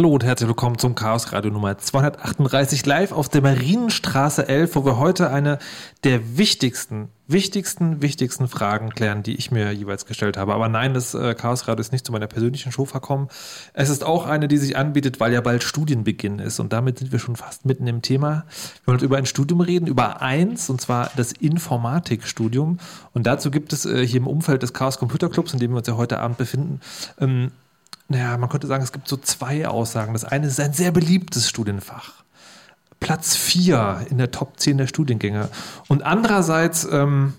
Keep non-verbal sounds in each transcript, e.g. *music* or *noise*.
Hallo und herzlich willkommen zum Chaos Radio Nummer 238 live auf der Marienstraße 11, wo wir heute eine der wichtigsten, wichtigsten, wichtigsten Fragen klären, die ich mir jeweils gestellt habe. Aber nein, das äh, Chaos Radio ist nicht zu meiner persönlichen Show verkommen. Es ist auch eine, die sich anbietet, weil ja bald Studienbeginn ist und damit sind wir schon fast mitten im Thema. Wir wollen über ein Studium reden, über eins und zwar das Informatikstudium und dazu gibt es äh, hier im Umfeld des Chaos Computer Clubs, in dem wir uns ja heute Abend befinden, ähm, naja, man könnte sagen, es gibt so zwei Aussagen. Das eine ist ein sehr beliebtes Studienfach. Platz 4 in der Top 10 der Studiengänge. Und andererseits ähm,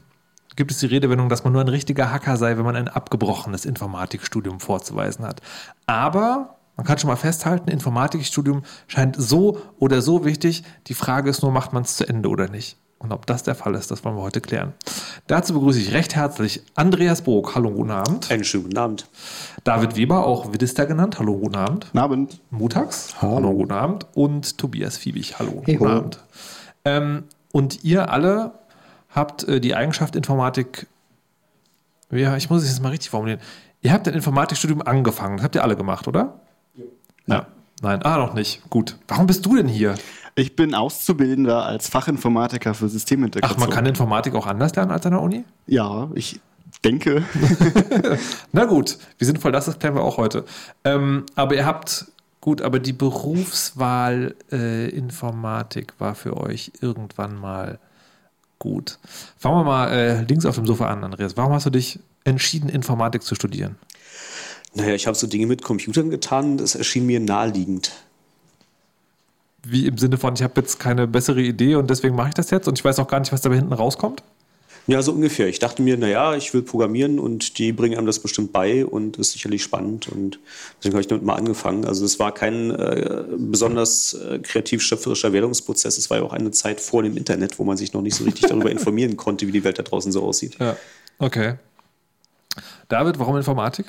gibt es die Redewendung, dass man nur ein richtiger Hacker sei, wenn man ein abgebrochenes Informatikstudium vorzuweisen hat. Aber man kann schon mal festhalten, Informatikstudium scheint so oder so wichtig. Die Frage ist nur, macht man es zu Ende oder nicht? Und ob das der Fall ist, das wollen wir heute klären. Dazu begrüße ich recht herzlich Andreas Bog. Hallo, guten Abend. Einen schönen guten Abend. David Weber, auch Widdister genannt. Hallo, guten Abend. Guten Abend. Mutax. Hallo. Hallo, guten Abend. Und Tobias Fiebig. Hallo, hey, guten ho. Abend. Ähm, und ihr alle habt äh, die Eigenschaft Informatik, ja, ich muss es jetzt mal richtig formulieren. Ihr habt ein Informatikstudium angefangen. Das habt ihr alle gemacht, oder? Ja. ja. Nein, ah, noch nicht. Gut. Warum bist du denn hier? Ich bin Auszubildender als Fachinformatiker für Systemintegration. Ach, man kann Informatik auch anders lernen als an der Uni? Ja, ich denke. *laughs* Na gut, wie sinnvoll das ist, klären wir auch heute. Ähm, aber ihr habt, gut, aber die Berufswahl äh, Informatik war für euch irgendwann mal gut. Fangen wir mal äh, links auf dem Sofa an, Andreas. Warum hast du dich entschieden, Informatik zu studieren? Naja, ich habe so Dinge mit Computern getan, das erschien mir naheliegend wie im Sinne von, ich habe jetzt keine bessere Idee und deswegen mache ich das jetzt und ich weiß auch gar nicht, was dabei hinten rauskommt? Ja, so ungefähr. Ich dachte mir, naja, ich will programmieren und die bringen einem das bestimmt bei und ist sicherlich spannend und deswegen habe ich damit mal angefangen. Also es war kein äh, besonders äh, kreativ-schöpferischer Wählungsprozess. Es war ja auch eine Zeit vor dem Internet, wo man sich noch nicht so richtig darüber *laughs* informieren konnte, wie die Welt da draußen so aussieht. Ja, okay. David, warum Informatik?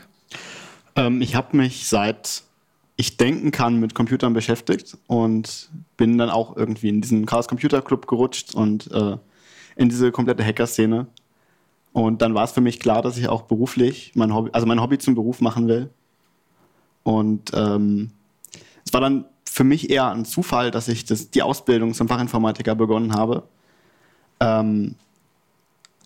Ähm, ich habe mich seit ich denken kann mit Computern beschäftigt und bin dann auch irgendwie in diesen Chaos Computer Club gerutscht und äh, in diese komplette Hacker-Szene. Und dann war es für mich klar, dass ich auch beruflich mein Hobby, also mein Hobby zum Beruf machen will. Und ähm, es war dann für mich eher ein Zufall, dass ich das, die Ausbildung zum Fachinformatiker begonnen habe. Ähm,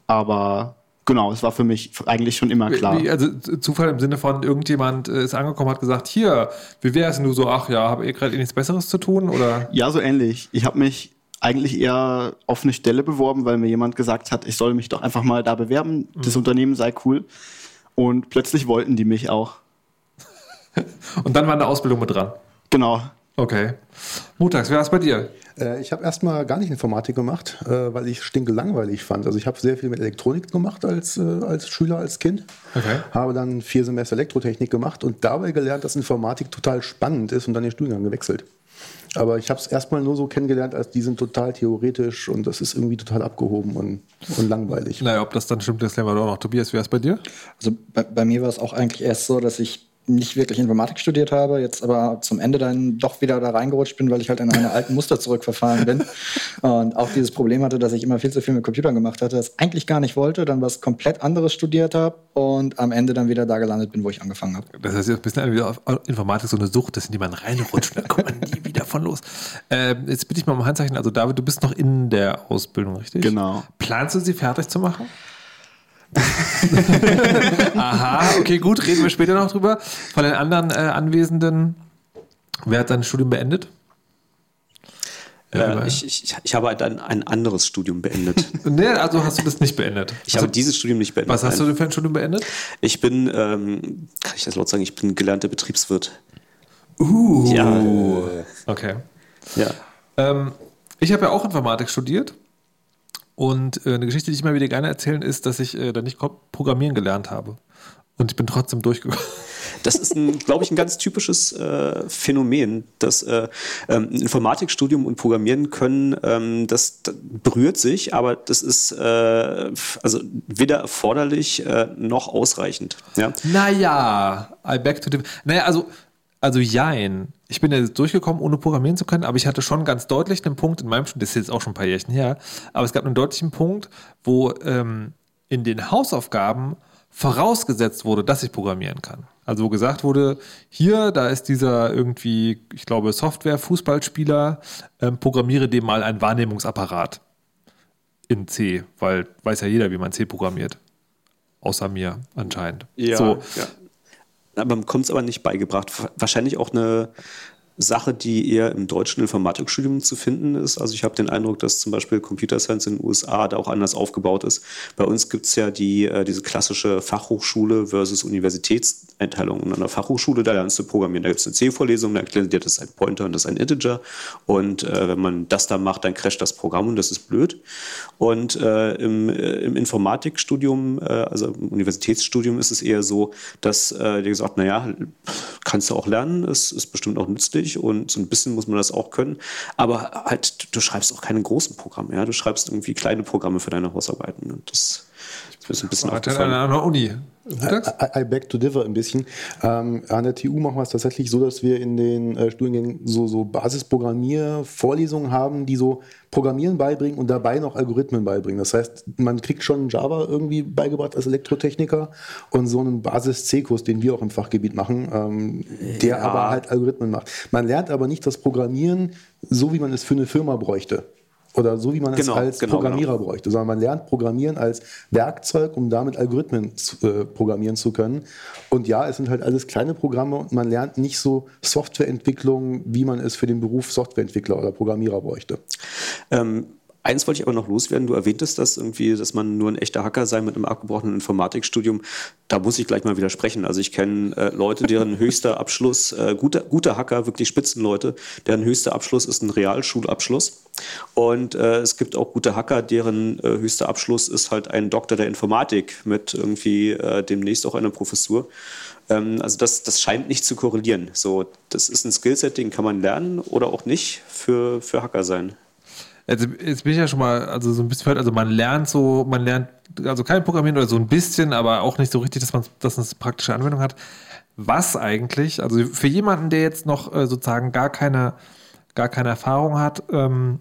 aber genau, es war für mich eigentlich schon immer klar. Wie, also Zufall im Sinne von irgendjemand äh, ist angekommen, hat gesagt, hier, wie wäre es denn du so, ach ja, habe ich gerade eh nichts Besseres zu tun? Oder? Ja, so ähnlich. Ich habe mich eigentlich eher auf eine Stelle beworben, weil mir jemand gesagt hat, ich soll mich doch einfach mal da bewerben, mhm. das Unternehmen sei cool. Und plötzlich wollten die mich auch. *laughs* Und dann war eine Ausbildung mit dran. Genau. Okay. Mutags, wer war es bei dir? Äh, ich habe erstmal gar nicht Informatik gemacht, äh, weil ich stinke langweilig fand. Also ich habe sehr viel mit Elektronik gemacht als, äh, als Schüler, als Kind. Okay. Habe dann vier Semester Elektrotechnik gemacht und dabei gelernt, dass Informatik total spannend ist und dann den Studiengang gewechselt. Aber ich habe es erstmal nur so kennengelernt, als die sind total theoretisch und das ist irgendwie total abgehoben und, und langweilig. Naja, ob das dann stimmt, das lernen wir doch noch. Tobias, wie war es bei dir? Also bei, bei mir war es auch eigentlich erst so, dass ich nicht wirklich Informatik studiert habe, jetzt aber zum Ende dann doch wieder da reingerutscht bin, weil ich halt in meine alten Muster zurückverfahren bin *laughs* und auch dieses Problem hatte, dass ich immer viel zu viel mit Computern gemacht hatte, das eigentlich gar nicht wollte, dann was komplett anderes studiert habe und am Ende dann wieder da gelandet bin, wo ich angefangen habe. Das heißt, ein bisschen wieder auf Informatik so eine Sucht, dass in die man reinrutscht, dann kommt man nie wieder von los. Ähm, jetzt bitte ich mal um Handzeichen, also David, du bist noch in der Ausbildung, richtig? Genau. Planst du sie fertig zu machen? *laughs* Aha, okay, gut, reden wir später noch drüber. Von den anderen äh, Anwesenden, wer hat sein Studium beendet? Äh, ich, ich, ich, habe ein, ein anderes Studium beendet. *laughs* nee, also hast du das nicht beendet? Ich also, habe dieses Studium nicht beendet. Was hast du denn für ein Studium beendet? Ich bin, ähm, kann ich das laut sagen, ich bin gelernter Betriebswirt. Uh. Ja. Okay. Ja. Ähm, ich habe ja auch Informatik studiert und äh, eine Geschichte, die ich mal wieder gerne erzählen, ist, dass ich äh, da nicht Programmieren gelernt habe. Und ich bin trotzdem durchgekommen. *laughs* Das ist, glaube ich, ein ganz typisches äh, Phänomen, dass äh, ähm, ein Informatikstudium und Programmieren können, ähm, das, das, berührt sich, aber das ist äh, also weder erforderlich äh, noch ausreichend. Ja? Naja, I back to the. Naja, also, also jein ich bin jetzt durchgekommen, ohne programmieren zu können, aber ich hatte schon ganz deutlich einen Punkt in meinem Studium, das ist jetzt auch schon ein paar Jährchen her, aber es gab einen deutlichen Punkt, wo ähm, in den Hausaufgaben vorausgesetzt wurde, dass ich programmieren kann. Also wo gesagt wurde, hier, da ist dieser irgendwie, ich glaube, Software-Fußballspieler, ähm, programmiere dem mal einen Wahrnehmungsapparat in C, weil weiß ja jeder, wie man C programmiert. Außer mir anscheinend. Ja, so. ja aber man bekommt es aber nicht beigebracht. Wahrscheinlich auch eine Sache, die eher im deutschen Informatikstudium zu finden ist. Also ich habe den Eindruck, dass zum Beispiel Computer Science in den USA da auch anders aufgebaut ist. Bei uns gibt es ja die, äh, diese klassische Fachhochschule versus Universitätseinteilung. Und an der Fachhochschule, da lernst du programmieren. Da gibt es eine C-Vorlesung, da erklärt dir, das ist ein Pointer und das ist ein Integer. Und äh, wenn man das da macht, dann crasht das Programm und das ist blöd. Und äh, im, äh, im Informatikstudium, äh, also im Universitätsstudium ist es eher so, dass äh, dir gesagt, naja, kannst du auch lernen, es ist bestimmt auch nützlich und so ein bisschen muss man das auch können. Aber halt, du schreibst auch keine großen Programme, ja. Du schreibst irgendwie kleine Programme für deine Hausarbeiten. Und das ist ein bisschen aufgefallen. An der Uni. I, I, beg to differ ein bisschen. Ähm, an der TU machen wir es tatsächlich so, dass wir in den äh, Studiengängen so, so Basisprogrammiervorlesungen haben, die so Programmieren beibringen und dabei noch Algorithmen beibringen. Das heißt, man kriegt schon Java irgendwie beigebracht als Elektrotechniker und so einen Basis-C-Kurs, den wir auch im Fachgebiet machen, ähm, der ja. aber halt Algorithmen macht. Man lernt aber nicht das Programmieren so, wie man es für eine Firma bräuchte oder so wie man genau, es als genau, Programmierer genau. bräuchte, sondern man lernt Programmieren als Werkzeug, um damit Algorithmen zu, äh, programmieren zu können. Und ja, es sind halt alles kleine Programme und man lernt nicht so Softwareentwicklung, wie man es für den Beruf Softwareentwickler oder Programmierer bräuchte. Ähm, Eins wollte ich aber noch loswerden. Du erwähntest das irgendwie, dass man nur ein echter Hacker sei mit einem abgebrochenen Informatikstudium. Da muss ich gleich mal widersprechen. Also ich kenne äh, Leute, deren *laughs* höchster Abschluss, äh, gute, gute Hacker, wirklich Spitzenleute, deren höchster Abschluss ist ein Realschulabschluss. Und äh, es gibt auch gute Hacker, deren äh, höchster Abschluss ist halt ein Doktor der Informatik mit irgendwie äh, demnächst auch einer Professur. Ähm, also das, das scheint nicht zu korrelieren. So, das ist ein Skillset, den kann man lernen oder auch nicht für, für Hacker sein. Also jetzt bin ich ja schon mal, also so ein bisschen, also man lernt so, man lernt, also kein Programmieren oder so ein bisschen, aber auch nicht so richtig, dass man, dass es praktische Anwendung hat. Was eigentlich, also für jemanden, der jetzt noch äh, sozusagen gar keine, gar keine Erfahrung hat, ähm,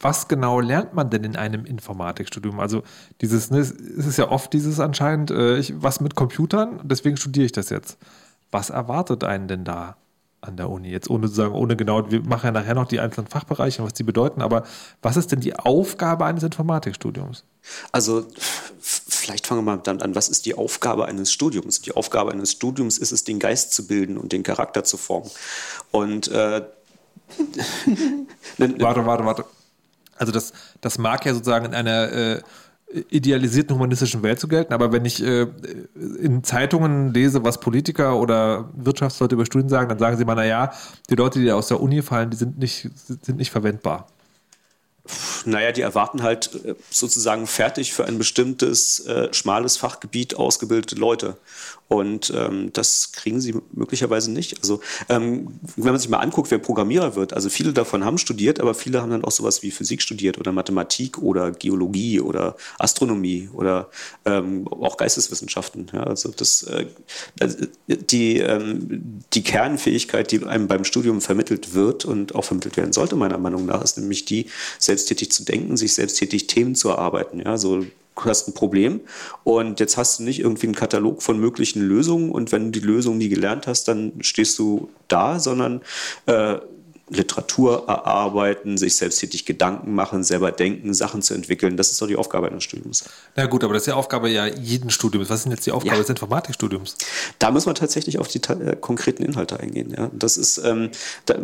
was genau lernt man denn in einem Informatikstudium? Also dieses, ne, es ist ja oft dieses anscheinend, äh, ich, was mit Computern, deswegen studiere ich das jetzt. Was erwartet einen denn da? An der Uni. Jetzt ohne zu sagen, ohne genau, wir machen ja nachher noch die einzelnen Fachbereiche und was die bedeuten, aber was ist denn die Aufgabe eines Informatikstudiums? Also vielleicht fangen wir mal dann an, was ist die Aufgabe eines Studiums? Die Aufgabe eines Studiums ist es, den Geist zu bilden und den Charakter zu formen. Und äh, *laughs* warte, warte, warte. Also das, das mag ja sozusagen in einer äh, idealisierten humanistischen Welt zu gelten, aber wenn ich äh, in Zeitungen lese, was Politiker oder Wirtschaftsleute über Studien sagen, dann sagen sie mal, naja, die Leute, die aus der Uni fallen, die sind nicht, sind nicht verwendbar. Naja, die erwarten halt äh, sozusagen fertig für ein bestimmtes äh, schmales Fachgebiet ausgebildete Leute. Und ähm, das kriegen sie möglicherweise nicht. Also ähm, wenn man sich mal anguckt, wer Programmierer wird, also viele davon haben studiert, aber viele haben dann auch sowas wie Physik studiert oder Mathematik oder Geologie oder Astronomie oder ähm, auch Geisteswissenschaften. Ja, also das, äh, die, ähm, die Kernfähigkeit, die einem beim Studium vermittelt wird und auch vermittelt werden sollte, meiner Meinung nach, ist nämlich die, selbsttätig zu denken, sich selbsttätig Themen zu erarbeiten. Ja, so hast ein Problem. Und jetzt hast du nicht irgendwie einen Katalog von möglichen Lösungen. Und wenn du die Lösung nie gelernt hast, dann stehst du da, sondern äh, Literatur erarbeiten, sich selbsttätig Gedanken machen, selber denken, Sachen zu entwickeln. Das ist doch die Aufgabe eines Studiums. Na gut, aber das ist die Aufgabe ja jeden Studiums. Was ist denn jetzt die Aufgabe ja. des Informatikstudiums? Da muss man tatsächlich auf die äh, konkreten Inhalte eingehen. Ja. Das ist, ähm, da,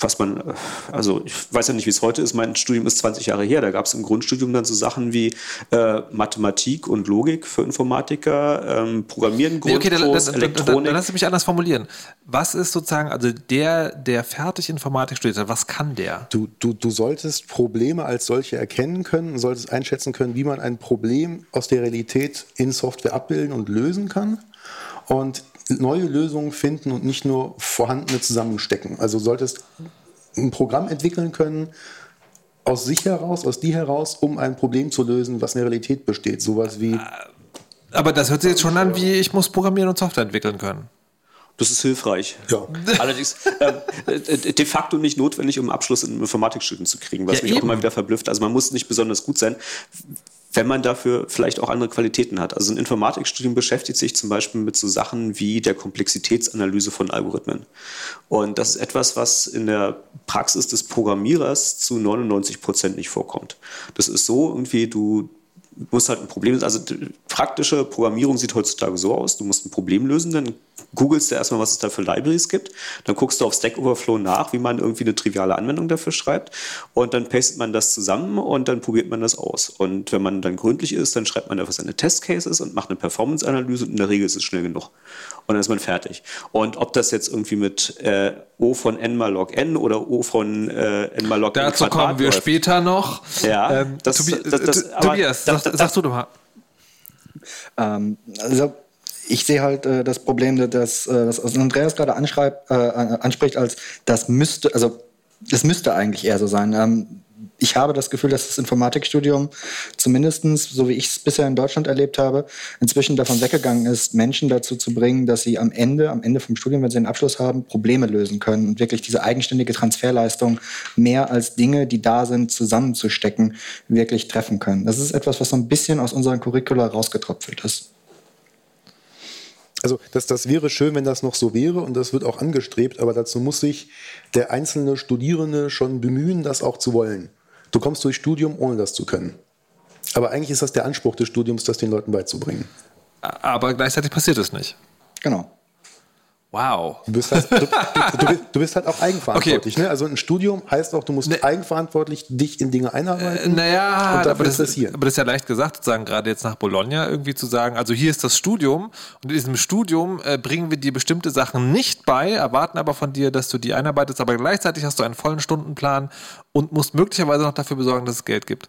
was man, äh, also ich weiß ja nicht, wie es heute ist. Mein Studium ist 20 Jahre her. Da gab es im Grundstudium dann so Sachen wie äh, Mathematik und Logik für Informatiker, ähm, Programmieren, Grundkurs, nee, okay, dann, dann, Elektronik. Dann, dann, lass mich anders formulieren. Was ist sozusagen, also der, der fertig Informatik Informatik studiert hat, was kann der? Du, du, du solltest Probleme als solche erkennen können, solltest einschätzen können, wie man ein Problem aus der Realität in Software abbilden und lösen kann und neue Lösungen finden und nicht nur vorhandene zusammenstecken. Also solltest ein Programm entwickeln können, aus sich heraus, aus dir heraus, um ein Problem zu lösen, was in der Realität besteht. Sowas wie. Aber das hört sich jetzt schon an, wie ich muss programmieren und Software entwickeln können. Das ist hilfreich. Ja. Allerdings äh, äh, de facto nicht notwendig, um einen Abschluss im Informatikstudium zu kriegen, was ja, mich eben. auch immer wieder verblüfft. Also man muss nicht besonders gut sein, wenn man dafür vielleicht auch andere Qualitäten hat. Also ein Informatikstudium beschäftigt sich zum Beispiel mit so Sachen wie der Komplexitätsanalyse von Algorithmen. Und das ist etwas, was in der Praxis des Programmierers zu 99 Prozent nicht vorkommt. Das ist so, irgendwie du musst halt ein Problem, also praktische Programmierung sieht heutzutage so aus, du musst ein Problem lösen, dann googelst du erstmal, was es da für Libraries gibt. Dann guckst du auf Stack Overflow nach, wie man irgendwie eine triviale Anwendung dafür schreibt. Und dann pastet man das zusammen und dann probiert man das aus. Und wenn man dann gründlich ist, dann schreibt man dafür seine Testcases und macht eine Performance-Analyse und in der Regel ist es schnell genug. Und dann ist man fertig. Und ob das jetzt irgendwie mit äh, O von n mal log n oder O von äh, n mal log n Dazu kommen wir läuft. später noch. Ja, ähm, das, Tobi das, das, Tobias, sag, sagst du doch mal. Ähm, also ich sehe halt äh, das Problem, dass, äh, was Andreas gerade äh, anspricht, als das müsste, also das müsste eigentlich eher so sein. Ähm, ich habe das Gefühl, dass das Informatikstudium zumindest, so wie ich es bisher in Deutschland erlebt habe, inzwischen davon weggegangen ist, Menschen dazu zu bringen, dass sie am Ende, am Ende vom Studium, wenn sie einen Abschluss haben, Probleme lösen können und wirklich diese eigenständige Transferleistung mehr als Dinge, die da sind, zusammenzustecken, wirklich treffen können. Das ist etwas, was so ein bisschen aus unseren Curricula rausgetröpfelt ist. Also das, das wäre schön, wenn das noch so wäre und das wird auch angestrebt, aber dazu muss sich der einzelne Studierende schon bemühen, das auch zu wollen. Du kommst durch Studium, ohne das zu können. Aber eigentlich ist das der Anspruch des Studiums, das den Leuten beizubringen. Aber gleichzeitig passiert es nicht. Genau. Wow. Du bist halt, du, du, du, bist, du bist halt auch eigenverantwortlich. Okay. Ne? Also ein Studium heißt auch, du musst Ne- eigenverantwortlich dich in Dinge einarbeiten. Naja, und dafür aber das, aber das ist ja leicht gesagt, sozusagen gerade jetzt nach Bologna irgendwie zu sagen, also hier ist das Studium und in diesem Studium äh, bringen wir dir bestimmte Sachen nicht bei, erwarten aber von dir, dass du die einarbeitest, aber gleichzeitig hast du einen vollen Stundenplan und musst möglicherweise noch dafür besorgen, dass es Geld gibt.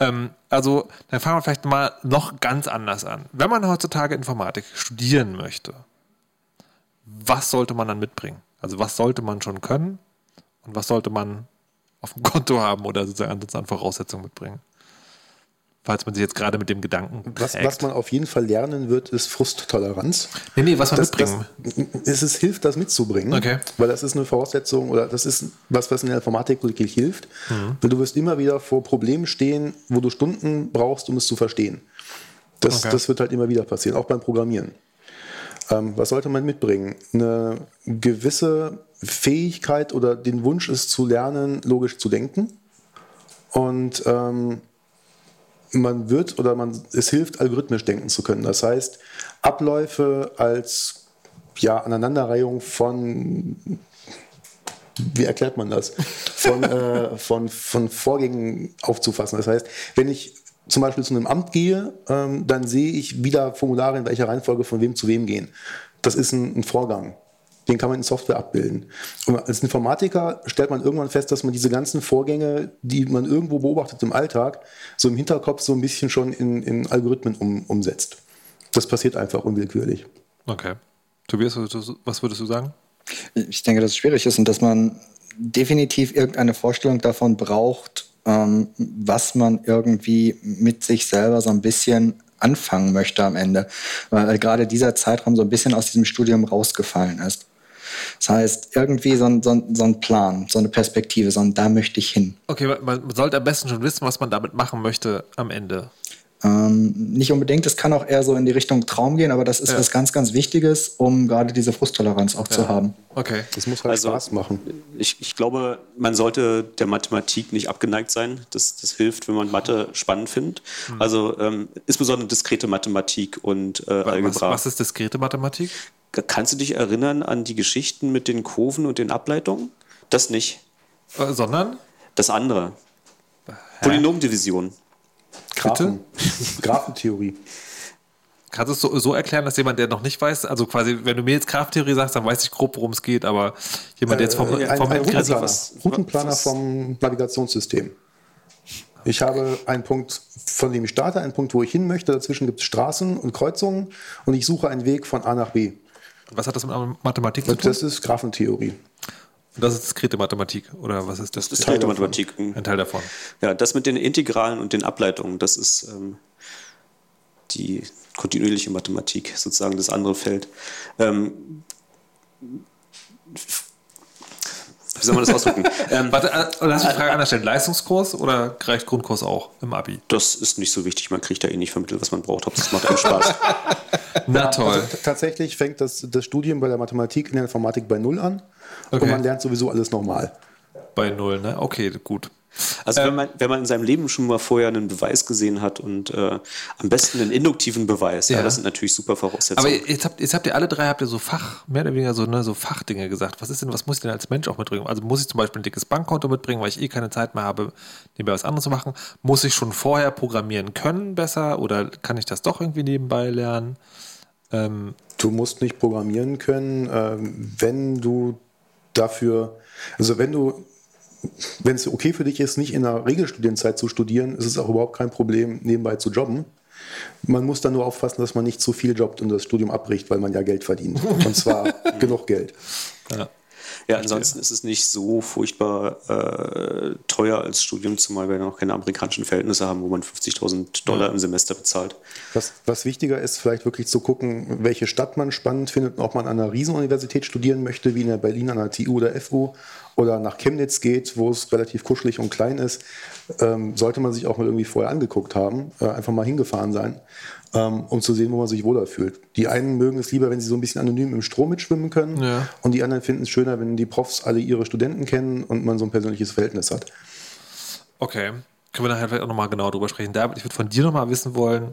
Ähm, also, dann fangen wir vielleicht mal noch ganz anders an. Wenn man heutzutage Informatik studieren möchte, was sollte man dann mitbringen? Also, was sollte man schon können und was sollte man auf dem *laughs* Konto haben oder sozusagen ansonsten an Voraussetzungen mitbringen? Falls man sich jetzt gerade mit dem Gedanken Was, was man auf jeden Fall lernen wird, ist Frusttoleranz. nee, nee, was man Das, das, mitbringen. es ist, hilft, das mitzubringen, Okay. weil das ist eine Voraussetzung oder das ist was, was in der Informatik wirklich hilft. Mhm. Weil du wirst immer wieder vor Problemen stehen, wo du Stunden brauchst, um es zu verstehen. Das, Okay. das wird halt immer wieder passieren, auch beim Programmieren. Ähm, was sollte man mitbringen? Eine gewisse Fähigkeit oder den Wunsch, es zu lernen, logisch zu denken. Und ähm, man wird oder man, es hilft, algorithmisch denken zu können. Das heißt, Abläufe als ja, Aneinanderreihung von, wie erklärt man das, von, *laughs* äh, von, von Vorgängen aufzufassen. Das heißt, wenn ich zum Beispiel zu einem Amt gehe, ähm, dann sehe ich wieder Formulare, in welcher Reihenfolge von wem zu wem gehen. Das ist ein, ein Vorgang. Den kann man in Software abbilden. Und als Informatiker stellt man irgendwann fest, dass man diese ganzen Vorgänge, die man irgendwo beobachtet im Alltag, so im Hinterkopf so ein bisschen schon in, in Algorithmen um, umsetzt. Das passiert einfach unwillkürlich. Okay. Tobias, was würdest du- was würdest du sagen? Ich denke, dass es schwierig ist und dass man definitiv irgendeine Vorstellung davon braucht, ähm, was man irgendwie mit sich selber so ein bisschen anfangen möchte am Ende. Weil gerade dieser Zeitraum so ein bisschen aus diesem Studium rausgefallen ist. Das heißt, irgendwie so ein, so ein, so ein Plan, so eine Perspektive, so ein da möchte ich hin. Okay, man sollte am besten schon wissen, was man damit machen möchte am Ende. Ähm, nicht unbedingt, es kann auch eher so in die Richtung Traum gehen, aber das ist Ja. was ganz, ganz Wichtiges, um gerade diese Frusttoleranz auch zu haben. Okay. Das muss halt Also- Spaß machen. Ich, ich glaube, man sollte der Mathematik nicht abgeneigt sein. Das, das hilft, wenn man Mathe spannend findet. Also ähm, insbesondere diskrete Mathematik und äh, Was, Algebra. was ist diskrete Mathematik? Kannst du dich erinnern an die Geschichten mit den Kurven und den Ableitungen? Das nicht. Äh, sondern? Das andere. Polynomdivision. Graphen. Graphentheorie. Kannst du es so, so erklären, dass jemand, der noch nicht weiß, also quasi, wenn du mir jetzt Krafttheorie sagst, dann weiß ich grob, worum es geht, aber jemand, der jetzt vom, Äh, ein, vom ein Routenplaner, was- Routenplaner was- vom Navigationssystem. Ich habe einen Punkt, von dem ich starte, einen Punkt, wo ich hin möchte. Dazwischen gibt es Straßen und Kreuzungen und ich suche einen Weg von A nach B. Was hat das mit Mathematik zu tun? Das ist Graphentheorie. Das ist diskrete Mathematik oder was ist das? Das ist der Mathematik. ein Teil davon. Ja, das mit den Integralen und den Ableitungen, das ist ähm, die kontinuierliche Mathematik, sozusagen das andere Feld. Ähm, wie soll man das ausdrücken? *laughs* ähm, Warte, äh, lass mich die Frage anders stellen. Leistungskurs oder reicht Grundkurs auch im Abi? das ist nicht so wichtig, man kriegt da eh nicht vermittelt, was man braucht. Hauptsache es macht einem Spaß. *laughs* Na toll. Also, tatsächlich fängt das, das Studium bei der Mathematik in der Informatik bei Null an Okay. und man lernt sowieso alles normal. Bei null, ne? Okay, gut. Also wenn, man, wenn man in seinem Leben schon mal vorher einen Beweis gesehen hat und äh, am besten einen induktiven Beweis, ja. Ja. das sind natürlich super Voraussetzungen. Aber jetzt habt, jetzt habt ihr alle drei, habt ihr so Fach, mehr oder weniger so, ne, so Fachdinge gesagt. Was ist denn, was muss ich denn als Mensch auch mitbringen? Also muss ich zum Beispiel ein dickes Bankkonto mitbringen, weil ich eh keine Zeit mehr habe, nebenbei was anderes zu machen? Muss ich schon vorher programmieren können besser oder kann ich das doch irgendwie nebenbei lernen? Ähm, Du musst nicht programmieren können, ähm, wenn du dafür, also wenn du, wenn es okay für dich ist, nicht in der Regelstudienzeit zu studieren, ist es auch überhaupt kein Problem, nebenbei zu jobben. Man muss dann nur aufpassen, dass man nicht zu viel jobbt und das Studium abbricht, weil man ja Geld verdient. Und zwar *laughs* genug Geld. Ja, ansonsten ist es nicht so furchtbar äh, teuer als Studium, zumal wir noch keine amerikanischen Verhältnisse haben, wo man 50.000 Dollar im Semester bezahlt. Was, was wichtiger ist, vielleicht wirklich zu gucken, welche Stadt man spannend findet und ob man an einer Riesenuniversität studieren möchte, wie in der Berlin an der TU oder FU oder nach Chemnitz geht, wo es relativ kuschelig und klein ist, ähm, sollte man sich auch mal irgendwie vorher angeguckt haben, äh, einfach mal hingefahren sein, um zu sehen, wo man sich wohler fühlt. Die einen mögen es lieber, wenn sie so ein bisschen anonym im Strom mitschwimmen können Ja. und die anderen finden es schöner, wenn die Profs alle ihre Studenten kennen und man so ein persönliches Verhältnis hat. okay. Können wir nachher vielleicht auch nochmal genau drüber sprechen. David, ich würde von dir nochmal wissen wollen,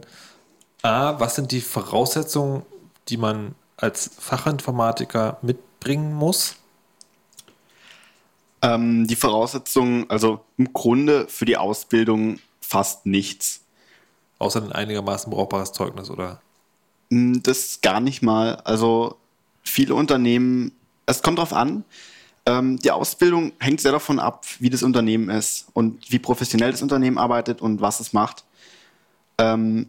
A, was sind die Voraussetzungen, die man als Fachinformatiker mitbringen muss? Ähm, die Voraussetzungen, also im Grunde für die Ausbildung fast nichts. Außer ein einigermaßen brauchbares Zeugnis, oder? Hm, Das gar nicht mal. Also viele Unternehmen, es kommt drauf an. Ähm, die Ausbildung hängt sehr davon ab, wie das Unternehmen ist und wie professionell das Unternehmen arbeitet und was es macht. Ähm,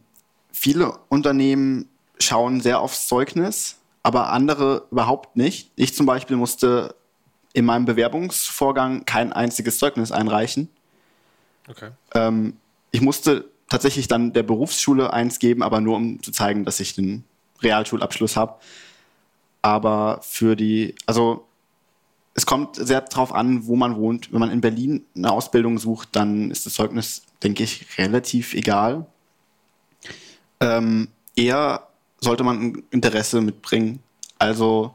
viele Unternehmen schauen sehr aufs Zeugnis, aber andere überhaupt nicht. Ich zum Beispiel musste in meinem Bewerbungsvorgang kein einziges Zeugnis einreichen. Okay. Ähm, ich musste tatsächlich dann der Berufsschule eins geben, aber nur um zu zeigen, dass ich den Realschulabschluss habe. Aber für die, also es kommt sehr darauf an, wo man wohnt. Wenn man in Berlin eine Ausbildung sucht, dann ist das Zeugnis, denke ich, relativ egal. Ähm, eher sollte man ein Interesse mitbringen. Also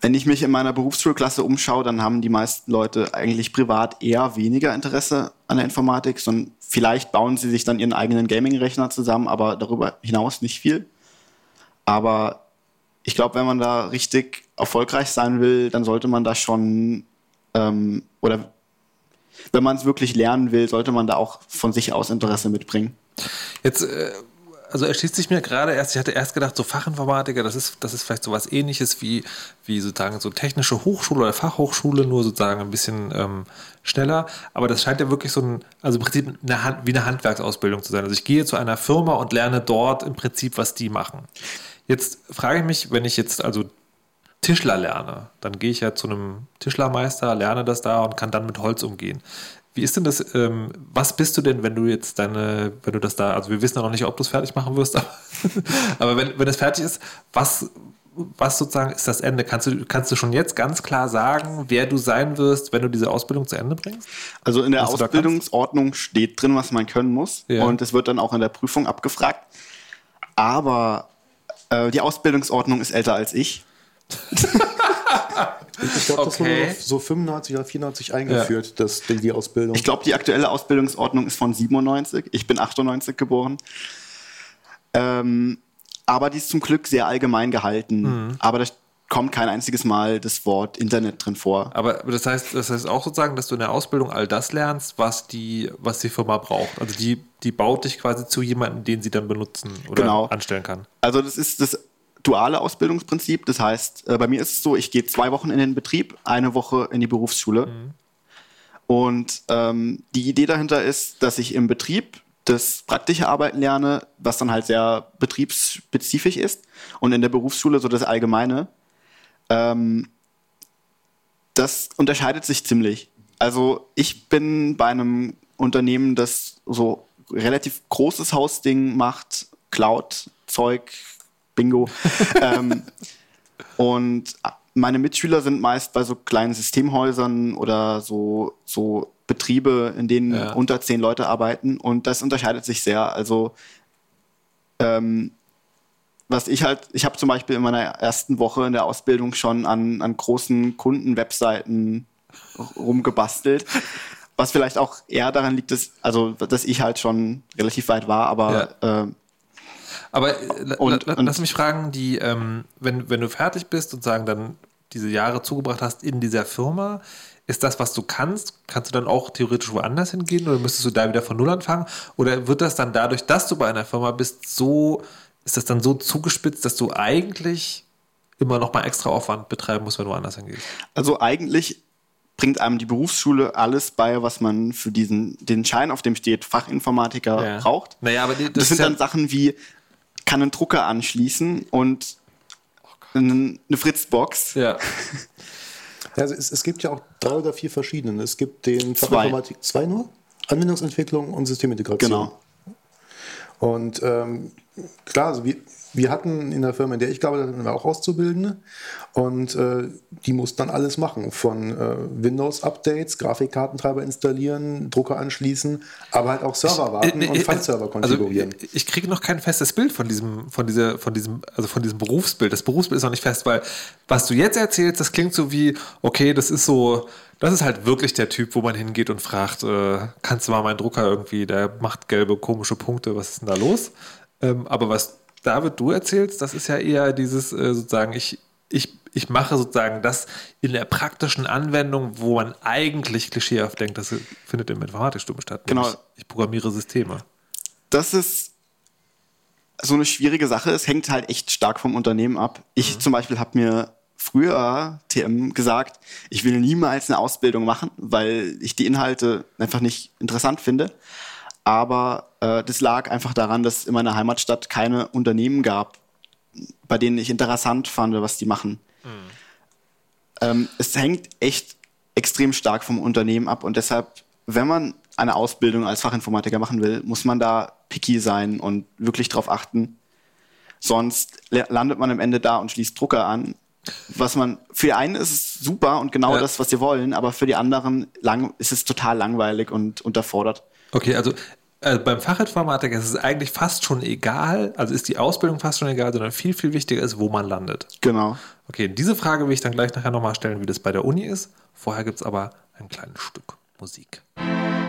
wenn ich mich in meiner Berufsschulklasse umschaue, dann haben die meisten Leute eigentlich privat eher weniger Interesse an der Informatik, sondern vielleicht bauen sie sich dann ihren eigenen Gaming-Rechner zusammen, aber darüber hinaus nicht viel. Aber ich glaube, wenn man da richtig erfolgreich sein will, dann sollte man da schon, ähm, oder wenn man es wirklich lernen will, sollte man da auch von sich aus Interesse mitbringen. Jetzt, äh, also erschließt sich mir gerade erst, ich hatte erst gedacht, so Fachinformatiker, das ist, das ist vielleicht so was ähnliches wie, wie sozusagen so technische Hochschule oder Fachhochschule, nur sozusagen ein bisschen ähm, schneller. Aber das scheint ja wirklich so ein, also im Prinzip eine Hand, wie eine Handwerksausbildung zu sein. Also ich gehe zu einer Firma und lerne dort im Prinzip, was die machen. Jetzt frage ich mich, wenn ich jetzt also Tischler lerne, dann gehe ich ja zu einem Tischlermeister, lerne das da und kann dann mit Holz umgehen. Wie ist denn das, ähm, was bist du denn, wenn du jetzt deine, wenn du das da, also wir wissen ja noch nicht, ob du es fertig machen wirst, *laughs* aber, aber wenn, wenn es fertig ist, was, was sozusagen ist das Ende? Kannst du, kannst du schon jetzt ganz klar sagen, wer du sein wirst, wenn du diese Ausbildung zu Ende bringst? Also in der Was Ausbildungsordnung steht drin, was man können muss. Ja. Und es wird dann auch in der Prüfung abgefragt. Aber äh, die Ausbildungsordnung ist älter als ich. *laughs* Ich glaube, das Okay. wurde so 95 oder 94 eingeführt, das, die, die Ausbildung. Ich glaube, die aktuelle Ausbildungsordnung ist von 97. Ich bin 98 geboren. Ähm, aber die ist zum Glück sehr allgemein gehalten. Mhm. Aber da kommt kein einziges Mal das Wort Internet drin vor. Aber das heißt, das heißt auch sozusagen, dass du in der Ausbildung all das lernst, was die, was die Firma braucht. Also die, die baut dich quasi zu jemandem, den sie dann benutzen oder Genau. anstellen kann. Also das ist das duale Ausbildungsprinzip. Das heißt, äh, bei mir ist es so, ich gehe zwei Wochen in den Betrieb, eine Woche in die Berufsschule. Und ähm, die Idee dahinter ist, dass ich im Betrieb das praktische Arbeiten lerne, was dann halt sehr betriebsspezifisch ist. Und in der Berufsschule so das Allgemeine. Ähm, das unterscheidet sich ziemlich. Also ich bin bei einem Unternehmen, das so relativ großes Hausding macht, Cloud-Zeug, Bingo. *laughs* ähm, und meine Mitschüler sind meist bei so kleinen Systemhäusern oder so, so Betriebe, in denen Ja. unter zehn Leute arbeiten. Und das unterscheidet sich sehr. Also ähm, was ich halt, ich habe zum Beispiel in meiner ersten Woche in der Ausbildung schon an, an großen Kunden-Webseiten rumgebastelt. Was vielleicht auch eher daran liegt, dass, also, dass ich halt schon relativ weit war, aber ähm, Aber äh, la- Und- und- lass mich fragen, die, ähm, wenn, wenn du fertig bist und sagen dann diese Jahre zugebracht hast in dieser Firma, ist das, was du kannst, kannst du dann auch theoretisch woanders hingehen oder müsstest du da wieder von Null anfangen? Oder wird das dann dadurch, dass du bei einer Firma bist, so, ist das dann so zugespitzt, dass du eigentlich immer noch mal extra Aufwand betreiben musst, wenn du woanders hingehst? Also eigentlich bringt einem die Berufsschule alles bei, was man für diesen, den Schein, auf dem steht, Fachinformatiker braucht. Naja, aber das, Das, sind ja, dann Sachen wie, kann einen Drucker anschließen und einen- eine Fritzbox. ja. *laughs* Ja, also es, es gibt ja auch drei oder vier verschiedene. Es gibt den Zwei. Fachinformatik zwei nur, Anwendungsentwicklung und Systemintegration. Genau. Und ähm, klar, also wir, wir hatten in der Firma, in der ich gearbeitet habe, auch Auszubildende und äh, die mussten dann alles machen, von äh, Windows-Updates, Grafikkartentreiber installieren, Drucker anschließen, aber halt auch Server warten Äh, äh, und äh, File-Server konfigurieren. Also, ich kriege noch kein festes Bild von diesem, von dieser, von diesem, also von diesem Berufsbild. Das Berufsbild ist noch nicht fest, weil was du jetzt erzählst, das klingt so wie, okay, das ist so, das ist halt wirklich der Typ, wo man hingeht und fragt, äh, kannst du mal meinen Drucker irgendwie, der macht gelbe komische Punkte, was ist denn da los? Ähm, aber was David, du erzählst, das ist ja eher dieses äh, sozusagen, ich, ich, ich mache sozusagen das in der praktischen Anwendung, wo man eigentlich klischeehaft denkt, das findet im Informatikstudium statt. Genau. Ich programmiere Systeme. das ist so eine schwierige Sache. Es hängt halt echt stark vom Unternehmen ab. Ich zum Beispiel habe mir früher TM gesagt, ich will niemals eine Ausbildung machen, weil ich die Inhalte einfach nicht interessant finde. Aber das lag einfach daran, dass es in meiner Heimatstadt keine Unternehmen gab, bei denen ich interessant fand, was die machen. Ähm, es hängt echt extrem stark vom Unternehmen ab und deshalb, wenn man eine Ausbildung als Fachinformatiker machen will, muss man da picky sein und wirklich drauf achten. Sonst landet man am Ende da und schließt Drucker an. Was man, für die einen ist es super und genau Ja. das, was sie wollen, aber für die anderen lang, ist es total langweilig und unterfordert. Okay, also äh, beim Fachinformatiker ist es eigentlich fast schon egal, also ist die Ausbildung fast schon egal, sondern viel, viel wichtiger ist, wo man landet. Genau. Okay, diese Frage will ich dann gleich nachher nochmal stellen, wie das bei der Uni ist. Vorher gibt es aber ein kleines Stück Musik. Musik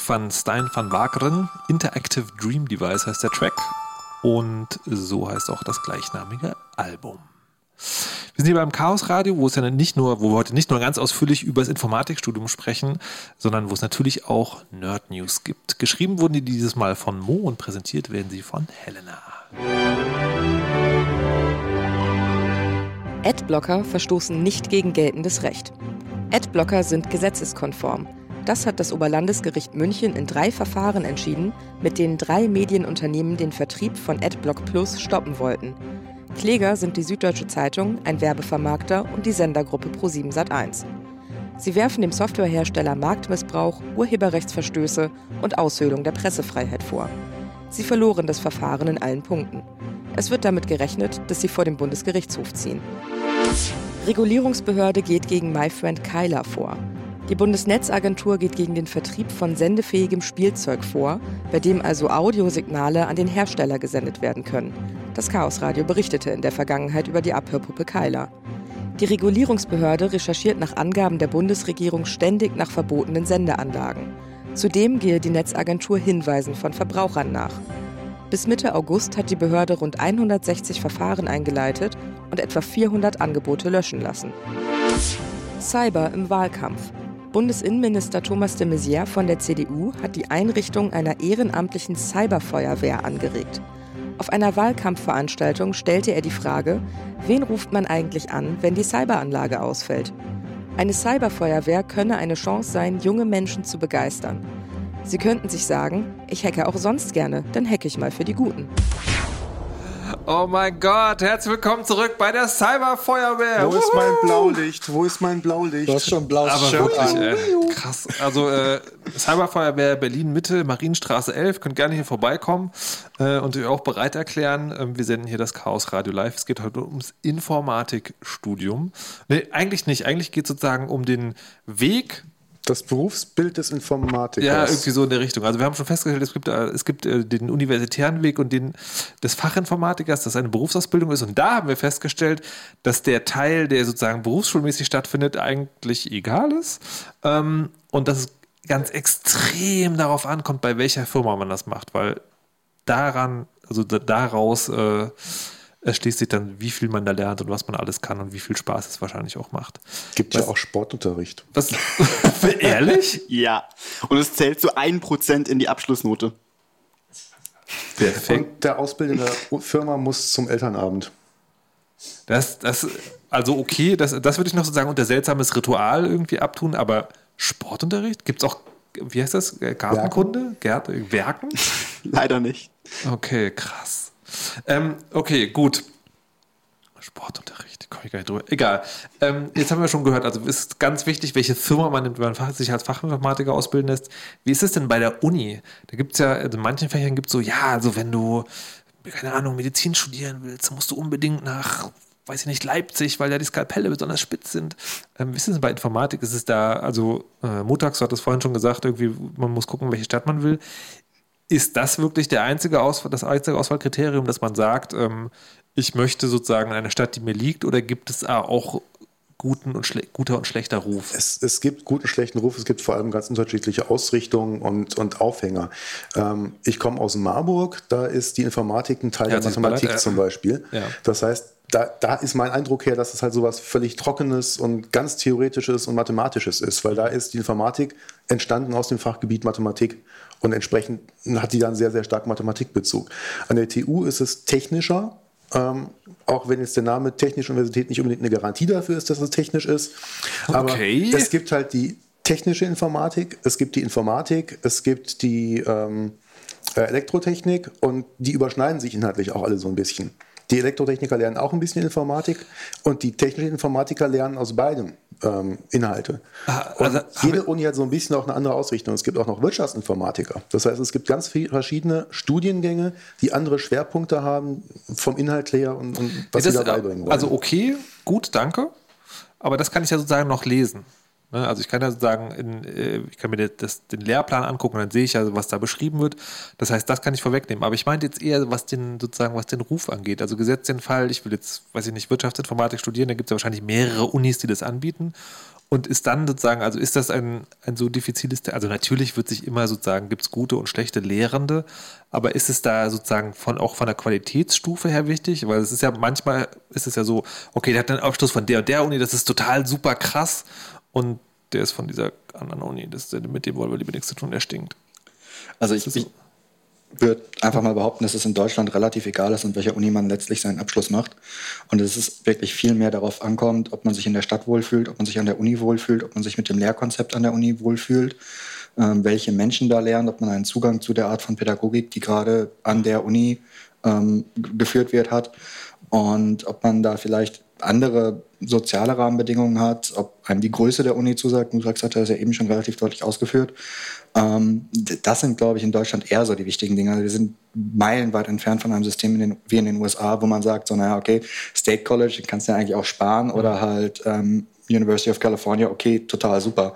von Stein van Wakeren. Interactive Dream Device heißt der Track. Und so heißt auch das gleichnamige Album. Wir sind hier beim Chaos Radio, wo es ja nicht nur, wo wir heute nicht nur ganz ausführlich über das Informatikstudium sprechen, sondern wo es natürlich auch Nerd News gibt. Geschrieben wurden die dieses Mal von Mo und präsentiert werden sie von Helena. Adblocker verstoßen nicht gegen geltendes Recht. Adblocker sind gesetzeskonform. Das hat das Oberlandesgericht München in drei Verfahren entschieden, mit denen drei Medienunternehmen den Vertrieb von Adblock Plus stoppen wollten. Kläger sind die Süddeutsche Zeitung, ein Werbevermarkter und die Sendergruppe Pro7 Sat1. Sie werfen dem Softwarehersteller Marktmissbrauch, Urheberrechtsverstöße und Aushöhlung der Pressefreiheit vor. Sie verloren das Verfahren in allen Punkten. Es wird damit gerechnet, dass sie vor dem Bundesgerichtshof ziehen. Regulierungsbehörde geht gegen MyFriend Kyler vor. Die Bundesnetzagentur geht gegen den Vertrieb von sendefähigem Spielzeug vor, bei dem also Audiosignale an den Hersteller gesendet werden können. Das Chaosradio berichtete in der Vergangenheit über die Abhörpuppe Kyler. Die Regulierungsbehörde recherchiert nach Angaben der Bundesregierung ständig nach verbotenen Sendeanlagen. Zudem gehe die Netzagentur Hinweisen von Verbrauchern nach. Bis Mitte August hat die Behörde rund 160 Verfahren eingeleitet und etwa 400 Angebote löschen lassen. Cyber im Wahlkampf. Bundesinnenminister Thomas de Maizière von der CDU hat die Einrichtung einer ehrenamtlichen Cyberfeuerwehr angeregt. Auf einer Wahlkampfveranstaltung stellte er die Frage, wen ruft man eigentlich an, wenn die Cyberanlage ausfällt? Eine Cyberfeuerwehr könne eine Chance sein, junge Menschen zu begeistern. Sie könnten sich sagen, ich hacke auch sonst gerne, dann hacke ich mal für die Guten. Oh mein Gott, herzlich willkommen zurück bei der Cyberfeuerwehr. Wo ist mein Blaulicht? Wo ist mein Blaulicht? Du hast schon blaues Aber Shirt wirklich, an. äh, krass. Also äh, Cyberfeuerwehr Berlin Mitte, Marienstraße 11, könnt gerne hier vorbeikommen äh, und euch auch bereit erklären. Ähm, wir senden hier das Chaos Radio Live. Es geht heute ums Informatikstudium. Nee, eigentlich nicht. Eigentlich geht es sozusagen um den Weg Das Berufsbild des Informatikers. ja, irgendwie so in der Richtung. Also wir haben schon festgestellt, es gibt, es gibt äh, den universitären Weg und den des Fachinformatikers, das eine Berufsausbildung ist. Und da haben wir festgestellt, dass der Teil, der sozusagen berufsschulmäßig stattfindet, eigentlich egal ist. Ähm, und dass es ganz extrem darauf ankommt, bei welcher Firma man das macht, weil daran, also da, daraus äh, erschließt sich dann, wie viel man da lernt und was man alles kann und wie viel Spaß es wahrscheinlich auch macht. Gibt ja auch Sportunterricht. Was? *laughs* Ehrlich? Ja. Und es zählt zu 1% in die Abschlussnote. Perfekt. Und der Ausbildende der Firma muss zum Elternabend. Das, das, also okay, das, das würde ich noch sozusagen unter seltsames Ritual irgendwie abtun, aber Sportunterricht? Gibt es auch, wie heißt das? Äh, Gartenkunde? Gärte, Werken? Leider nicht. Okay, krass. Ähm, okay, gut. Sportunterricht, komme ich gar nicht drüber. Egal. Ähm, jetzt haben wir schon gehört, also ist ganz wichtig, welche Firma man nimmt, wenn man sich als Fachinformatiker ausbilden lässt. Wie ist es denn bei der Uni? Da gibt es ja, also in manchen Fächern gibt es so, ja, also wenn du, keine Ahnung, Medizin studieren willst, dann musst du unbedingt nach, weiß ich nicht, Leipzig, weil da die Skalpelle besonders spitz sind. Ähm, wie ist es denn bei Informatik? Ist es da, also äh, Mutax hat es vorhin schon gesagt, irgendwie, man muss gucken, welche Stadt man will. Ist das wirklich der einzige Auswahl, das einzige Auswahlkriterium, dass man sagt, ähm, ich möchte sozusagen in eine Stadt, die mir liegt, oder gibt es auch guten und guter und schlechter Ruf? Es, es gibt guten, schlechten Ruf, es gibt vor allem ganz unterschiedliche Ausrichtungen und, und Aufhänger. Ähm, ich komme aus Marburg, da ist die Informatik ein Teil der Herzliches Mathematik Beileid, äh, zum Beispiel. ja. Das heißt, da, da ist mein Eindruck her, dass es halt sowas völlig Trockenes und ganz Theoretisches und Mathematisches ist, weil da ist die Informatik entstanden aus dem Fachgebiet Mathematik und entsprechend hat die dann sehr, sehr stark Mathematikbezug. An der TU ist es technischer, ähm, auch wenn jetzt der Name Technische Universität nicht unbedingt eine Garantie dafür ist, dass es technisch ist. Aber Okay. es gibt halt die technische Informatik, es gibt die Informatik, es gibt die ähm, äh, Elektrotechnik und die überschneiden sich inhaltlich auch alle so ein bisschen. Die Elektrotechniker lernen auch ein bisschen Informatik und die technischen Informatiker lernen aus beidem ähm, Inhalte. Ah, also jede Uni hat so ein bisschen auch eine andere Ausrichtung. Es gibt auch noch Wirtschaftsinformatiker. Das heißt, es gibt ganz viele verschiedene Studiengänge, die andere Schwerpunkte haben vom Inhalt her und, und was Das, sie da beibringen wollen. Also okay, gut, danke. Aber das kann ich ja sozusagen noch lesen. Ne, Also ich kann ja sozusagen, in, äh, ich kann mir das- den Lehrplan angucken dann sehe ich ja, was da beschrieben wird. Das heißt, das kann ich vorwegnehmen. Aber ich meinte jetzt eher, was den sozusagen, was den Ruf angeht. Also gesetzt den Fall, ich will jetzt, weiß ich nicht, Wirtschaftsinformatik studieren, da gibt es ja wahrscheinlich mehrere Unis, die das anbieten. und ist dann sozusagen, also ist das ein, ein so diffiziles, also natürlich wird sich immer sozusagen, gibt es gute und schlechte Lehrende, aber ist es da sozusagen von auch von der Qualitätsstufe her wichtig? Weil es ist ja manchmal ist es ja so, okay, der hat einen Abschluss von der und der Uni, das ist total super krass und der ist von dieser anderen Uni, das, mit dem wollen wir lieber nichts zu tun, der stinkt. Also ich, ich würde einfach mal behaupten, dass es in Deutschland relativ egal ist, an welcher Uni man letztlich seinen Abschluss macht. Und dass es wirklich viel mehr darauf ankommt, ob man sich in der Stadt wohlfühlt, ob man sich an der Uni wohlfühlt, ob man sich mit dem Lehrkonzept an der Uni wohlfühlt, ähm, welche Menschen da lernen, ob man einen Zugang zu der Art von Pädagogik, die gerade an der Uni ähm, geführt wird, hat. Und ob man da vielleicht andere soziale Rahmenbedingungen hat, ob einem die Größe der Uni zusagt. Musax hat das ja eben schon relativ deutlich ausgeführt. Ähm, das sind, glaube ich, in Deutschland eher so die wichtigen Dinge. Wir sind meilenweit entfernt von einem System in den, wie in den USA, wo man sagt, so, naja, okay, State College, kannst du ja eigentlich auch sparen oder halt ähm, University of California, okay, total super.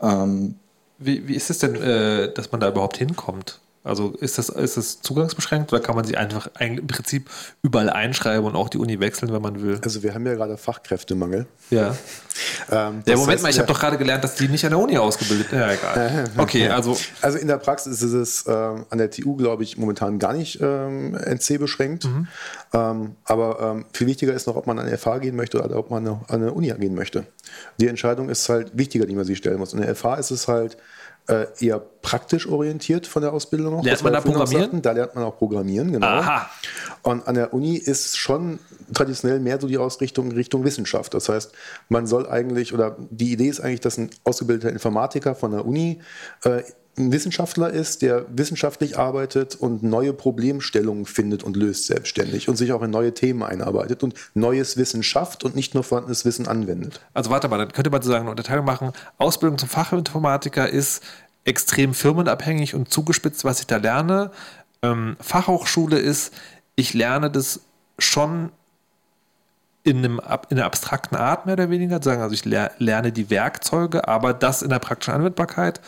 Ähm, wie, wie ist es denn, äh, dass man da überhaupt hinkommt? Also ist das, ist das zugangsbeschränkt oder kann man sich einfach im Prinzip überall einschreiben und auch die Uni wechseln, wenn man will? Also wir haben ja gerade Fachkräftemangel. Ja. *laughs* ähm, ja, Moment heißt, mal, ich habe doch gerade gelernt, dass die nicht an der Uni ausgebildet sind. Ja, egal. Okay, also. Also in der Praxis ist es äh, an der TU, glaube ich, momentan gar nicht ähm, NC beschränkt. Mhm. Ähm, aber ähm, viel wichtiger ist noch, ob man an FH gehen möchte oder ob man an eine Uni gehen möchte. Die Entscheidung ist halt wichtiger, die man sich stellen muss. In der FH ist es halt äh, eher praktisch orientiert von der Ausbildung noch. Lernt man da Programmieren? Sagten. Da lernt man auch Programmieren, genau. Aha. Und an der Uni ist schon traditionell mehr so die Ausrichtung Richtung Wissenschaft. Das heißt, man soll eigentlich, oder die Idee ist eigentlich, dass ein ausgebildeter Informatiker von der Uni äh, ein Wissenschaftler ist, der wissenschaftlich arbeitet und neue Problemstellungen findet und löst selbstständig und sich auch in neue Themen einarbeitet und neues Wissen schafft und nicht nur vorhandenes Wissen anwendet. Also warte mal, dann könnte man sozusagen eine Unterteilung machen. Ausbildung zum Fachinformatiker ist extrem firmenabhängig und zugespitzt, was ich da lerne. Ähm, Fachhochschule ist, ich lerne das schon in, einem, in einer abstrakten Art mehr oder weniger, also ich lerne die Werkzeuge, aber das in der praktischen Anwendbarkeit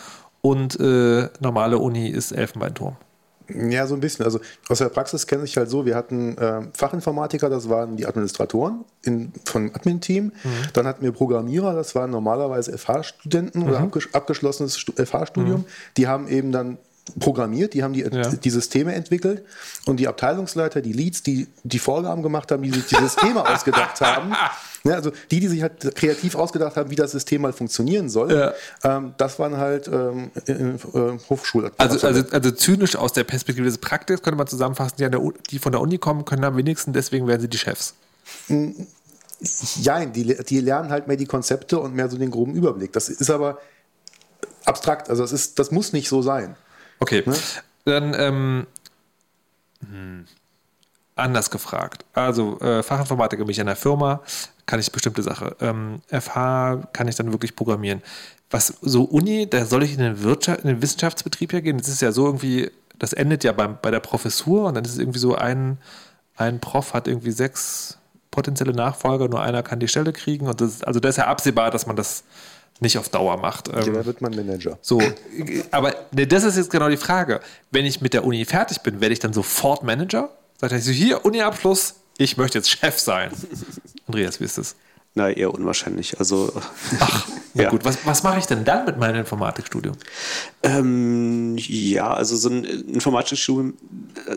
und äh, normale Uni ist Elfenbeinturm. Ja, so ein bisschen. Also aus der Praxis kenne ich halt so, wir hatten äh, Fachinformatiker, das waren die Administratoren in, von Admin-Team. Mhm. Dann hatten wir Programmierer, das waren normalerweise FH-Studenten mhm. oder abges abgeschlossenes FH-Studium. Mhm. Die haben eben dann programmiert, die haben die, ja. die Systeme entwickelt und die Abteilungsleiter, die Leads, die die Vorgaben gemacht haben, die sich die Systeme *laughs* ausgedacht haben, ja, also die, die sich halt kreativ ausgedacht haben, wie das System mal funktionieren soll, ja. ähm, das waren halt ähm, äh, Hochschul. Also, also, also zynisch aus der Perspektive des Praktikers könnte man zusammenfassen, die, der, die von der Uni kommen, können am wenigsten, deswegen werden sie die Chefs. Ja, die, die lernen halt mehr die Konzepte und mehr so den groben Überblick. Das ist aber abstrakt, also das, ist, das muss nicht so sein. Okay, ne? dann ähm, hm, anders gefragt. Also äh, Fachinformatiker bin ich in einer Firma, kann ich bestimmte Sachen. Ähm, FH kann ich dann wirklich programmieren. Was so Uni, da soll ich in den, Wirtschaft, in den Wissenschaftsbetrieb ja gehen. Das ist ja so irgendwie, das endet ja beim, bei der Professur und dann ist es irgendwie so ein, ein Prof hat irgendwie sechs potenzielle Nachfolger, nur einer kann die Stelle kriegen. Und das, also da ist ja absehbar, dass man das nicht auf Dauer macht. Ja, ähm, da wird man Manager. So, aber ne, das ist jetzt genau die Frage. Wenn ich mit der Uni fertig bin, werde ich dann sofort Manager? Sagt er so, hier, Uni-Abschluss, ich möchte jetzt Chef sein. *laughs* Andreas, wie ist das? Na, eher unwahrscheinlich. Also, Ach, *laughs* ja. gut. Was, was mache ich denn dann mit meinem Informatikstudium? Ähm, ja, also so ein Informatikstudium,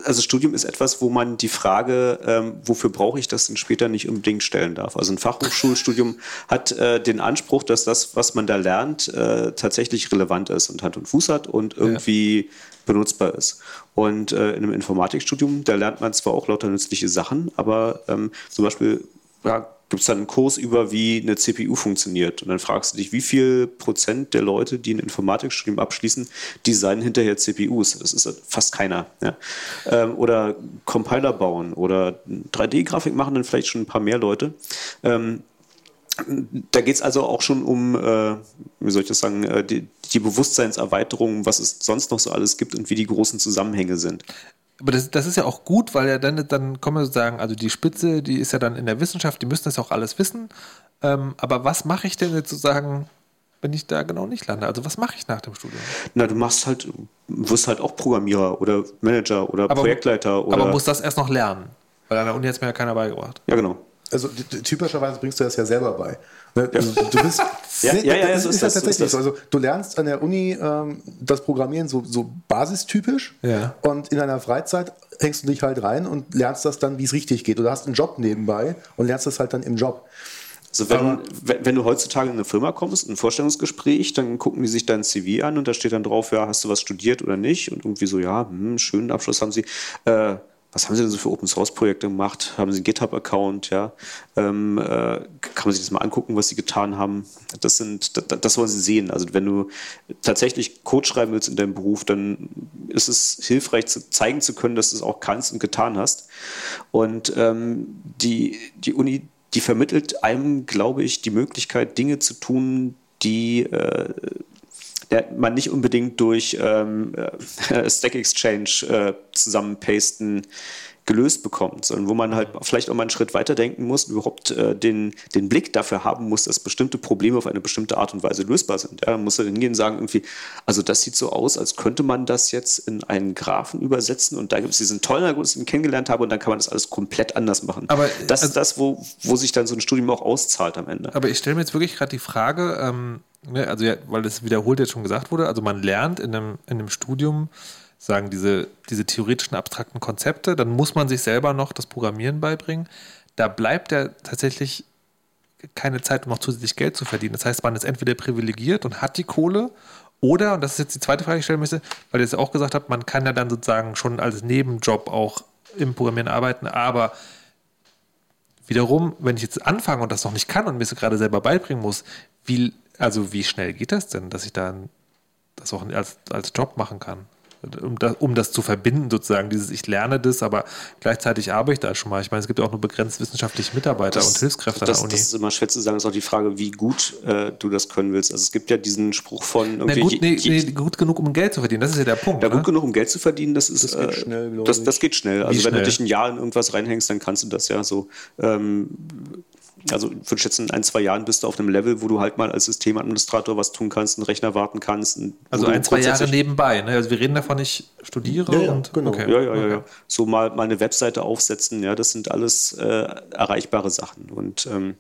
also Studium ist etwas, wo man die Frage, ähm, wofür brauche ich das denn später nicht unbedingt stellen darf. Also ein Fachhochschulstudium *laughs* hat äh, den Anspruch, dass das, was man da lernt, äh, tatsächlich relevant ist und Hand und Fuß hat und irgendwie ja. Benutzbar ist. Und äh, in einem Informatikstudium, da lernt man zwar auch lauter nützliche Sachen, aber ähm, zum Beispiel ja, gibt es dann einen Kurs über, wie eine CPU funktioniert. Und dann fragst du dich, wie viel Prozent der Leute, die ein Informatikstudium abschließen, designen hinterher CPUs? Das ist fast keiner. Ja? Ähm, oder Compiler bauen oder 3D-Grafik machen dann vielleicht schon ein paar mehr Leute. Ähm, da geht es also auch schon um, äh, wie soll ich das sagen, äh, die, die Bewusstseinserweiterung, was es sonst noch so alles gibt und wie die großen Zusammenhänge sind. Aber das, das ist ja auch gut, weil ja dann, dann kommen wir sozusagen, also die Spitze, die ist ja dann in der Wissenschaft, die müssen das auch alles wissen. Ähm, aber was mache ich denn jetzt sozusagen, wenn ich da genau nicht lande? Also was mache ich nach dem Studium? Na, du machst halt, wirst halt auch Programmierer oder Manager oder aber, Projektleiter. Oder aber muss das erst noch lernen? Weil an der Uni hat es mir ja keiner beigebracht. Ja, genau. Also typischerweise bringst du das ja selber bei. Ne, also, du bist, *laughs* ja, nee, ja, ja, das so ist ja das, so tatsächlich ist das. Also du lernst an der Uni ähm, das Programmieren so, so basistypisch Ja. und in deiner Freizeit hängst du dich halt rein und lernst das dann, wie es richtig geht. Oder hast einen Job nebenbei und lernst das halt dann im Job. Also wenn, Aber- wenn, wenn du heutzutage in eine Firma kommst, ein Vorstellungsgespräch, dann gucken die sich dein CV an und da steht dann drauf, ja, hast du was studiert oder nicht? Und irgendwie so, ja, hm, schönen Abschluss haben sie. Äh, was haben sie denn so für Open Source Projekte gemacht? Haben sie einen GitHub-Account? Ja? Ähm, äh, kann man sich das mal angucken, was sie getan haben? Das sind, das, das wollen sie sehen. Also wenn du tatsächlich Code schreiben willst in deinem Beruf, dann ist es hilfreich, zu, zeigen zu können, dass du es auch kannst und getan hast. Und ähm, die, die Uni, die vermittelt einem, glaube ich, die Möglichkeit, Dinge zu tun, die äh, der man nicht unbedingt durch ähm, äh, Stack Exchange äh, zusammenpasten gelöst bekommt, sondern wo man halt vielleicht auch mal einen Schritt weiter denken muss und überhaupt äh, den, den Blick dafür haben muss, dass bestimmte Probleme auf eine bestimmte Art und Weise lösbar sind. Ja, man muss dann hingehen und sagen, irgendwie, also das sieht so aus, als könnte man das jetzt in einen Graphen übersetzen und da gibt es diesen tollen Algorithmus, den ich kennengelernt habe und dann kann man das alles komplett anders machen. Aber, das also- ist das, wo, wo sich dann so ein Studium auch auszahlt am Ende. Aber ich stelle mir jetzt wirklich gerade die Frage, ähm, ne, also ja, weil das wiederholt jetzt schon gesagt wurde, also man lernt in einem, in einem Studium, sagen diese, diese theoretischen abstrakten Konzepte, dann muss man sich selber noch das Programmieren beibringen. Da bleibt ja tatsächlich keine Zeit, um noch zusätzlich Geld zu verdienen. Das heißt, man ist entweder privilegiert und hat die Kohle oder, und das ist jetzt die zweite Frage, die ich stellen möchte, weil ihr es auch gesagt habt, man kann ja dann sozusagen schon als Nebenjob auch im Programmieren arbeiten, aber wiederum, wenn ich jetzt anfange und das noch nicht kann und mir es gerade selber beibringen muss, wie, also wie schnell geht das denn, dass ich dann das auch als, als Job machen kann? Um das, um das zu verbinden, sozusagen, dieses Ich lerne das, aber gleichzeitig arbeite ich da schon mal. Ich meine, es gibt ja auch nur begrenzt wissenschaftliche Mitarbeiter und Hilfskräfte das, an der Uni. Das ist immer schwer zu sagen, ist auch die Frage, wie gut äh, du das können willst. Also es gibt ja diesen Spruch von Na irgendwie, gut, nee, je- nee, gut genug, um Geld zu verdienen, das ist ja der Punkt. ja, ne? gut genug, um Geld zu verdienen, das ist Das geht äh, schnell, das, ich. das geht schnell. Also wenn schnell? du dich ein Jahr in irgendwas reinhängst, dann kannst du das ja so. Ähm, also ich würde schätzen, in ein, zwei Jahren bist du auf einem Level, wo du halt mal als Systemadministrator was tun kannst, einen Rechner warten kannst. Also ein, zwei Jahre nebenbei. Ne? Also wir reden davon, ich studiere Ja, ja, und genau. okay. Ja, ja, ja, ja. So mal, mal eine Webseite aufsetzen, ja, das sind alles äh, erreichbare Sachen. Und ähm,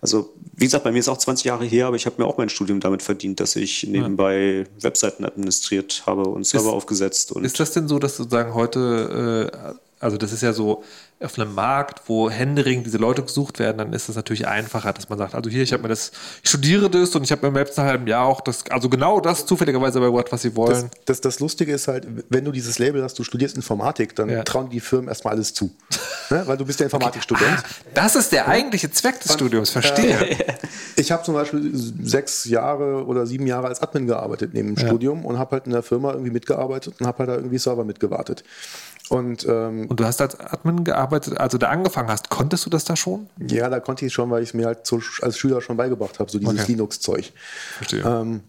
also, wie gesagt, bei mir ist auch 20 Jahre her, aber ich habe mir auch mein Studium damit verdient, dass ich nebenbei Webseiten administriert habe und Server Ist- aufgesetzt. Und Ist das denn so, dass sozusagen heute, äh, also das ist ja so auf einem Markt, wo händeringend diese Leute gesucht werden, dann ist es natürlich einfacher, dass man sagt, also hier, ich habe mir das, ich studiere das und ich habe mir im letzten halben Jahr auch das, also genau das zufälligerweise überbracht, was sie Das, wollen. das, das Lustige ist halt, wenn du dieses Label hast, du studierst Informatik, dann Ja. trauen die Firmen erstmal alles zu. *laughs* ne? Weil du bist ja Informatikstudent. Ah, das ist der eigentliche Zweck des Studiums, verstehe. Ich habe zum Beispiel sechs Jahre oder sieben Jahre als Admin gearbeitet neben dem Studium und habe halt in der Firma irgendwie mitgearbeitet und habe halt da irgendwie Server mitgewartet. Und ähm, Und du hast als Admin gearbeitet, also da angefangen hast, konntest du das da schon? ja, da konnte ich schon, weil ich es mir halt so als Schüler schon beigebracht habe, so dieses Okay. Linux-Zeug. Verstehe. Ähm,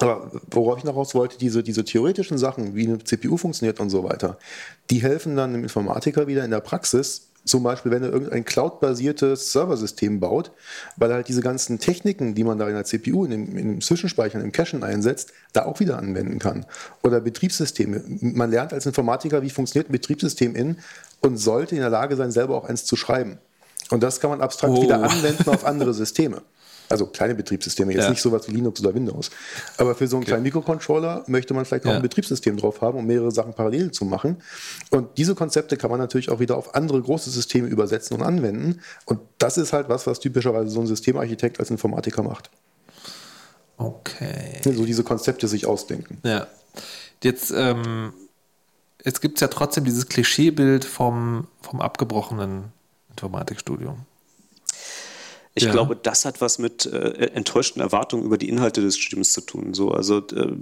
aber worauf ich noch raus wollte, diese, diese theoretischen Sachen, wie eine CPU funktioniert und so weiter, die helfen dann dem Informatiker wieder in der Praxis. Zum Beispiel, wenn er irgendein cloud-basiertes Serversystem baut, weil er halt diese ganzen Techniken, die man da in der CPU, in dem, in dem Zwischenspeichern, im Cachen einsetzt, da auch wieder anwenden kann. Oder Betriebssysteme. Man lernt als Informatiker, wie funktioniert ein Betriebssystem in und sollte in der Lage sein, selber auch eins zu schreiben. Und das kann man abstrakt Oh. wieder anwenden auf andere Systeme. Also kleine Betriebssysteme, jetzt Ja. nicht sowas wie Linux oder Windows. Aber für so einen kleinen Mikrocontroller möchte man vielleicht auch Ja. ein Betriebssystem drauf haben, um mehrere Sachen parallel zu machen. Und diese Konzepte kann man natürlich auch wieder auf andere große Systeme übersetzen und anwenden. Und das ist halt was, was typischerweise so ein Systemarchitekt als Informatiker macht. Okay. So diese Konzepte sich ausdenken. Ja. Jetzt, ähm, jetzt gibt es ja trotzdem dieses Klischeebild vom, vom abgebrochenen Informatikstudium. Ich Ja. glaube, das hat was mit äh, enttäuschten Erwartungen über die Inhalte des Studiums zu tun. So, also äh,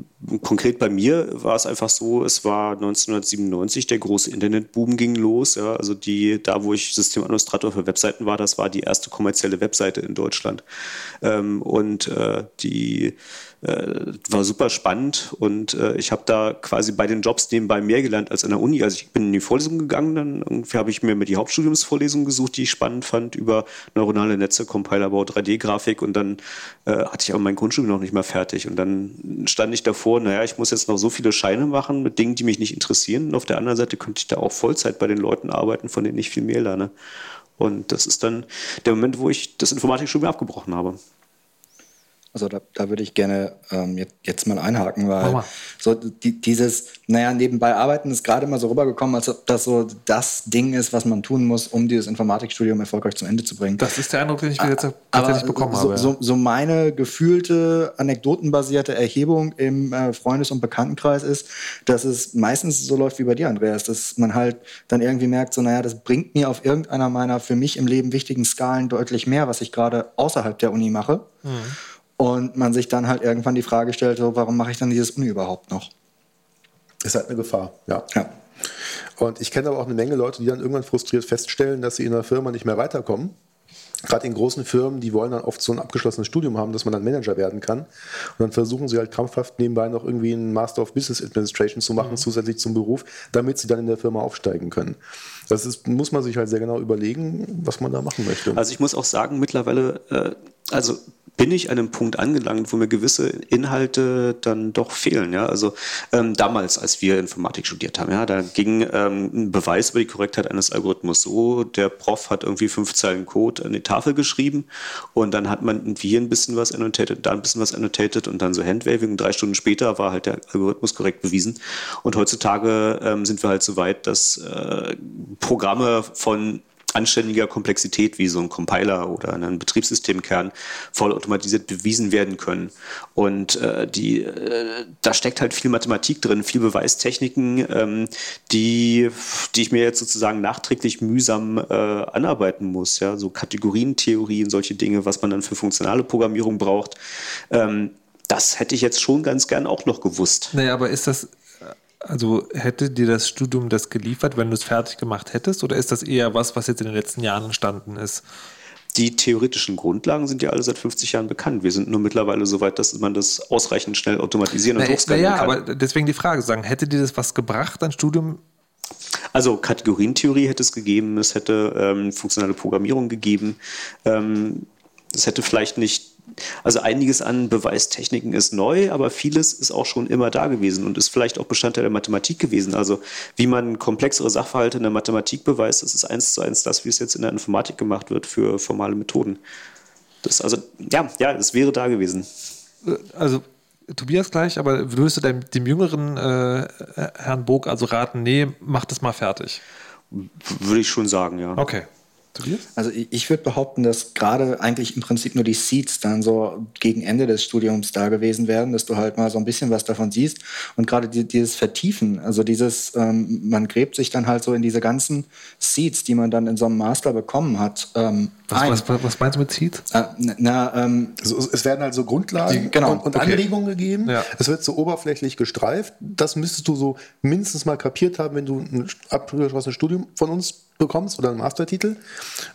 konkret bei mir war es einfach so, es war 1997, der große Internetboom ging los. Ja, also die, da wo ich Systemadministrator für Webseiten war, das war die erste kommerzielle Webseite in Deutschland. Ähm, und äh, die äh, war super spannend und äh, ich habe da quasi bei den Jobs nebenbei mehr gelernt als an der Uni. Also ich bin in die Vorlesung gegangen, dann irgendwie habe ich mir die Hauptstudiumsvorlesung gesucht, die ich spannend fand über neuronale Netze, Compilerbau, 3D-Grafik und dann äh, hatte ich aber mein Grundstudium noch nicht mal fertig und dann stand ich davor, naja, ich muss jetzt noch so viele Scheine machen mit Dingen, die mich nicht interessieren und auf der anderen Seite könnte ich da auch Vollzeit bei den Leuten arbeiten, von denen ich viel mehr lerne. Und das ist dann der Moment, wo ich das Informatikstudium abgebrochen habe. Also da, da würde ich gerne ähm, jetzt, jetzt, mal einhaken, weil mal. so die, dieses, naja, nebenbei arbeiten ist gerade mal so rübergekommen, als ob das so das Ding ist, was man tun muss, um dieses Informatikstudium erfolgreich zum Ende zu bringen. Das ist der Eindruck, den ich jetzt tatsächlich bekommen so, habe. So, so, meine gefühlte, anekdotenbasierte Erhebung im äh, Freundes- und Bekanntenkreis ist, dass es meistens so läuft wie bei dir, Andreas, dass man halt dann irgendwie merkt, so, naja, das bringt mir auf irgendeiner meiner für mich im Leben wichtigen Skalen deutlich mehr, was ich gerade außerhalb der Uni mache. Mhm. Und man sich dann halt irgendwann die Frage stellt, so, warum mache ich dann dieses Uni überhaupt noch? Ist halt eine Gefahr, ja. ja. Und ich kenne aber auch eine Menge Leute, die dann irgendwann frustriert feststellen, dass sie in der Firma nicht mehr weiterkommen. Gerade in großen Firmen, die wollen dann oft so ein abgeschlossenes Studium haben, dass man dann Manager werden kann. Und dann versuchen sie halt krampfhaft nebenbei noch irgendwie einen Master of Business Administration zu machen, mhm. zusätzlich zum Beruf, damit sie dann in der Firma aufsteigen können. Das ist, muss man sich halt sehr genau überlegen, was man da machen möchte. Also ich muss auch sagen, mittlerweile, äh, also bin ich an einem Punkt angelangt, wo mir gewisse Inhalte dann doch fehlen. Ja? Also ähm, damals, als wir Informatik studiert haben, ja, da ging ähm, ein Beweis über die Korrektheit eines Algorithmus so, der Prof hat irgendwie fünf Zeilen Code an die Tafel geschrieben und dann hat man hier ein bisschen was annotated, da ein bisschen was annotated und dann so Handwaving. Drei Stunden später war halt der Algorithmus korrekt bewiesen. Und heutzutage ähm, sind wir halt so weit, dass äh, Programme von anständiger Komplexität wie so ein Compiler oder ein Betriebssystemkern vollautomatisiert bewiesen werden können. Und äh, die, äh, da steckt halt viel Mathematik drin, viel Beweistechniken, ähm, die, die ich mir jetzt sozusagen nachträglich mühsam äh, anarbeiten muss. Ja? So Kategorientheorien, solche Dinge, was man dann für funktionale Programmierung braucht. Ähm, das hätte ich jetzt schon ganz gern auch noch gewusst. Naja, aber ist das, also hätte dir das Studium das geliefert, wenn du es fertig gemacht hättest, oder ist das eher was, was jetzt in den letzten Jahren entstanden ist? Die theoretischen Grundlagen sind ja alle seit 50 Jahren bekannt. Wir sind nur mittlerweile so weit, dass man das ausreichend schnell automatisieren und hochskalieren ja, kann. Ja, aber deswegen die Frage sagen, hätte dir das was gebracht, dein Studium? Also Kategorientheorie hätte es gegeben, es hätte ähm, funktionale Programmierung gegeben. Ähm, es hätte vielleicht nicht also einiges an Beweistechniken ist neu, aber vieles ist auch schon immer da gewesen und ist vielleicht auch Bestandteil der Mathematik gewesen. Also wie man komplexere Sachverhalte in der Mathematik beweist, das ist eins zu eins das, wie es jetzt in der Informatik gemacht wird für formale Methoden. Das, also ja, ja, es wäre da gewesen. Also Tobias gleich, aber würdest du dem, dem jüngeren äh, Herrn Bog also raten, nee, mach das mal fertig? Würde ich schon sagen, ja. Okay. Tobias? Also ich, ich würde behaupten, dass gerade eigentlich im Prinzip nur die Seeds dann so gegen Ende des Studiums da gewesen wären, dass du halt mal so ein bisschen was davon siehst und gerade die, dieses Vertiefen, also dieses, ähm, man gräbt sich dann halt so in diese ganzen Seeds, die man dann in so einem Master bekommen hat. Ähm, was, was, was, meinst du mit Seeds? Äh, na, ähm, also es werden also Grundlagen die, genau, und, und okay. Anregungen gegeben. Ja. Es wird so oberflächlich gestreift. Das müsstest du so mindestens mal kapiert haben, wenn du ein abgeschlossenes Studium von uns bekommst oder einen Mastertitel.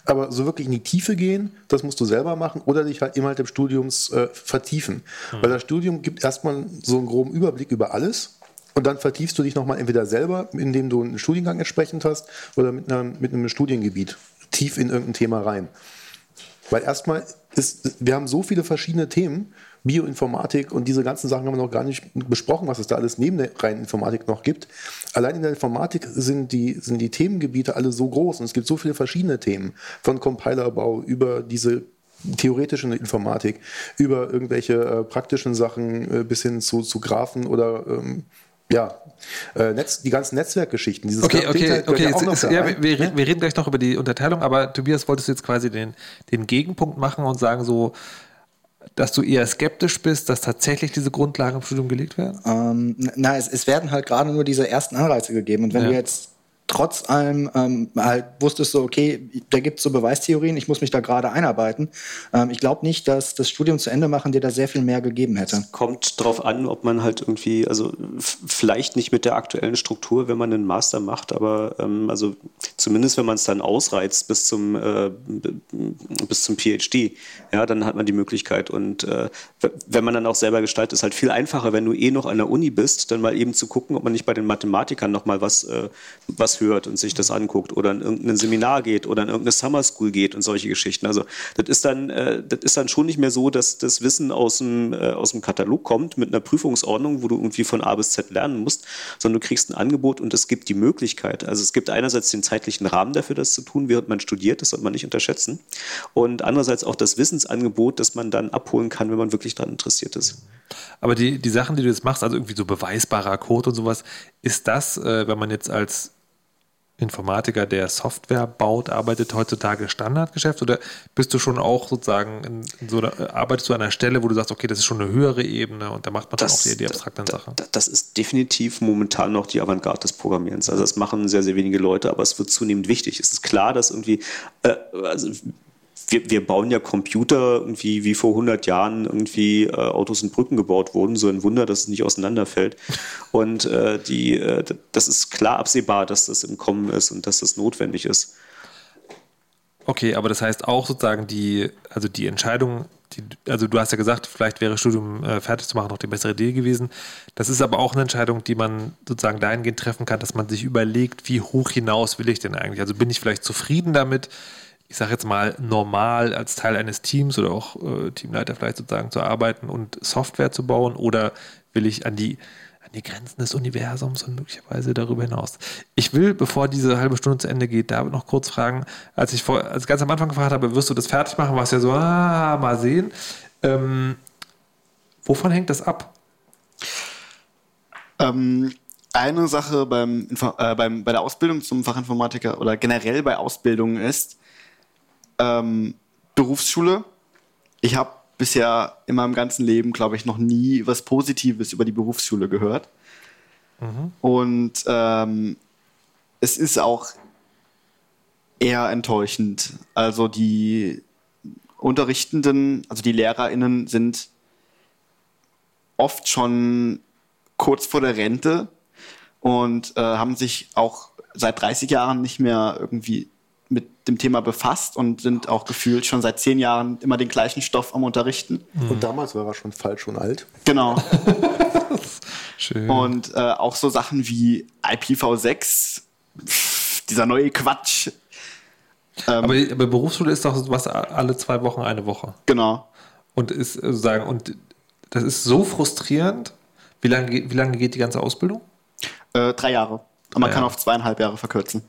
Aber so wirklich in die Tiefe gehen, das musst du selber machen oder dich halt innerhalb des Studiums äh, vertiefen. Mhm. Weil das Studium gibt erstmal so einen groben Überblick über alles. Und dann vertiefst du dich nochmal entweder selber, indem du einen Studiengang entsprechend hast, oder mit, einer, mit einem Studiengebiet tief in irgendein Thema rein. Weil erstmal ist, wir haben so viele verschiedene Themen, Bioinformatik und diese ganzen Sachen haben wir noch gar nicht besprochen, was es da alles neben der reinen Informatik noch gibt. Allein in der Informatik sind die, sind die Themengebiete alle so groß und es gibt so viele verschiedene Themen, von Compilerbau über diese theoretische Informatik, über irgendwelche äh, praktischen Sachen äh, bis hin zu, zu Graphen oder ähm, ja, äh, Netz, die ganzen Netzwerkgeschichten. Dieses okay, okay, okay. Jetzt, ist, ja, wir, wir, ne? wir, reden gleich noch über die Unterteilung, aber Tobias, wolltest du jetzt quasi den, den Gegenpunkt machen und sagen so, dass du eher skeptisch bist, dass tatsächlich diese Grundlagen im Studium gelegt werden? Ähm, na, es, es, werden halt gerade nur diese ersten Anreize gegeben. Und wenn ja. du jetzt trotz allem ähm, halt wusstest du, okay, da gibt es so Beweistheorien, ich muss mich da gerade einarbeiten. Ähm, ich glaube nicht, dass das Studium zu Ende machen dir da sehr viel mehr gegeben hätte. Es kommt darauf an, ob man halt irgendwie, also vielleicht nicht mit der aktuellen Struktur, wenn man einen Master macht, aber ähm, also zumindest wenn man es dann ausreizt bis zum, äh, bis zum PhD, ja, dann hat man die Möglichkeit. Und äh, wenn man dann auch selber gestaltet, ist halt viel einfacher, wenn du eh noch an der Uni bist, dann mal eben zu gucken, ob man nicht bei den Mathematikern nochmal was, äh, was hört und sich das anguckt oder in irgendein Seminar geht oder in irgendeine Summer School geht und solche Geschichten. Also das ist dann, äh, das ist dann schon nicht mehr so, dass das Wissen aus dem, äh, aus dem Katalog kommt mit einer Prüfungsordnung, wo du irgendwie von A bis Z lernen musst, sondern du kriegst ein Angebot und es gibt die Möglichkeit. Also es gibt einerseits den zeitlichen Rahmen dafür, das zu tun, während man studiert, das sollte man nicht unterschätzen. Und andererseits auch das Wissensangebot, das man dann abholen kann, wenn man wirklich daran interessiert ist. Aber die, die Sachen, die du jetzt machst, also irgendwie so beweisbarer Code und sowas, ist das, äh, wenn man jetzt als Informatiker, der Software baut, arbeitet heutzutage Standardgeschäft oder bist du schon auch sozusagen in, in so einer, arbeitest du an einer Stelle, wo du sagst, okay, das ist schon eine höhere Ebene und da macht man das, dann auch die, die abstrakten da, Sachen? Da, das ist definitiv momentan noch die Avantgarde des Programmierens. Also das machen sehr, sehr wenige Leute, aber es wird zunehmend wichtig. Es ist klar, dass irgendwie, äh, also wir, wir bauen ja Computer irgendwie wie vor 100 Jahren irgendwie äh, Autos und Brücken gebaut wurden. So ein Wunder, dass es nicht auseinanderfällt. Und äh, die, äh, das ist klar absehbar, dass das im Kommen ist und dass das notwendig ist. Okay, aber das heißt auch sozusagen die, also die Entscheidung, die, also du hast ja gesagt, vielleicht wäre Studium äh, fertig zu machen noch die bessere Idee gewesen. Das ist aber auch eine Entscheidung, die man sozusagen dahingehend treffen kann, dass man sich überlegt, wie hoch hinaus will ich denn eigentlich? Also bin ich vielleicht zufrieden damit, ich sage jetzt mal, normal als Teil eines Teams oder auch äh, Teamleiter vielleicht sozusagen zu arbeiten und Software zu bauen oder will ich an die, an die Grenzen des Universums und möglicherweise darüber hinaus? Ich will, bevor diese halbe Stunde zu Ende geht, da noch kurz fragen, als ich vor, als ganz am Anfang gefragt habe, wirst du das fertig machen, war es ja so, ah, mal sehen. Ähm, wovon hängt das ab? Ähm, eine Sache beim, äh, beim, bei der Ausbildung zum Fachinformatiker oder generell bei Ausbildungen ist, ähm, Berufsschule. Ich habe bisher in meinem ganzen Leben, glaube ich, noch nie was Positives über die Berufsschule gehört. Mhm. Und ähm, es ist auch eher enttäuschend. Also die Unterrichtenden, also die LehrerInnen sind oft schon kurz vor der Rente und äh, haben sich auch seit 30 Jahren nicht mehr irgendwie dem Thema befasst und sind auch gefühlt schon seit zehn Jahren immer den gleichen Stoff am Unterrichten. Und damals war er schon falsch und alt. Genau. *laughs* Schön. Und äh, auch so Sachen wie IPv6, dieser neue Quatsch. Ähm, aber, aber Berufsschule ist doch was alle zwei Wochen eine Woche. Genau. Und ist sozusagen, und das ist so frustrierend. Wie lange, wie lange geht die ganze Ausbildung? Äh, drei Jahre. Und man ja. kann auf zweieinhalb Jahre verkürzen.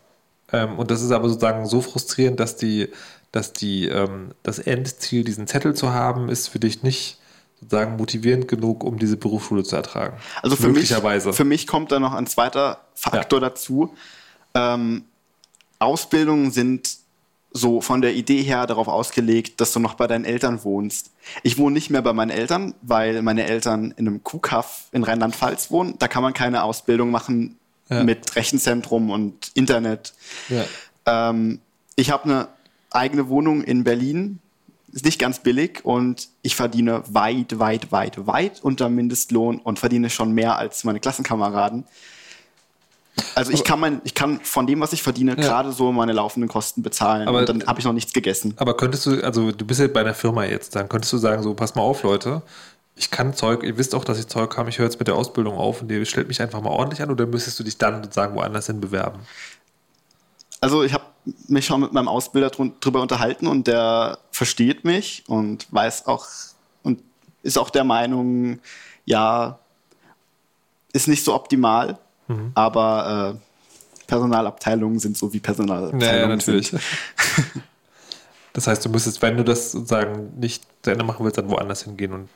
Ähm, und das ist aber sozusagen so frustrierend, dass die, dass die, ähm, das Endziel, diesen Zettel zu haben, ist für dich nicht sozusagen motivierend genug, um diese Berufsschule zu ertragen. Also für mich, für mich kommt da noch ein zweiter Faktor ja. dazu. Ähm, Ausbildungen sind so von der Idee her darauf ausgelegt, dass du noch bei deinen Eltern wohnst. Ich wohne nicht mehr bei meinen Eltern, weil meine Eltern in einem Kuhkaff in Rheinland-Pfalz wohnen. Da kann man keine Ausbildung machen, ja. mit Rechenzentrum und Internet. Ja. Ähm, ich habe eine eigene Wohnung in Berlin, ist nicht ganz billig und ich verdiene weit, weit, weit, weit unter Mindestlohn und verdiene schon mehr als meine Klassenkameraden. Also ich kann, mein, ich kann von dem, was ich verdiene, ja. gerade so meine laufenden Kosten bezahlen aber, und dann habe ich noch nichts gegessen. Aber könntest du, also du bist ja bei einer Firma jetzt, dann könntest du sagen, so pass mal auf, Leute, ich kann Zeug, ihr wisst auch, dass ich Zeug habe, ich höre jetzt mit der Ausbildung auf und ihr stellt mich einfach mal ordentlich an oder müsstest du dich dann sozusagen woanders hin bewerben? Also ich habe mich schon mit meinem Ausbilder drüber unterhalten und der versteht mich und weiß auch und ist auch der Meinung, ja, ist nicht so optimal, mhm. aber äh, Personalabteilungen sind so wie Personalabteilungen. Naja, natürlich. Sind. *laughs* das heißt, du müsstest, wenn du das sozusagen nicht zu Ende machen willst, dann woanders hingehen und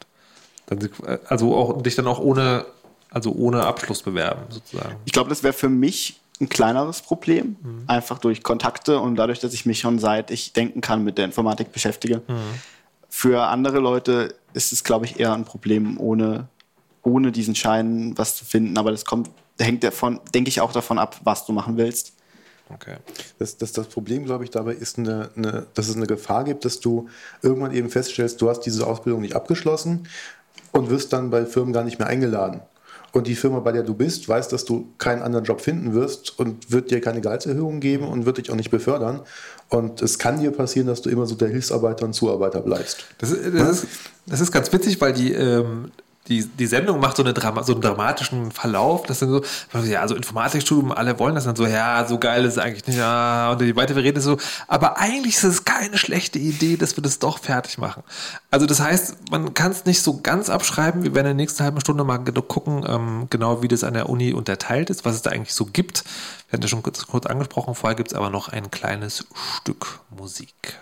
dann, also auch dich dann auch ohne, also ohne Abschluss bewerben, sozusagen. Ich glaube, das wäre für mich ein kleineres Problem, mhm. einfach durch Kontakte und dadurch, dass ich mich schon seit ich denken kann mit der Informatik beschäftige. Mhm. Für andere Leute ist es, glaube ich, eher ein Problem, ohne, ohne diesen Schein was zu finden. Aber das kommt, hängt davon, denke ich, auch davon ab, was du machen willst. Okay. Das, das, das Problem, glaube ich, dabei ist, eine, eine, dass es eine Gefahr gibt, dass du irgendwann eben feststellst, du hast diese Ausbildung nicht abgeschlossen, und wirst dann bei Firmen gar nicht mehr eingeladen. Und die Firma, bei der du bist, weiß, dass du keinen anderen Job finden wirst und wird dir keine Gehaltserhöhung geben und wird dich auch nicht befördern. Und es kann dir passieren, dass du immer so der Hilfsarbeiter und Zuarbeiter bleibst. Das, das, ist, das ist ganz witzig, weil die, ähm, die, die Sendung macht so, eine Drama, so einen dramatischen Verlauf. Das sind so, ja, also Informatikstudium, alle wollen das dann so, ja, so geil ist es eigentlich nicht, ja, und die weitere Rede ist so, aber eigentlich ist es keine schlechte Idee, dass wir das doch fertig machen. Also das heißt, man kann es nicht so ganz abschreiben, wir werden in der nächsten halben Stunde mal gucken, ähm, genau wie das an der Uni unterteilt ist, was es da eigentlich so gibt. Wir hatten ja schon kurz, kurz angesprochen, vorher gibt es aber noch ein kleines Stück Musik.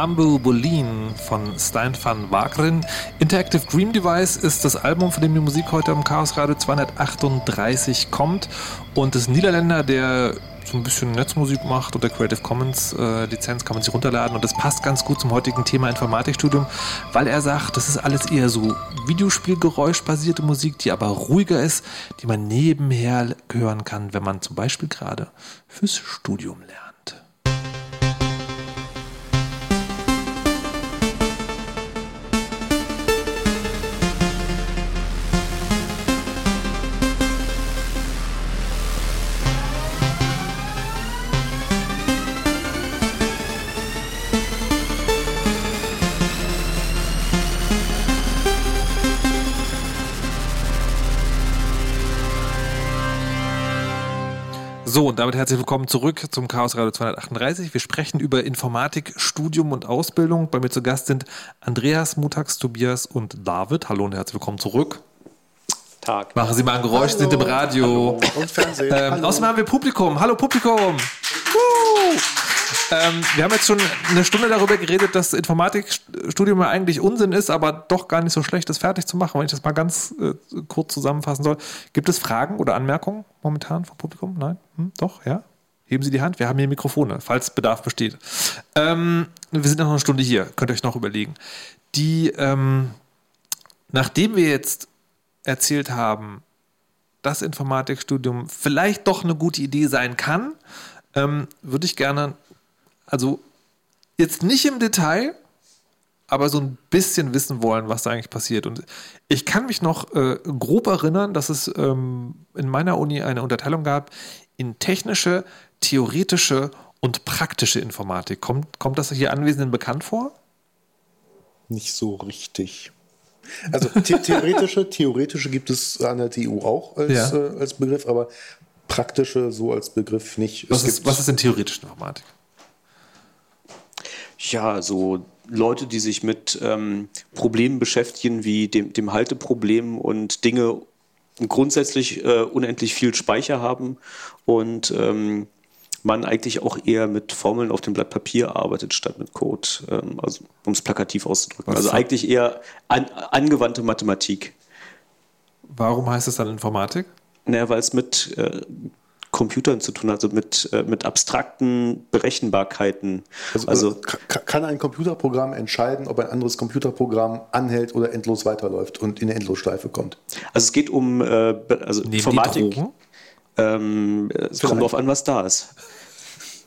Bamboo Bolin von Stein van Wagren. Interactive Dream Device ist das Album, von dem die Musik heute am Chaos Radio 238 kommt. Und das Niederländer, der so ein bisschen Netzmusik macht unter Creative Commons äh, Lizenz kann man sich runterladen und das passt ganz gut zum heutigen Thema Informatikstudium, weil er sagt, das ist alles eher so Videospielgeräuschbasierte Musik, die aber ruhiger ist, die man nebenher hören kann, wenn man zum Beispiel gerade fürs Studium lernt. So, und damit herzlich willkommen zurück zum Chaos Radio 238. Wir sprechen über Informatik, Studium und Ausbildung. Bei mir zu Gast sind Andreas, Mutax, Tobias und David. Hallo und herzlich willkommen zurück. Tag. Machen Sie mal ein Geräusch, sind im Radio. Und Fernsehen. Ähm, Hallo. außerdem haben wir Publikum. Hallo Publikum. Woo! Ähm, wir haben jetzt schon eine Stunde darüber geredet, dass Informatikstudium ja eigentlich Unsinn ist, aber doch gar nicht so schlecht ist, fertig zu machen. Wenn ich das mal ganz äh, kurz zusammenfassen soll. Gibt es Fragen oder Anmerkungen momentan vom Publikum? Nein? Hm? Doch? Ja? Heben Sie die Hand. Wir haben hier Mikrofone, falls Bedarf besteht. Ähm, wir sind noch eine Stunde hier. Könnt ihr euch noch überlegen. Die, ähm, nachdem wir jetzt erzählt haben, dass Informatikstudium vielleicht doch eine gute Idee sein kann, ähm, würde ich gerne, also jetzt nicht im Detail, aber so ein bisschen wissen wollen, was da eigentlich passiert. Und ich kann mich noch äh, grob erinnern, dass es ähm, in meiner Uni eine Unterteilung gab in technische, theoretische und praktische Informatik. Kommt, kommt das hier Anwesenden bekannt vor? Nicht so richtig. Also the theoretische, theoretische gibt es an der TU auch als, Ja. äh, als Begriff, aber praktische so als Begriff nicht. Was Es ist, gibt- was ist denn theoretische Informatik? Ja, so Leute, die sich mit ähm, Problemen beschäftigen, wie dem, dem Halteproblem und Dinge grundsätzlich äh, unendlich viel Speicher haben und ähm, man eigentlich auch eher mit Formeln auf dem Blatt Papier arbeitet, statt mit Code, ähm, also um es plakativ auszudrücken. Was Also eigentlich eher an, angewandte Mathematik. Warum heißt es dann Informatik? Naja, weil es mit äh, Computern zu tun hat, also mit, äh, mit abstrakten Berechenbarkeiten. Also, Also, äh, ka- kann ein Computerprogramm entscheiden, ob ein anderes Computerprogramm anhält oder endlos weiterläuft und in eine Endlosschleife kommt? also es geht um äh, also Nehmen Informatik. Ähm, es kommt darauf an, was da ist.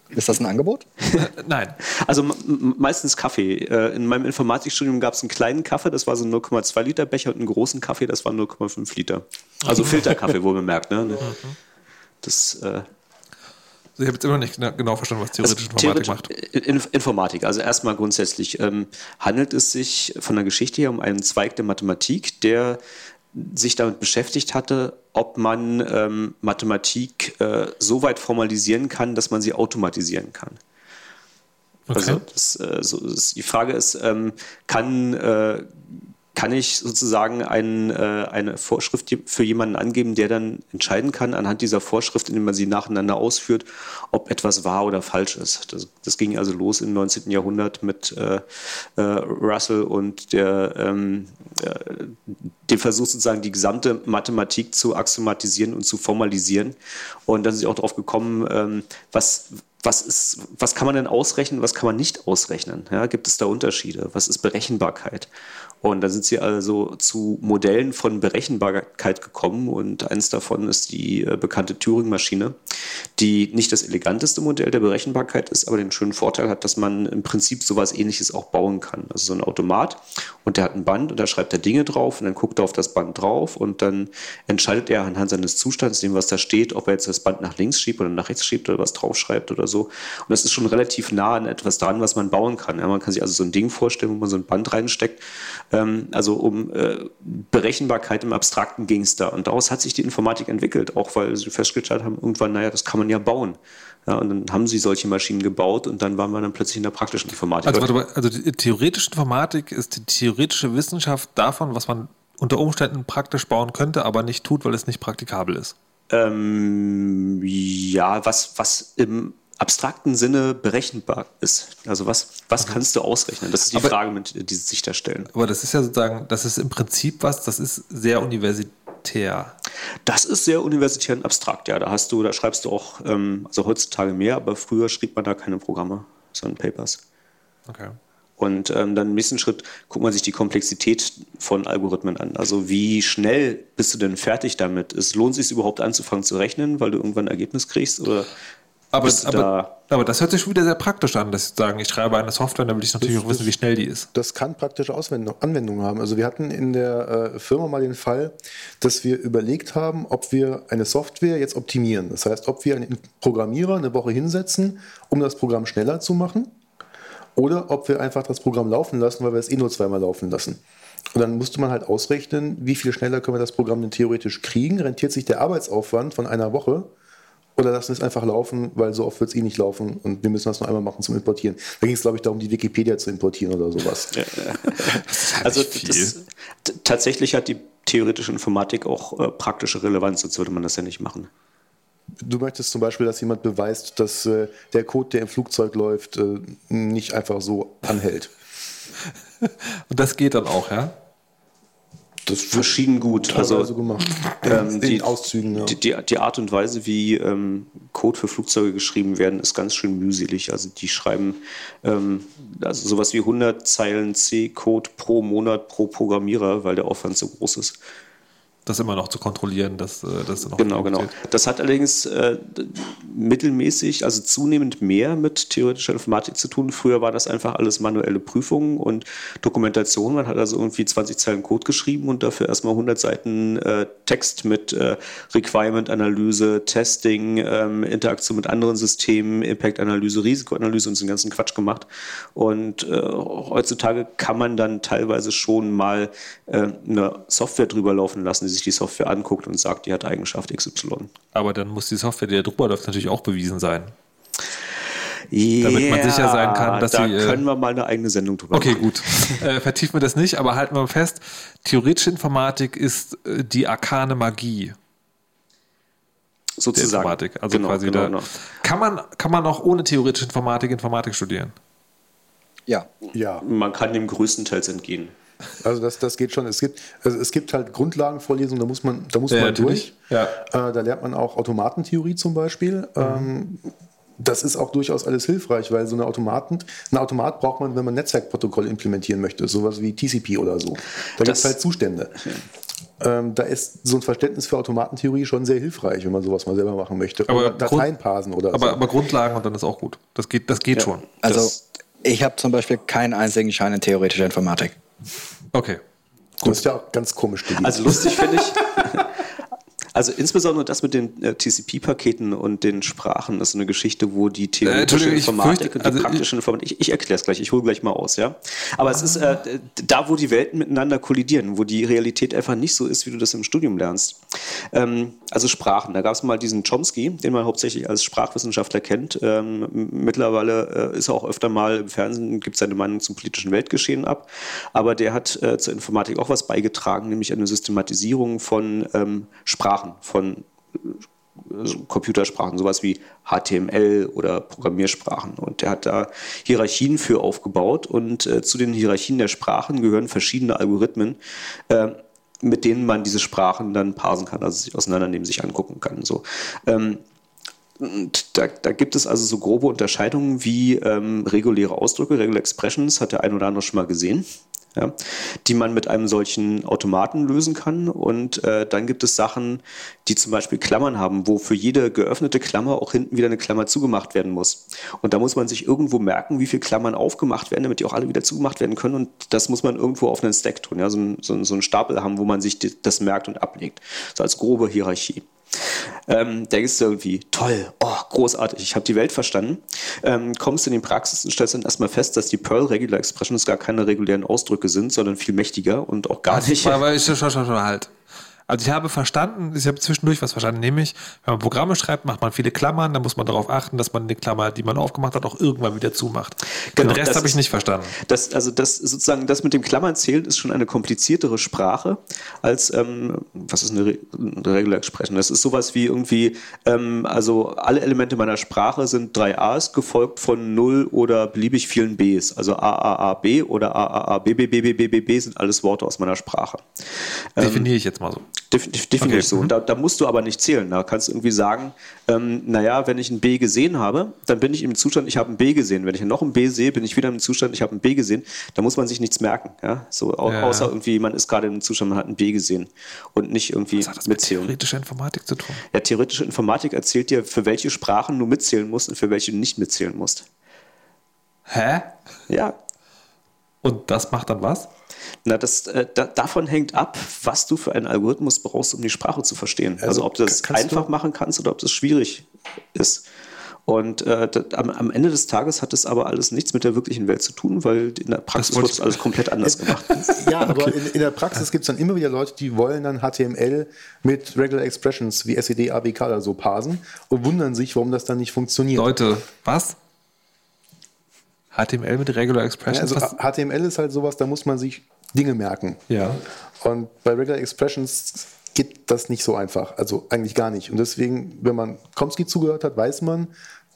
Ist das ein Angebot? *laughs* Nein. Also meistens Kaffee. Äh, in meinem Informatikstudium gab es einen kleinen Kaffee, das war so ein 0,2 Liter Becher und einen großen Kaffee, das war 0,5 Liter. Also Filterkaffee, wohl bemerkt. Ne? Das äh, Also ich habe jetzt immer nicht gena- genau verstanden, was theoretische Also Informatik theoretisch- macht. In Informatik, also erstmal grundsätzlich ähm, handelt es sich von der Geschichte her um einen Zweig der Mathematik, der sich damit beschäftigt hatte, ob man ähm, Mathematik äh, so weit formalisieren kann, dass man sie automatisieren kann. Okay. Also das, äh, so, das, die Frage ist, ähm, kann, äh, kann ich sozusagen ein, äh, eine Vorschrift für jemanden angeben, der dann entscheiden kann anhand dieser Vorschrift, indem man sie nacheinander ausführt, ob etwas wahr oder falsch ist. Das, das ging also los im 19. Jahrhundert mit äh, äh, Russell und der, ähm, äh, dem Versuch sozusagen die gesamte Mathematik zu axiomatisieren und zu formalisieren. Und dann sind sie auch darauf gekommen, ähm, was was ist, was kann man denn ausrechnen, was kann man nicht ausrechnen? Ja, gibt es da Unterschiede? Was ist Berechenbarkeit? Und da sind sie also zu Modellen von Berechenbarkeit gekommen und eins davon ist die äh, bekannte Turing-Maschine, die nicht das eleganteste Modell der Berechenbarkeit ist, aber den schönen Vorteil hat, dass man im Prinzip sowas ähnliches auch bauen kann. Also so ein Automat und der hat ein Band und da schreibt er Dinge drauf und dann guckt er auf das Band drauf und dann entscheidet er anhand seines Zustands, dem was da steht, ob er jetzt das Band nach links schiebt oder nach rechts schiebt oder was draufschreibt oder so. Und das ist schon relativ nah an etwas dran, was man bauen kann. Ja, man kann sich also so ein Ding vorstellen, wo man so ein Band reinsteckt. Ähm, also um äh, Berechenbarkeit im Abstrakten ging es da. Und daraus hat sich die Informatik entwickelt, auch weil sie festgestellt haben, irgendwann, naja, das kann man ja bauen. Ja, und dann haben sie solche Maschinen gebaut und dann waren wir dann plötzlich in der praktischen Informatik. Also, warte mal, also die theoretische Informatik ist die theoretische Wissenschaft davon, was man unter Umständen praktisch bauen könnte, aber nicht tut, weil es nicht praktikabel ist. Ähm, ja, was, was im abstrakten Sinne berechenbar ist. Also was, was kannst du ausrechnen? Das ist die Aber- Frage, mit, die sie sich da stellen. Aber das ist ja sozusagen, das ist im Prinzip was, das ist sehr universitär. Das ist sehr universitär und abstrakt, ja. Da hast du, da schreibst du auch, ähm, also heutzutage mehr, aber früher schrieb man da keine Programme, sondern Papers. Okay. Und ähm, dann im nächsten Schritt guckt man sich die Komplexität von Algorithmen an. Also wie schnell bist du denn fertig damit? Es lohnt sich überhaupt anzufangen zu rechnen, weil du irgendwann ein Ergebnis kriegst? Oder Aber, bist du aber, aber das hört sich schon wieder sehr praktisch an, dass sie sagen, ich schreibe eine Software, dann will ich natürlich Das- auch wissen, das- wie schnell die ist. Das kann praktische Auswendung, Anwendungen haben. Also wir hatten in der äh, Firma mal den Fall, dass wir überlegt haben, ob wir eine Software jetzt optimieren. Das heißt, ob wir einen Programmierer eine Woche hinsetzen, um das Programm schneller zu machen, oder ob wir einfach das Programm laufen lassen, weil wir es eh nur zweimal laufen lassen. Und dann musste man halt ausrechnen, wie viel schneller können wir das Programm denn theoretisch kriegen, rentiert sich der Arbeitsaufwand von einer Woche oder lassen es einfach laufen, weil so oft wird es eh nicht laufen und wir müssen das nur einmal machen zum Importieren. Da ging es, glaube ich, darum, die Wikipedia zu importieren oder sowas. *laughs* Also das, tatsächlich hat die theoretische Informatik auch äh, praktische Relevanz, sonst würde man das ja nicht machen. Du möchtest zum Beispiel, dass jemand beweist, dass äh, der Code, der im Flugzeug läuft, äh, nicht einfach so anhält. *laughs* Und das geht dann auch, ja? Das Verschieden gut. also Also gemacht. *laughs* ähm, die, Auszügen, ja. die, die, die Art und Weise, wie ähm, Code für Flugzeuge geschrieben werden, ist ganz schön mühselig. Also die schreiben ähm, also sowas wie 100 Zeilen C-Code pro Monat pro Programmierer, weil der Aufwand so groß ist. Das immer noch zu kontrollieren, dass äh, das noch Genau, genau. Das hat allerdings äh, mittelmäßig, also zunehmend mehr mit theoretischer Informatik zu tun. Früher war das einfach alles manuelle Prüfungen und Dokumentation. Man hat also irgendwie 20 Zeilen Code geschrieben und dafür erstmal 100 Seiten äh, Text mit äh, Requirement-Analyse, Testing, ähm, Interaktion mit anderen Systemen, Impact-Analyse, Risikoanalyse und so einen ganzen Quatsch gemacht. Und äh, heutzutage kann man dann teilweise schon mal äh, eine Software drüber laufen lassen, sich die Software anguckt und sagt, die hat Eigenschaft XY. Aber dann muss die Software, die da drüber läuft, natürlich auch bewiesen sein. Damit man sicher sein kann, dass da sie, äh, können wir mal eine eigene Sendung drüber Okay, machen. gut. *laughs* Äh, vertiefen wir das nicht, aber halten wir fest, theoretische Informatik ist äh, die arkane Magie der Sozusagen. Informatik. Also genau, quasi genau, da. genau. Kann, man, kann man auch ohne theoretische Informatik Informatik studieren? Ja. Ja, Man kann dem größtenteils entgehen. Also das, das geht schon. Es gibt, also es gibt halt Grundlagenvorlesungen, da muss man, da muss Ja, man natürlich. durch. Ja. Äh, da lernt man auch Automatentheorie zum Beispiel. Mhm. Ähm, das ist auch durchaus alles hilfreich, weil so eine Automaten, ein Automat braucht man, wenn man Netzwerkprotokolle implementieren möchte, sowas wie TCP oder so. Da gibt es halt Zustände. Ähm, da ist so ein Verständnis für Automatentheorie schon sehr hilfreich, wenn man sowas mal selber machen möchte. Aber oder Grund- Dateien parsen oder Aber, so. aber Grundlagen und dann ist auch gut. Das geht, das geht schon. Also Das- ich habe zum Beispiel keinen einzigen Schein in theoretischer Informatik. Okay. das ist ja auch ganz komisch studiert. Also lustig finde ich. Also insbesondere das mit den äh, TCP-Paketen und den Sprachen ist eine Geschichte, wo die theoretische Entschuldigung, ich Informatik fürchte- und die also ich- praktische Informatik, ich, ich erkläre es gleich, ich hole gleich mal aus, ja. Aber es ist äh, da, wo die Welten miteinander kollidieren, wo die Realität einfach nicht so ist, wie du das im Studium lernst. Ähm, also Sprachen, da gab es mal diesen Chomsky, den man hauptsächlich als Sprachwissenschaftler kennt. Ähm, mittlerweile äh, ist er auch öfter mal im Fernsehen, gibt seine Meinung zum politischen Weltgeschehen ab. Aber der hat äh, zur Informatik auch was beigetragen, nämlich eine Systematisierung von ähm, Sprachen, von also Computersprachen, sowas wie HTML oder Programmiersprachen. Und der hat da Hierarchien für aufgebaut und äh, zu den Hierarchien der Sprachen gehören verschiedene Algorithmen, äh, mit denen man diese Sprachen dann parsen kann, also sich auseinandernehmen, sich angucken kann. So. Ähm, da, da gibt es also so grobe Unterscheidungen wie ähm, reguläre Ausdrücke, Regular Expressions, hat der ein oder andere schon mal gesehen, ja, die man mit einem solchen Automaten lösen kann. Und äh, dann gibt es Sachen, die zum Beispiel Klammern haben, wo für jede geöffnete Klammer auch hinten wieder eine Klammer zugemacht werden muss. Und da muss man sich irgendwo merken, wie viele Klammern aufgemacht werden, damit die auch alle wieder zugemacht werden können. Und das muss man irgendwo auf einen Stack tun, ja, so, ein, so, so einen Stapel haben, wo man sich das merkt und ablegt. So als grobe Hierarchie. Ähm, denkst du irgendwie, toll, oh, großartig, ich habe die Welt verstanden. Ähm, kommst in die Praxis und stellst dann erstmal fest, dass die Perl Regular Expressions gar keine regulären Ausdrücke sind, sondern viel mächtiger und auch gar nicht. Aber ich, schon, schon, schon halt. Also ich habe verstanden, ich habe zwischendurch was verstanden, nämlich, wenn man Programme schreibt, macht man viele Klammern, dann muss man darauf achten, dass man die Klammer, die man aufgemacht hat, auch irgendwann wieder zumacht. Genau, Den Rest habe ich nicht verstanden. Das, also das sozusagen, das mit dem Klammern zählen ist schon eine kompliziertere Sprache als, ähm, was ist eine, Re eine Regular Expression? Das ist sowas wie irgendwie, ähm, also alle Elemente meiner Sprache sind drei A's gefolgt von null oder beliebig vielen B's. Also A, A, A, B oder A, A, A, B, B, B, B, B, B, B sind alles Worte aus meiner Sprache. Definiere ich jetzt mal so. Def def definiere Okay, so. mhm. Und da, da musst du aber nicht zählen. Da kannst du irgendwie sagen, ähm, naja, wenn ich ein B gesehen habe, dann bin ich im Zustand, ich habe ein B gesehen. Wenn ich noch ein B sehe, bin ich wieder im Zustand, ich habe ein B gesehen. Da muss man sich nichts merken. Ja? So, au Ja. Außer irgendwie, man ist gerade im Zustand, man hat ein B gesehen und nicht irgendwie Was hat das mit mitzählen. theoretischer Informatik zu tun? Ja, theoretische Informatik erzählt dir, für welche Sprachen du mitzählen musst und für welche du nicht mitzählen musst. Hä? Ja, Und das macht dann was? Na, das, äh, da, davon hängt ab, was du für einen Algorithmus brauchst, um die Sprache zu verstehen. Also, Also, ob du das einfach du- machen kannst oder ob das schwierig ist. Und äh, das, am, am, Ende des Tages hat es aber alles nichts mit der wirklichen Welt zu tun, weil in der Praxis wird alles komplett anders *laughs* gemacht. ja, aber in, in, der Praxis gibt es dann immer wieder Leute, die wollen dann HTML mit Regular Expressions wie SED, ABK oder so parsen und wundern sich, warum das dann nicht funktioniert. Leute, was? HTML mit Regular Expressions? Ja, also HTML ist halt sowas, da muss man sich Dinge merken. Ja. Und bei Regular Expressions geht das nicht so einfach. Also eigentlich gar nicht. Und deswegen, wenn man Komsky zugehört hat, weiß man,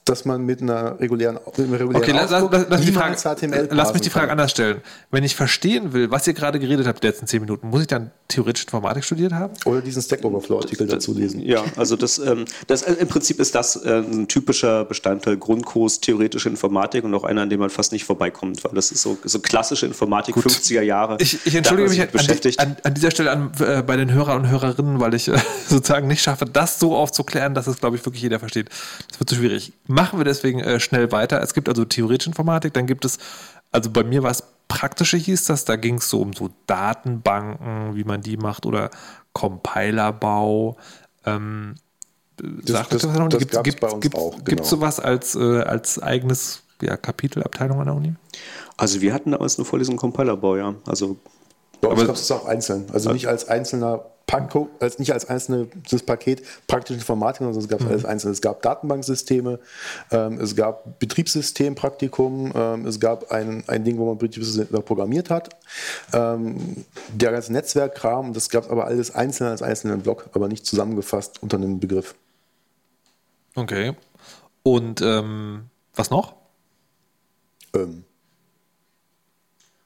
dass man mit einer regulären, mit einem regulären okay, lass, lass, lass, die Frage, HTML lass mich die Frage kann. anders stellen. Wenn ich verstehen will, was ihr gerade geredet habt die letzten zehn Minuten, muss ich dann theoretisch Informatik studiert haben? Oder diesen Stack Overflow-Artikel dazu lesen. Ja, also das, ähm, das äh, im Prinzip ist das äh, ein typischer Bestandteil Grundkurs theoretische Informatik und auch einer, an dem man fast nicht vorbeikommt, weil das ist so, so klassische Informatik Gut. 50er Jahre. Ich, ich entschuldige mich beschäftigt. An, an, dieser Stelle an, äh, bei den Hörern und Hörerinnen, weil ich äh, *laughs* sozusagen nicht schaffe, das so aufzuklären, dass es, glaube ich, wirklich jeder versteht. Das wird zu schwierig. Machen wir deswegen äh, schnell weiter. Es gibt also theoretische Informatik, dann gibt es, also bei mir war es praktische hieß das, da ging es so um so Datenbanken, wie man die macht oder Compilerbau. Ähm, das, das, das, das gibt, gibt, bei uns gibt, auch. Genau. Gibt es sowas als, äh, als eigenes ja, Kapitelabteilung an der Uni? Also wir hatten damals eine Vorlesung Compilerbau, ja. Also bei uns gab es auch einzeln. Also nicht als einzelner Paco, als nicht als einzelnes Paket praktische Informatik, sondern es gab mhm. alles einzeln. Es gab Datenbanksysteme, ähm, es gab Betriebssystempraktikum, ähm, es gab ein, ein Ding, wo man Betriebssysteme programmiert hat. Ähm, der ganze Netzwerkkram, das gab es aber alles einzeln als einzelnen Block, aber nicht zusammengefasst unter einem Begriff. Okay. Und ähm, was noch? Ähm,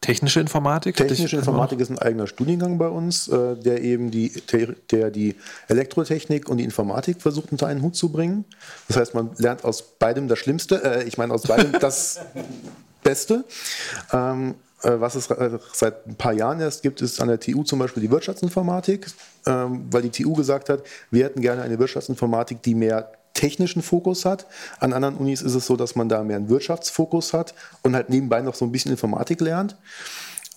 Technische Informatik? Technische Informatik ist ein eigener Studiengang bei uns, äh, der eben die, der die Elektrotechnik und die Informatik versucht unter einen Hut zu bringen. Das heißt, man lernt aus beidem das Schlimmste, äh, ich meine aus beidem das *laughs* Beste. Ähm, äh, was es seit ein paar Jahren erst gibt, ist an der TU zum Beispiel die Wirtschaftsinformatik, ähm, weil die TU gesagt hat, wir hätten gerne eine Wirtschaftsinformatik, die mehr technischen Fokus hat. An anderen Unis ist es so, dass man da mehr einen Wirtschaftsfokus hat und halt nebenbei noch so ein bisschen Informatik lernt.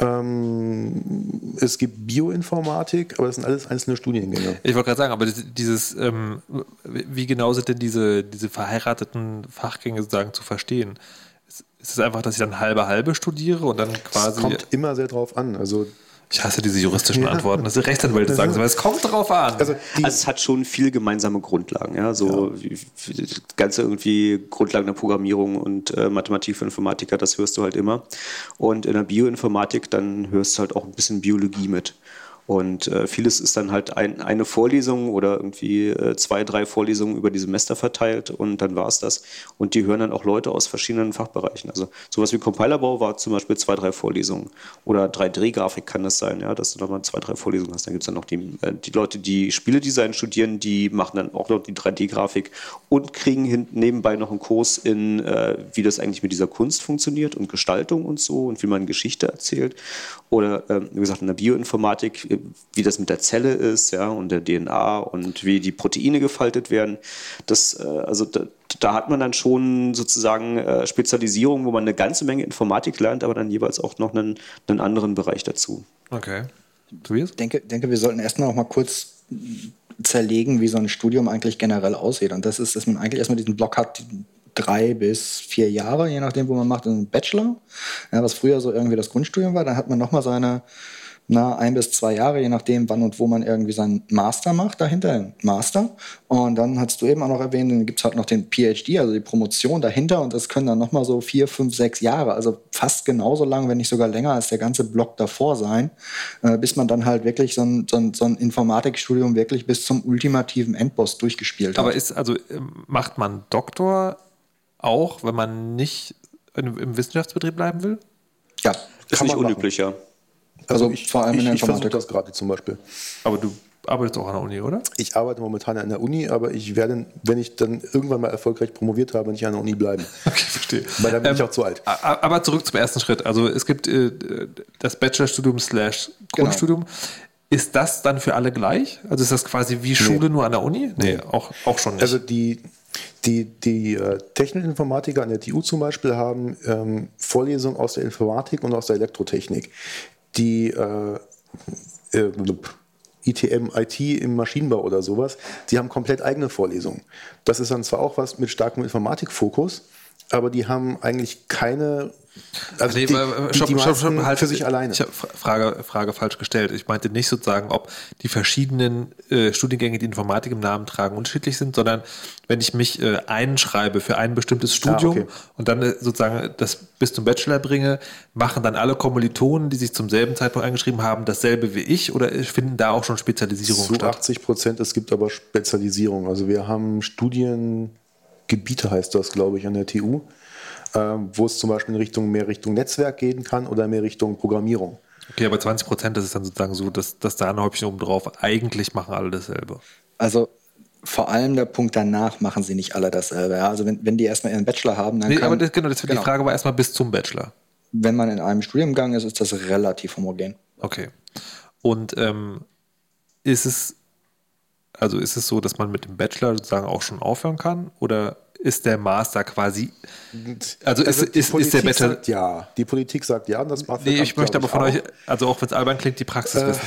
Ähm, es gibt Bioinformatik, aber das sind alles einzelne Studiengänge. Ich wollte gerade sagen, aber dieses, ähm, wie genau sind denn diese, diese verheirateten Fachgänge sozusagen zu verstehen? Ist es einfach, dass ich dann halbe halbe studiere und dann quasi. Es kommt immer sehr drauf an. Also ich hasse diese juristischen ja. Antworten. Das sind Rechtsanwälte sagen, aber es kommt drauf an. Also, also, es hat schon viel gemeinsame Grundlagen, ja, so ja. Wie, wie, ganze irgendwie Grundlagen der Programmierung und äh, Mathematik für Informatiker, das hörst du halt immer. Und in der Bioinformatik dann hörst du halt auch ein bisschen Biologie mit. Und äh, vieles ist dann halt ein, eine Vorlesung oder irgendwie äh, zwei, drei Vorlesungen über die Semester verteilt und dann war es das. Und die hören dann auch Leute aus verschiedenen Fachbereichen. Also sowas wie Compilerbau war zum Beispiel zwei, drei Vorlesungen. Oder 3D-Grafik kann das sein, ja, dass du nochmal zwei, drei Vorlesungen hast. Dann gibt es dann noch die, äh, die Leute, die Spieledesign studieren, die machen dann auch noch die 3D-Grafik und kriegen nebenbei noch einen Kurs in, äh, wie das eigentlich mit dieser Kunst funktioniert und Gestaltung und so und wie man Geschichte erzählt. Oder, ähm, wie gesagt, in der Bioinformatik wie das mit der Zelle ist, ja, und der DNA und wie die Proteine gefaltet werden. Das, äh, also da, da, hat man dann schon sozusagen äh, Spezialisierung, wo man eine ganze Menge Informatik lernt, aber dann jeweils auch noch einen, einen anderen Bereich dazu. Okay. Tobias? Ich denke, denke, wir sollten erstmal noch mal kurz zerlegen, wie so ein Studium eigentlich generell aussieht. Und das ist, dass man eigentlich erstmal diesen Block hat, drei bis vier Jahre, je nachdem, wo man macht, einen Bachelor, ja, was früher so irgendwie das Grundstudium war. Dann hat man nochmal seine na, ein bis zwei Jahre, je nachdem, wann und wo man irgendwie seinen Master macht, dahinter, Master. Und dann hast du eben auch noch erwähnt, dann gibt es halt noch den PhD, also die Promotion dahinter. Und das können dann nochmal so vier, fünf, sechs Jahre, also fast genauso lang, wenn nicht sogar länger als der ganze Block davor sein, äh, bis man dann halt wirklich so ein, so, ein, so ein Informatikstudium wirklich bis zum ultimativen Endboss durchgespielt hat. Aber ist, also ähm, macht man Doktor auch, wenn man nicht im Wissenschaftsbetrieb bleiben will? Ja. Ist nicht unüblich, ja. Also, also ich, vor allem ich, in der Informatik. Ich das gerade zum Beispiel. Aber du arbeitest auch an der Uni, oder? Ich arbeite momentan an der Uni, aber ich werde, wenn ich dann irgendwann mal erfolgreich promoviert habe, nicht an der Uni bleiben. *laughs* Okay, verstehe. Weil dann bin ähm, ich auch zu alt. Aber zurück zum ersten Schritt. Also es gibt äh, das Bachelorstudium slash genau. Grundstudium. Genau. Ist das dann für alle gleich? Also ist das quasi wie Schule nee. nur an der Uni? Nee, auch, auch schon nicht. Also die, die, die äh, technischen Informatiker an der TU zum Beispiel haben ähm, Vorlesungen aus der Informatik und aus der Elektrotechnik die äh, äh, ITM, IT im Maschinenbau oder sowas, die haben komplett eigene Vorlesungen. Das ist dann zwar auch was mit starkem Informatikfokus, aber die haben eigentlich keine also Nee, die, die, stopp, die stopp, stopp, halt, für sich alleine. Ich habe Frage, Frage falsch gestellt. Ich meinte nicht sozusagen, ob die verschiedenen äh, Studiengänge, die Informatik im Namen tragen, unterschiedlich sind, sondern wenn ich mich äh, einschreibe für ein bestimmtes Studium okay. und dann äh, sozusagen das bis zum Bachelor bringe, machen dann alle Kommilitonen, die sich zum selben Zeitpunkt eingeschrieben haben, dasselbe wie ich oder finden da auch schon Spezialisierungen Zu statt? 80 Prozent, es gibt aber Spezialisierung. Also wir haben Studiengebiete, heißt das, glaube ich, an der TU, ähm, wo es zum Beispiel in Richtung mehr Richtung Netzwerk gehen kann oder mehr Richtung Programmierung. Okay, aber 20 Prozent, das ist dann sozusagen so, dass, dass da ein Häubchen oben drauf, eigentlich machen alle dasselbe. Also vor allem der Punkt danach machen sie nicht alle dasselbe. Ja? Also wenn, wenn die erstmal ihren Bachelor haben, dann Nee, kann, aber das, genau, das, genau. die Frage war erstmal bis zum Bachelor. wenn man in einem Studiengang ist, ist das relativ homogen. Okay. Und ähm, ist es, also ist es so, dass man mit dem Bachelor sozusagen auch schon aufhören kann? Oder ist der Master quasi, also ist, die ist, ist der Politik Bachelor, sagt ja. Die Politik sagt ja und das macht nee, ich möchte aber von euch, also auch wenn es albern klingt, die Praxis Äh, wissen.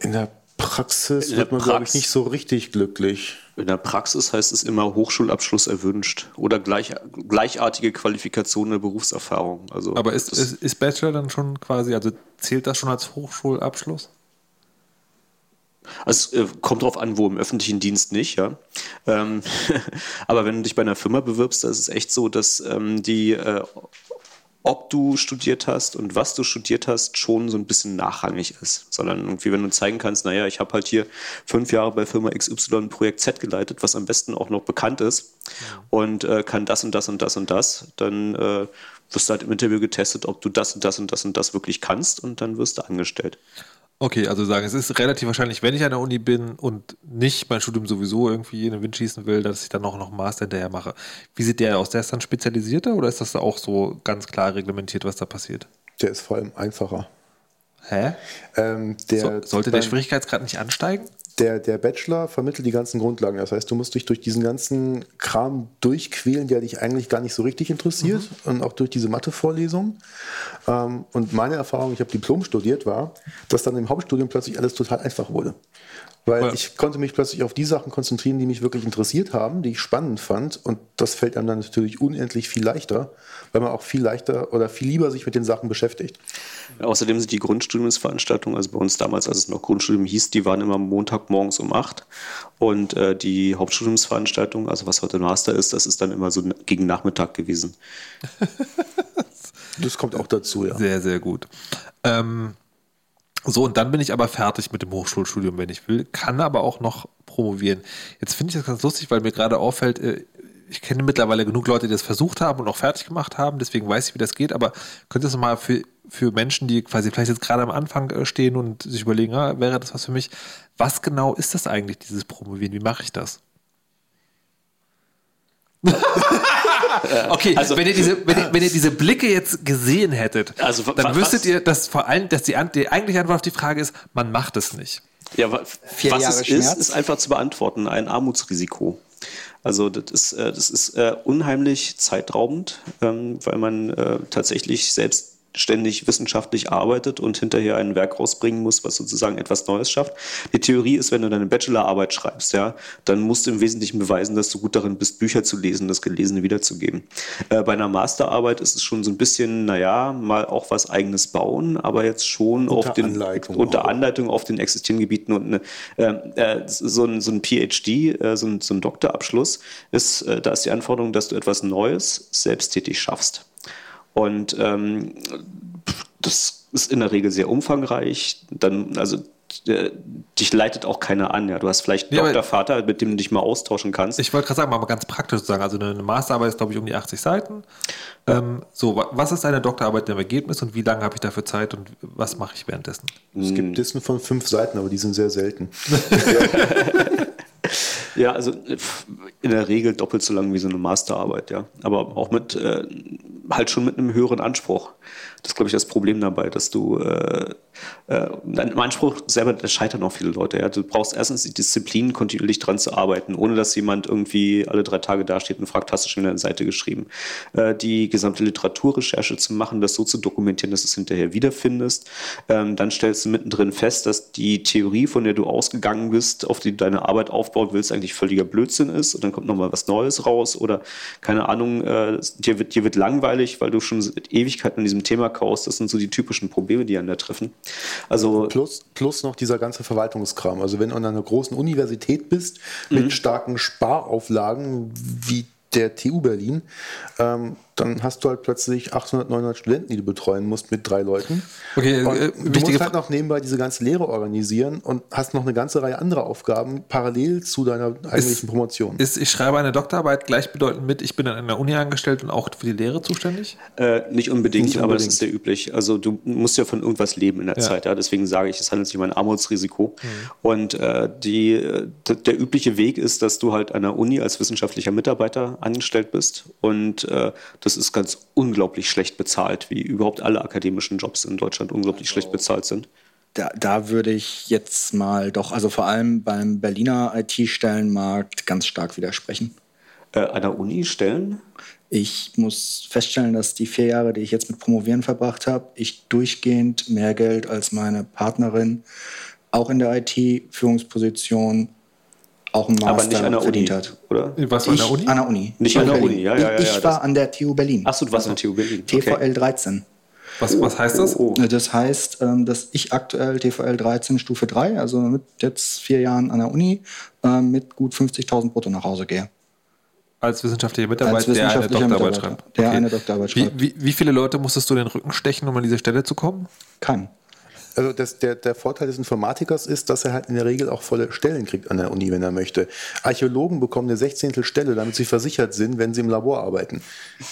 In der Praxis In wird man, glaube ich, nicht so richtig glücklich. In der Praxis heißt es immer Hochschulabschluss erwünscht oder gleich, gleichartige Qualifikation der Berufserfahrung. Also Aber ist, ist, ist Bachelor dann schon quasi, also zählt das schon als Hochschulabschluss? Also es äh, kommt drauf an, wo im öffentlichen Dienst nicht, ja. Ähm, *laughs* aber wenn du dich bei einer Firma bewirbst, da ist es echt so, dass ähm, die, äh, ob du studiert hast und was du studiert hast, schon so ein bisschen nachrangig ist. Sondern irgendwie, wenn du zeigen kannst, naja, ich habe halt hier fünf Jahre bei Firma XY Projekt Z geleitet, was am besten auch noch bekannt ist und äh, kann das und das und das und das, dann äh, wirst du halt im Interview getestet, ob du das und das und das und das wirklich kannst und dann wirst du angestellt. Okay, also sagen, es ist relativ wahrscheinlich, wenn ich an der Uni bin und nicht mein Studium sowieso irgendwie in den Wind schießen will, dass ich dann auch noch einen Master hinterher mache. Wie sieht der aus? Der ist dann spezialisierter oder ist das da auch so ganz klar reglementiert, was da passiert? Der ist vor allem einfacher. Hä? Ähm, der, So, sollte der Schwierigkeitsgrad nicht ansteigen? Der, der Bachelor vermittelt die ganzen Grundlagen. Das heißt, du musst dich durch diesen ganzen Kram durchquälen, der dich eigentlich gar nicht so richtig interessiert und auch durch diese Mathe-Vorlesung. Ähm, und meine Erfahrung, ich habe Diplom studiert, war, dass dann im Hauptstudium plötzlich alles total einfach wurde. Weil Ja. ich konnte mich plötzlich auf die Sachen konzentrieren, die mich wirklich interessiert haben, die ich spannend fand. Und das fällt einem dann natürlich unendlich viel leichter, weil man auch viel leichter oder viel lieber sich mit den Sachen beschäftigt. Außerdem sind die Grundstudiumsveranstaltungen, also bei uns damals, als es noch Grundstudium hieß, die waren immer Montagmorgens um 8. Und äh, die Hauptstudiumsveranstaltung, also was heute Master ist, das ist dann immer so gegen Nachmittag gewesen. *laughs* Das kommt auch dazu, ja. Sehr, sehr gut. Ähm, so, und dann bin ich aber fertig mit dem Hochschulstudium, wenn ich will, kann aber auch noch promovieren. Jetzt finde ich das ganz lustig, weil mir gerade auffällt, äh, ich kenne mittlerweile genug Leute, die das versucht haben und auch fertig gemacht haben, deswegen weiß ich, wie das geht, aber könntest du mal für, für Menschen, die quasi vielleicht jetzt gerade am Anfang äh, stehen und sich überlegen, ah, wäre das was für mich, was genau ist das eigentlich, dieses Promovieren? Wie mache ich das? *laughs* *laughs* okay, also- wenn, ihr diese, wenn, ihr, wenn ihr diese Blicke jetzt gesehen hättet, Also, dann wüsstet was- ihr, dass vor allem, dass die, die eigentliche Antwort auf die Frage ist, man macht es nicht. Ja, wa- Vier was Jahre es Schmerz? ist, ist einfach zu beantworten, ein Armutsrisiko. Also das ist, äh, das ist äh, unheimlich zeitraubend, ähm, weil man äh, tatsächlich selbstständig wissenschaftlich arbeitet und hinterher ein Werk rausbringen muss, was sozusagen etwas Neues schafft. Die Theorie ist, wenn du deine Bachelorarbeit schreibst, ja, dann musst du im Wesentlichen beweisen, dass du gut darin bist, Bücher zu lesen, das Gelesene wiederzugeben. Äh, bei einer Masterarbeit ist es schon so ein bisschen, naja, mal auch was eigenes bauen, aber jetzt schon Unter auf den Anleitung unter auch. Anleitung auf den existierenden Gebieten und eine, äh, äh, so, ein, so ein PhD, äh, so, ein, so ein Doktorabschluss, ist, äh, da ist die Anforderung, dass du etwas Neues selbsttätig schaffst. Und ähm, das ist in der Regel sehr umfangreich. Dann, also dich leitet auch keiner an. Ja. Du hast vielleicht einen Ja, Doktorvater, mit dem du dich mal austauschen kannst. Ich wollte gerade sagen, mal ganz praktisch sagen, also eine Masterarbeit ist, glaube ich, um die 80 Seiten. Ähm, so, wa- was ist eine Doktorarbeit im Ergebnis und wie lange habe ich dafür Zeit und was mache ich währenddessen? Es gibt Listen von fünf Seiten, aber die sind sehr selten. *laughs* *laughs* *laughs* Ja, also in der Regel doppelt so lang wie so eine Masterarbeit, ja. Aber auch mit äh, halt schon mit einem höheren Anspruch. Das ist, glaube ich, das Problem dabei, dass du äh, äh, im Anspruch selber, da scheitern auch viele Leute. Ja. Du brauchst erstens die Disziplin, kontinuierlich dran zu arbeiten, ohne dass jemand irgendwie alle drei Tage dasteht und fragt, hast du schon eine Seite geschrieben? Äh, die gesamte Literaturrecherche zu machen, das so zu dokumentieren, dass du es hinterher wiederfindest. Ähm, dann stellst du mittendrin fest, dass die Theorie, von der du ausgegangen bist, auf die du deine Arbeit aufbauen willst, eigentlich völliger Blödsinn ist. Und dann kommt nochmal was Neues raus oder keine Ahnung, äh, dir, wird, dir wird langweilig, weil du schon Ewigkeiten an diesem Thema kaust. Das sind so die typischen Probleme, die einen da treffen. Also plus, plus noch dieser ganze Verwaltungskram. Also wenn du an einer großen Universität bist mit mhm. starken Sparauflagen wie der TU Berlin, ähm, dann hast du halt plötzlich 800, 900 Studenten, die du betreuen musst mit drei Leuten. Okay, äh, du musst halt noch nebenbei diese ganze Lehre organisieren und hast noch eine ganze Reihe anderer Aufgaben parallel zu deiner eigentlichen ist, Promotion. Ist, ich schreibe eine Doktorarbeit gleichbedeutend mit, ich bin an einer Uni angestellt und auch für die Lehre zuständig? Äh, nicht, unbedingt, nicht, unbedingt, aber das ist sehr üblich. Also du musst ja von irgendwas leben in der ja. Zeit. Ja? Deswegen sage ich, es handelt sich um ein Armutsrisiko. Mhm. Und äh, die, der übliche Weg ist, dass du halt an der Uni als wissenschaftlicher Mitarbeiter angestellt bist und äh, das ist ganz unglaublich schlecht bezahlt, wie überhaupt alle akademischen Jobs in Deutschland unglaublich also, schlecht bezahlt sind. Da, da würde ich jetzt mal doch, also vor allem beim Berliner IT-Stellenmarkt ganz stark widersprechen. Äh, an der Uni Stellen? Ich muss feststellen, dass die vier Jahre, die ich jetzt mit Promovieren verbracht habe, ich durchgehend mehr Geld als meine Partnerin auch in der IT-Führungsposition auch einen Master aber nicht an der verdient Uni, hat. Oder? Was war an der Uni? An der Uni. Nicht an der Uni, ja, ja, ja. Ich, ich war an der TU Berlin. Achso, du warst an der TU Berlin. TVL 13. Was, was heißt das? Oh, oh. Das heißt, ähm, dass ich aktuell TVL 13 Stufe 3, also mit jetzt vier Jahren an der Uni, ähm, mit gut 50.000 brutto nach Hause gehe. Als wissenschaftlicher Mitarbeiter, Als wissenschaftlicher der eine Doktorarbeit schreibt. Der okay. eine Doktorarbeit schreibt. Wie, wie, wie, viele Leute musstest du den Rücken stechen, um an diese Stelle zu kommen? Keinen. Also das, der, der Vorteil des Informatikers ist, dass er halt in der Regel auch volle Stellen kriegt an der Uni, wenn er möchte. Archäologen bekommen eine Sechzehntel Stelle, damit sie versichert sind, wenn sie im Labor arbeiten.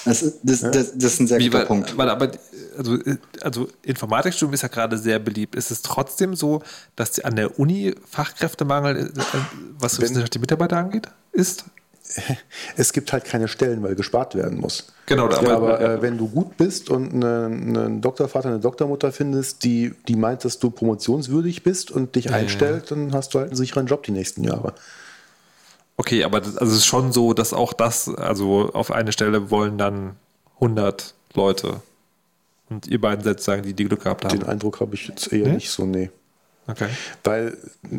Das ist, das, das, das ist ein sehr Wie, guter weil, Punkt. Weil, aber, also, also Informatikstudium ist ja gerade sehr beliebt. Ist es trotzdem so, dass an der Uni Fachkräftemangel, äh, was wissenschaftliche Mitarbeiter angeht, ist? *laughs* es gibt halt keine Stellen, weil gespart werden muss. Genau, aber, ja, aber äh, wenn du gut bist und einen eine Doktorvater, eine Doktormutter findest, die, die meint, dass du promotionswürdig bist und dich ja, einstellt, dann hast du halt einen sicheren Job die nächsten Jahre. Okay, aber das, also es ist schon so, dass auch das, also auf eine Stelle wollen dann 100 Leute. Und ihr beiden seid sagen, die die Glück gehabt haben. Den Eindruck habe ich jetzt eher hm? nicht so, nee. Okay. Weil,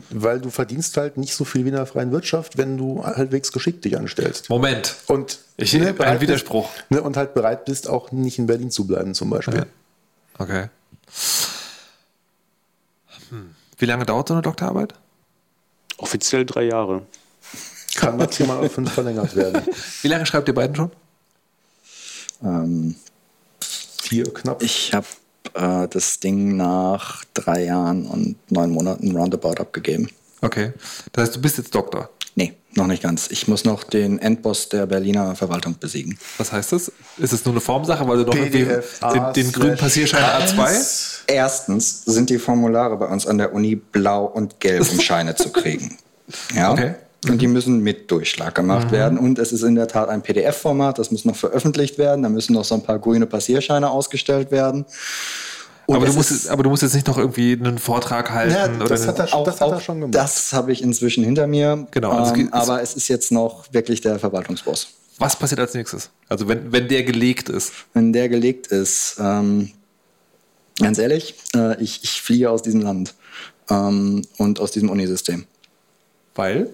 weil du verdienst halt nicht so viel wie in der freien Wirtschaft, wenn du halbwegs geschickt dich anstellst. Moment. Und ich ne, ein Widerspruch. Bist, ne, und halt bereit bist, auch nicht in Berlin zu bleiben, zum Beispiel. Ja. Okay. Hm. Wie lange dauert so eine Doktorarbeit? Offiziell drei Jahre. Kann maximal auf fünf verlängert werden. *laughs* Wie lange schreibt ihr beiden schon? Ähm, Vier knapp. Ich habe äh, das Ding nach drei Jahren und neun Monaten roundabout abgegeben. Okay. Das heißt, du bist jetzt Doktor? Nee, noch nicht ganz. Ich muss noch den Endboss der Berliner Verwaltung besiegen. Was heißt das? Ist es nur eine Formsache, weil du noch den, den grünen Passierschein A2? Erstens sind die Formulare bei uns an der Uni blau und gelb, um *laughs* Scheine zu kriegen. Ja. Okay. Und die müssen mit Durchschlag gemacht mhm. werden. Und es ist in der Tat ein PDF-Format, das muss noch veröffentlicht werden. Da müssen noch so ein paar grüne Passierscheine ausgestellt werden. aber du, musst, aber du musst jetzt nicht noch irgendwie einen Vortrag halten. Ja, das, oder hat, er, auch, das hat er schon gemacht. Das habe ich inzwischen hinter mir. Genau. Also ähm, aber es ist jetzt noch wirklich der Verwaltungsboss. Was passiert als nächstes? Also wenn, wenn der gelegt ist? Wenn der gelegt ist, ähm, ganz ehrlich, äh, ich, ich fliehe aus diesem Land ähm, und aus diesem Unisystem. Weil?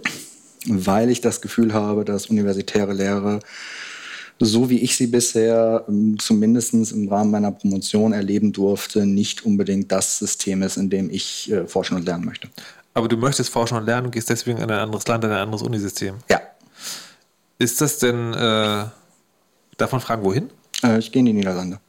Weil ich das Gefühl habe, dass universitäre Lehre, so wie ich sie bisher ähm, zumindest im Rahmen meiner Promotion erleben durfte, nicht unbedingt das System ist, in dem ich äh, forschen und lernen möchte. Aber du möchtest forschen und lernen und gehst deswegen in ein anderes Land, in ein anderes Unisystem? Ja. Ist das denn, äh, darf man fragen, wohin? Äh, ich gehe in die Niederlande.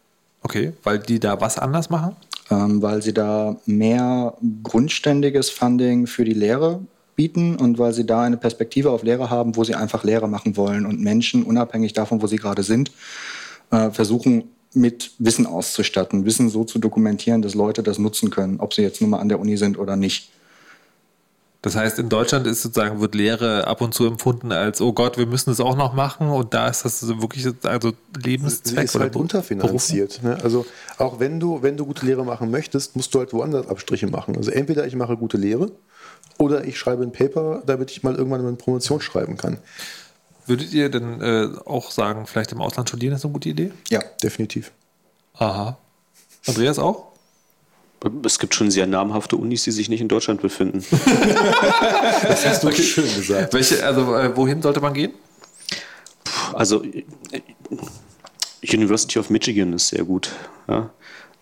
Okay, weil die da was anders machen? Ähm, weil sie da mehr grundständiges Funding für die Lehre bieten und weil sie da eine Perspektive auf Lehre haben, wo sie einfach Lehre machen wollen und Menschen, unabhängig davon, wo sie gerade sind, äh, versuchen mit Wissen auszustatten, Wissen so zu dokumentieren, dass Leute das nutzen können, ob sie jetzt nur mal an der Uni sind oder nicht. Das heißt, in Deutschland ist sozusagen, wird Lehre ab und zu empfunden als, oh Gott, wir müssen es auch noch machen und da ist das wirklich also Lebenszweck Sie ist oder halt unterfinanziert. Ne? Also auch wenn du, wenn du gute Lehre machen möchtest, musst du halt woanders Abstriche machen. Also entweder ich mache gute Lehre oder ich schreibe ein Paper, damit ich mal irgendwann eine Promotion schreiben kann. Würdet ihr denn äh, auch sagen, vielleicht im Ausland studieren ist eine gute Idee? Ja, definitiv. Aha. Andreas auch? Es gibt schon sehr namhafte Unis, die sich nicht in Deutschland befinden. *laughs* Das hast du schön gesagt. Welche, also äh, wohin sollte man gehen? Also äh, University of Michigan ist sehr gut. Ja?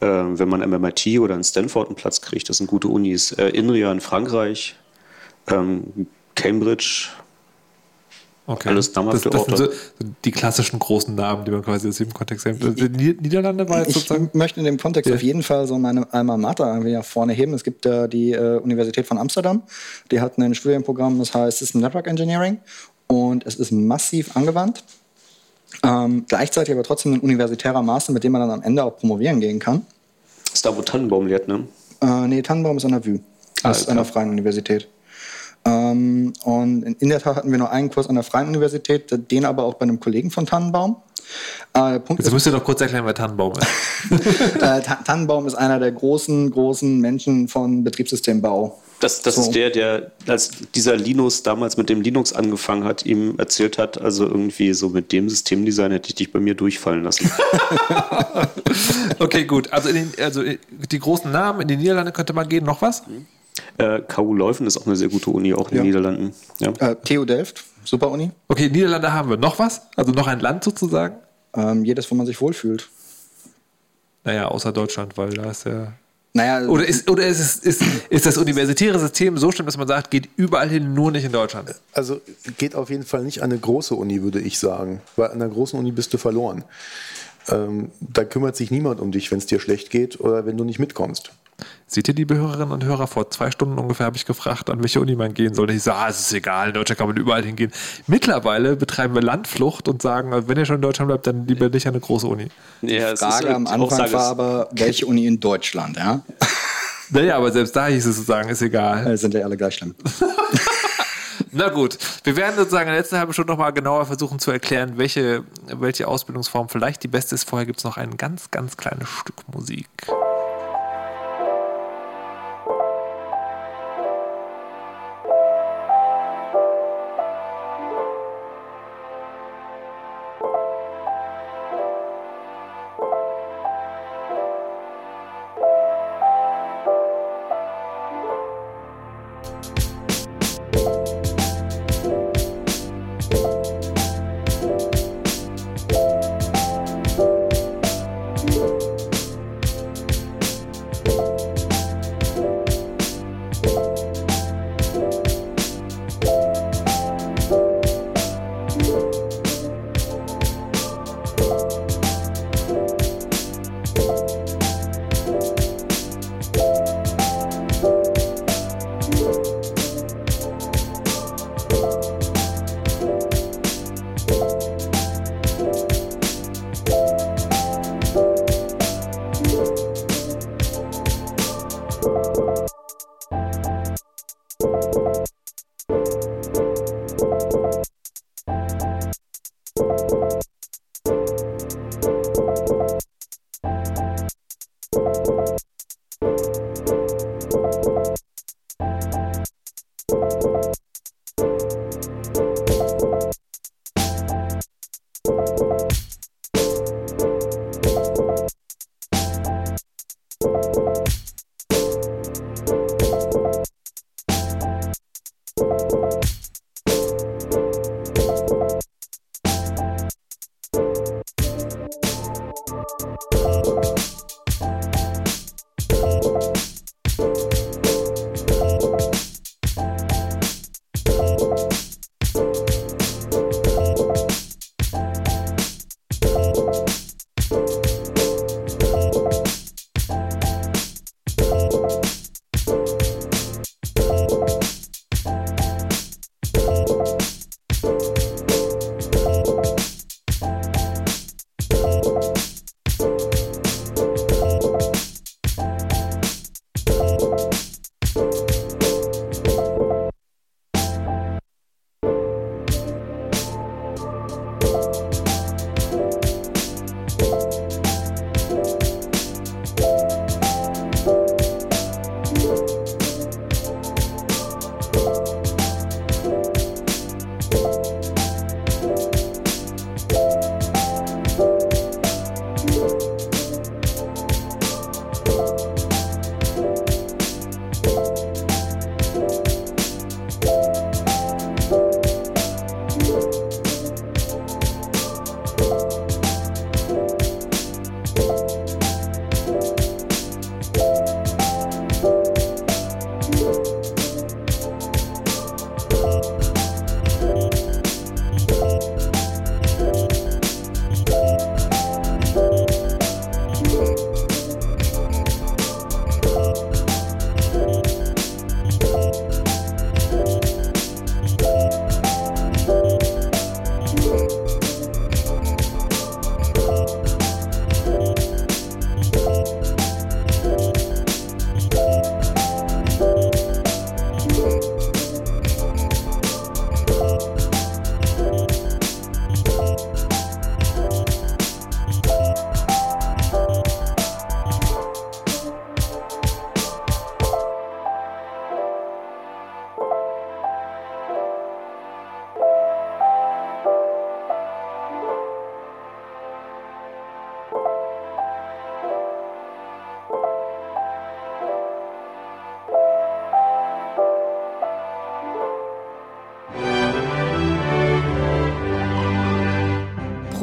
Äh, wenn man am MIT oder in Stanford einen Platz kriegt, das sind gute Unis. Äh, INRIA in Frankreich, ähm, Cambridge, Okay. Alles namhafte das, das sind so die klassischen großen Namen, die man quasi aus dem Kontext kennt. Niederlande war jetzt Ich sozusagen. möchte in dem Kontext Ja. auf jeden Fall so meine Alma Mater irgendwie nach vorne heben. Es gibt äh, die äh, Universität von Amsterdam. Die hat ein Studienprogramm, das heißt System Network Engineering. Und es ist massiv angewandt. Ähm, gleichzeitig aber trotzdem ein universitärer Master, mit dem man dann am Ende auch promovieren gehen kann. ist da, wo Tannenbaum lehrt, ne? Äh, nee, Tannenbaum ist an der VU. Das ist an der Freien Universität. Ähm, und in, in der Tat hatten wir nur einen Kurs an der Freien Universität, den aber auch bei einem Kollegen von Tannenbaum. Äh, der Punkt Jetzt ist, müsst ihr doch kurz erklären, wer Tannenbaum ist. *laughs* äh, Ta- Tannenbaum ist einer der großen, großen Menschen von Betriebssystembau. Das, das So. ist der, der, als dieser Linus damals mit dem Linux angefangen hat, ihm erzählt hat, also irgendwie so mit dem Systemdesign hätte ich dich bei mir durchfallen lassen. *laughs* Okay, gut. Also, in den, also in- die großen Namen in die Niederlande könnte man gehen. Noch was? äh, KU Leuven ist auch eine sehr gute Uni, auch in den Niederlanden. Ja. Äh, TU Delft, super Uni. Okay, Niederlande haben wir. Noch was? Also noch ein Land sozusagen? Ähm, jedes, wo man sich wohlfühlt. Naja, außer Deutschland, weil da ist ja. Naja, Oder ist, oder ist, es, ist, ist das universitäre System so schlimm, dass man sagt, geht überall hin, nur nicht in Deutschland? Also geht auf jeden Fall nicht an eine große Uni, würde ich sagen. Weil an einer großen Uni bist du verloren. Ähm, da kümmert sich niemand um dich, wenn es dir schlecht geht oder wenn du nicht mitkommst. Seht ihr, liebe Hörerinnen und Hörer, vor zwei Stunden ungefähr habe ich gefragt, an welche Uni man gehen sollte. Ich sage, ah, es ist egal, in Deutschland kann man überall hingehen. Mittlerweile betreiben wir Landflucht und sagen, also wenn ihr schon in Deutschland bleibt, dann lieber nicht an eine große Uni. Ja, es ist Frage halt am die Anfang war aber, welche Uni in Deutschland, ja? *laughs* Naja, aber selbst da hieß es sozusagen, ist egal. Äh, sind ja alle gleich schlimm. *laughs* *laughs* Na gut, wir werden sozusagen in der letzten halben Stunde nochmal genauer versuchen zu erklären, welche, welche Ausbildungsform vielleicht die beste ist. Vorher gibt es noch ein ganz, ganz kleines Stück Musik.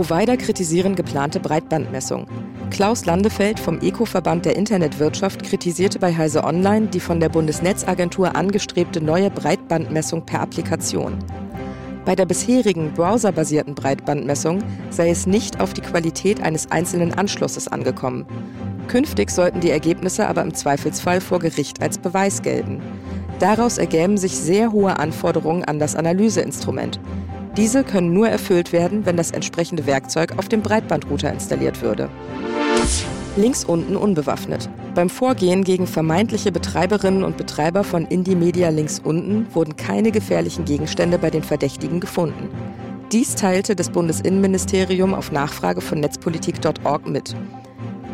Provider kritisieren geplante Breitbandmessung. Klaus Landefeld vom Eco-Verband der Internetwirtschaft kritisierte bei Heise Online die von der Bundesnetzagentur angestrebte neue Breitbandmessung per Applikation. Bei der bisherigen browserbasierten Breitbandmessung sei es nicht auf die Qualität eines einzelnen Anschlusses angekommen. Künftig sollten die Ergebnisse aber im Zweifelsfall vor Gericht als Beweis gelten. Daraus ergäben sich sehr hohe Anforderungen an das Analyseinstrument. Diese können nur erfüllt werden, wenn das entsprechende Werkzeug auf dem Breitbandrouter installiert würde. Links unten unbewaffnet. Beim Vorgehen gegen vermeintliche Betreiberinnen und Betreiber von Indie Media links unten wurden keine gefährlichen Gegenstände bei den Verdächtigen gefunden. Dies teilte das Bundesinnenministerium auf Nachfrage von netzpolitik.org mit.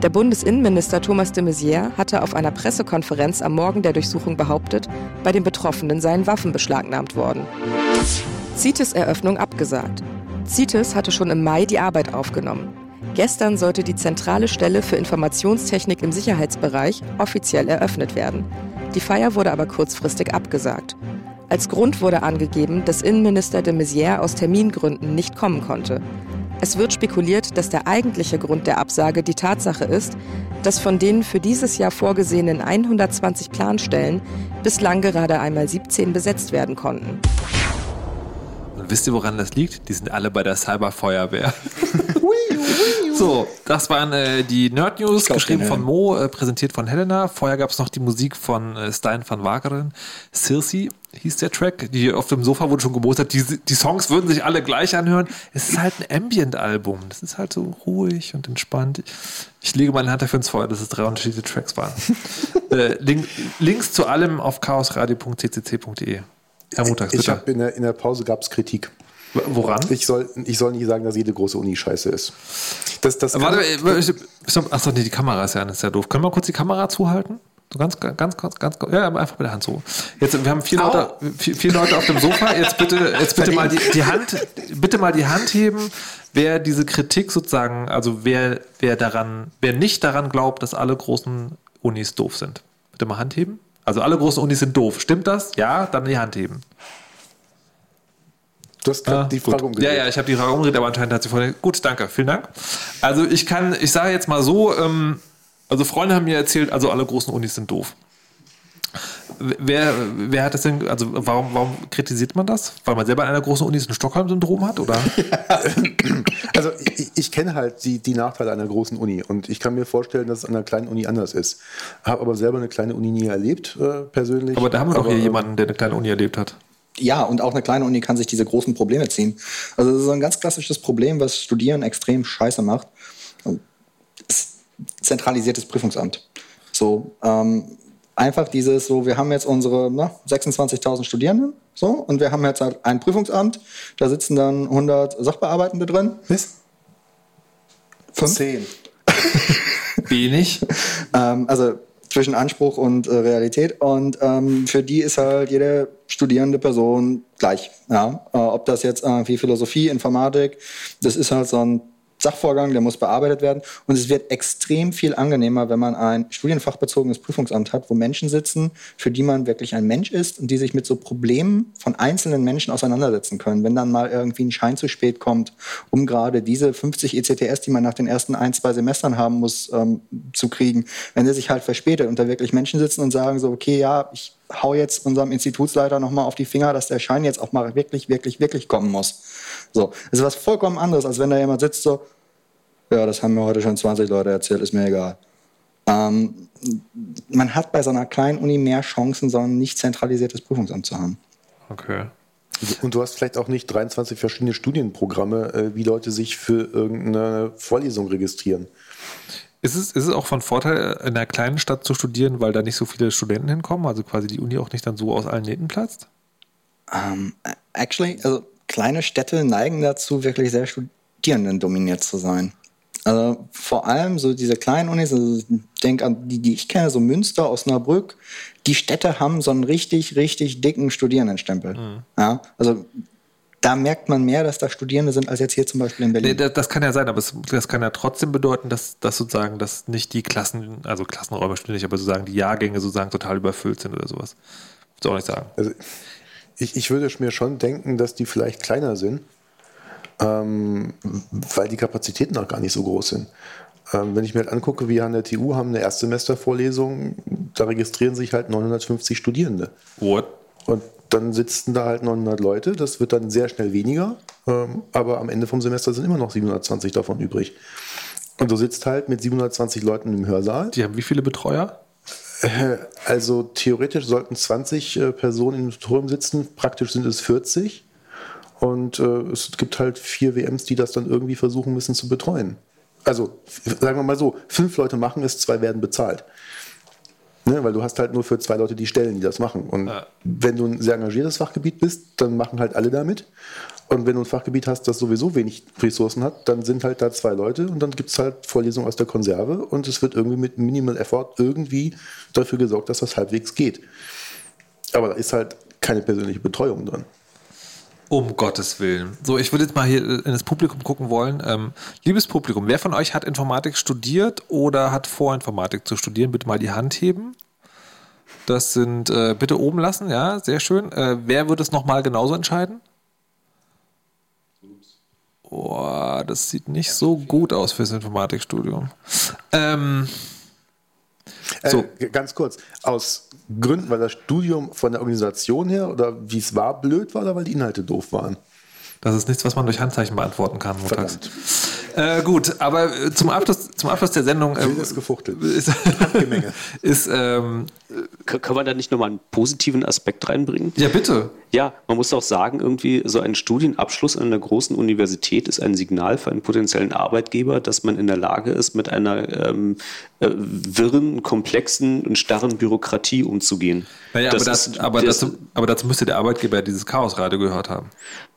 Der Bundesinnenminister Thomas de Maizière hatte auf einer Pressekonferenz am Morgen der Durchsuchung behauptet, bei den Betroffenen seien Waffen beschlagnahmt worden. CITES Eröffnung abgesagt. CITES hatte schon im Mai die Arbeit aufgenommen. Gestern sollte die zentrale Stelle für Informationstechnik im Sicherheitsbereich offiziell eröffnet werden. Die Feier wurde aber kurzfristig abgesagt. Als Grund wurde angegeben, dass Innenminister de Maizière aus Termingründen nicht kommen konnte. Es wird spekuliert, dass der eigentliche Grund der Absage die Tatsache ist, dass von den für dieses Jahr vorgesehenen 120 Planstellen bislang gerade einmal 17 besetzt werden konnten. Wisst ihr, woran das liegt? Die sind alle bei der Cyberfeuerwehr. *laughs* so, das waren äh, die Nerd News, geschrieben von Mo, äh, präsentiert von Helena. Vorher gab es noch die Musik von äh, Stein van Wageren. Circe hieß der Track. Die auf dem Sofa wurde schon gemostert. Die, die Songs würden sich alle gleich anhören. Es ist halt ein Ambient-Album. Das ist halt so ruhig und entspannt. Ich lege meine Hand dafür ins Feuer, dass es drei unterschiedliche Tracks waren. *laughs* äh, Link, Links zu allem auf chaosradio.ccc.de. Herr Montags, Ich bitte. habe in der, in der Pause gab es Kritik. Woran? Ich soll, ich soll nicht sagen, dass jede große Uni scheiße ist. Das, das Warte, äh, ich- ich- achso, nee, die Kamera ist ja, ist ja doof. Können wir kurz die Kamera zuhalten? So ganz, ganz, ganz, ganz, ja, einfach mit der Hand so. Jetzt, wir haben vier Leute, vier, vier Leute auf dem Sofa. Jetzt bitte, jetzt bitte mal die, die Hand, bitte mal die Hand heben, wer diese Kritik sozusagen, also wer, wer daran, wer nicht daran glaubt, dass alle großen Unis doof sind. Bitte mal Hand heben. Also alle großen Unis sind doof. Stimmt das? Ja, dann die Hand heben. du hast Ah, die gut. Frage umgedreht. Ja, ja, ich habe die Frage umgedreht, aber anscheinend hat sie vorher. Gut, danke, vielen Dank. Also ich kann, ich sage jetzt mal so, ähm, also Freunde haben mir erzählt, also alle großen Unis sind doof. Wer, wer hat das denn, also warum, warum kritisiert man das? Weil man selber an einer großen Uni ein Stockholm-Syndrom hat, oder? *laughs* Also ich, ich kenne halt die, die Nachteile einer großen Uni und ich kann mir vorstellen, dass es an einer kleinen Uni anders ist. Habe aber selber eine kleine Uni nie erlebt, äh, persönlich. Aber da haben wir doch Aber, hier äh, jemanden, der eine kleine Uni erlebt hat. Ja, und auch eine kleine Uni kann sich diese großen Probleme ziehen. Also das ist so ein ganz klassisches Problem, was Studieren extrem scheiße macht. Zentralisiertes Prüfungsamt. So, ähm, einfach dieses, so, wir haben jetzt unsere ne, 26.000 Studierenden, so, und wir haben jetzt halt ein Prüfungsamt, da sitzen dann 100 Sachbearbeitende drin. Was? Fünf? Zehn. *laughs* Wenig. *laughs* Ähm, also zwischen Anspruch und äh, Realität. Und ähm, für die ist halt jede studierende Person gleich. Ja? Äh, ob das jetzt äh, wie Philosophie, Informatik, das ist halt so ein Sachvorgang, der muss bearbeitet werden. Und es wird extrem viel angenehmer, wenn man ein studienfachbezogenes Prüfungsamt hat, wo Menschen sitzen, für die man wirklich ein Mensch ist und die sich mit so Problemen von einzelnen Menschen auseinandersetzen können. Wenn dann mal irgendwie ein Schein zu spät kommt, um gerade diese 50 ECTS, die man nach den ersten ein, zwei Semestern haben muss, ähm, zu kriegen, wenn der sich halt verspätet und da wirklich Menschen sitzen und sagen so, okay, ja, ich hau jetzt unserem Institutsleiter nochmal auf die Finger, dass der Schein jetzt auch mal wirklich, wirklich, wirklich kommen muss. So, das ist was vollkommen anderes, als wenn da jemand sitzt so, ja, das haben mir heute schon 20 Leute erzählt, ist mir egal. Ähm, man hat bei so einer kleinen Uni mehr Chancen, so ein nicht zentralisiertes Prüfungsamt zu haben. Okay. Und du hast vielleicht auch nicht 23 verschiedene Studienprogramme, äh, wie Leute sich für irgendeine Vorlesung registrieren. Ist es, ist es auch von Vorteil, in einer kleinen Stadt zu studieren, weil da nicht so viele Studenten hinkommen, also quasi die Uni auch nicht dann so aus allen Nähten platzt? Ähm, actually, also kleine Städte neigen dazu, wirklich sehr Studierenden dominiert zu sein. Also vor allem so diese kleinen Unis, also ich denke an die, die ich kenne, so Münster, Osnabrück, die Städte haben so einen richtig, richtig dicken Studierendenstempel. Ja, also da merkt man mehr, dass da Studierende sind, als jetzt hier zum Beispiel in Nee, Berlin. das, das kann ja sein, aber es, das kann ja trotzdem bedeuten, dass, dass sozusagen, dass nicht die Klassen, also Klassenräume stimmt nicht, aber sozusagen die Jahrgänge sozusagen total überfüllt sind oder sowas. Würde auch nicht sagen. Also ich, ich würde mir schon denken, dass die vielleicht kleiner sind. ähm, weil die Kapazitäten noch gar nicht so groß sind. Ähm, wenn ich mir halt angucke, wir an der TU haben eine Erstsemestervorlesung, da registrieren sich halt 950 Studierende. What? Und dann sitzen da halt 900 Leute, das wird dann sehr schnell weniger, ähm, aber am Ende vom Semester sind immer noch 720 davon übrig. Und du sitzt halt mit 720 Leuten im Hörsaal. Die haben wie viele Betreuer? Äh, Also theoretisch sollten 20 äh, Personen im Turm sitzen, praktisch sind es 40. Und äh, es gibt halt vier WMs, die das dann irgendwie versuchen müssen zu betreuen. Also sagen wir mal so, fünf Leute machen es, zwei werden bezahlt. Ne, weil du hast halt nur für zwei Leute die Stellen, die das machen. Und Ja. wenn du ein sehr engagiertes Fachgebiet bist, dann machen halt alle damit. Und wenn du ein Fachgebiet hast, das sowieso wenig Ressourcen hat, dann sind halt da zwei Leute und dann gibt es halt Vorlesungen aus der Konserve und es wird irgendwie mit Minimal Effort irgendwie dafür gesorgt, dass das halbwegs geht. Aber da ist halt keine persönliche Betreuung drin. Um Gottes Willen. So, ich würde jetzt mal hier in das Publikum gucken wollen. Ähm, liebes Publikum, wer von euch hat Informatik studiert oder hat vor, Informatik zu studieren? Bitte mal die Hand heben. Das sind, äh, bitte oben lassen, ja, sehr schön. Äh, wer wird es nochmal genauso entscheiden? Boah, das sieht nicht so gut aus fürs Informatikstudium. Ähm, So. Äh, ganz kurz, aus Gründen, weil das Studium von der Organisation her oder wie es war, blöd war oder weil die Inhalte doof waren? Das ist nichts, was man durch Handzeichen beantworten kann. montags. Äh, gut, aber äh, zum Abschluss, zum Abschluss der Sendung ähm, Wildes Gefuchtel. ist, *laughs* Handgemenge. ist ähm, können wir da nicht nochmal einen positiven Aspekt reinbringen? ja bitte. Ja, man muss auch sagen, irgendwie so ein Studienabschluss an einer großen Universität ist ein Signal für einen potenziellen Arbeitgeber, dass man in der Lage ist, mit einer ähm, äh, wirren, komplexen und starren Bürokratie umzugehen. Naja, Das aber, das, ist- aber, das- dazu, aber dazu müsste der Arbeitgeber dieses Chaosradio gehört haben.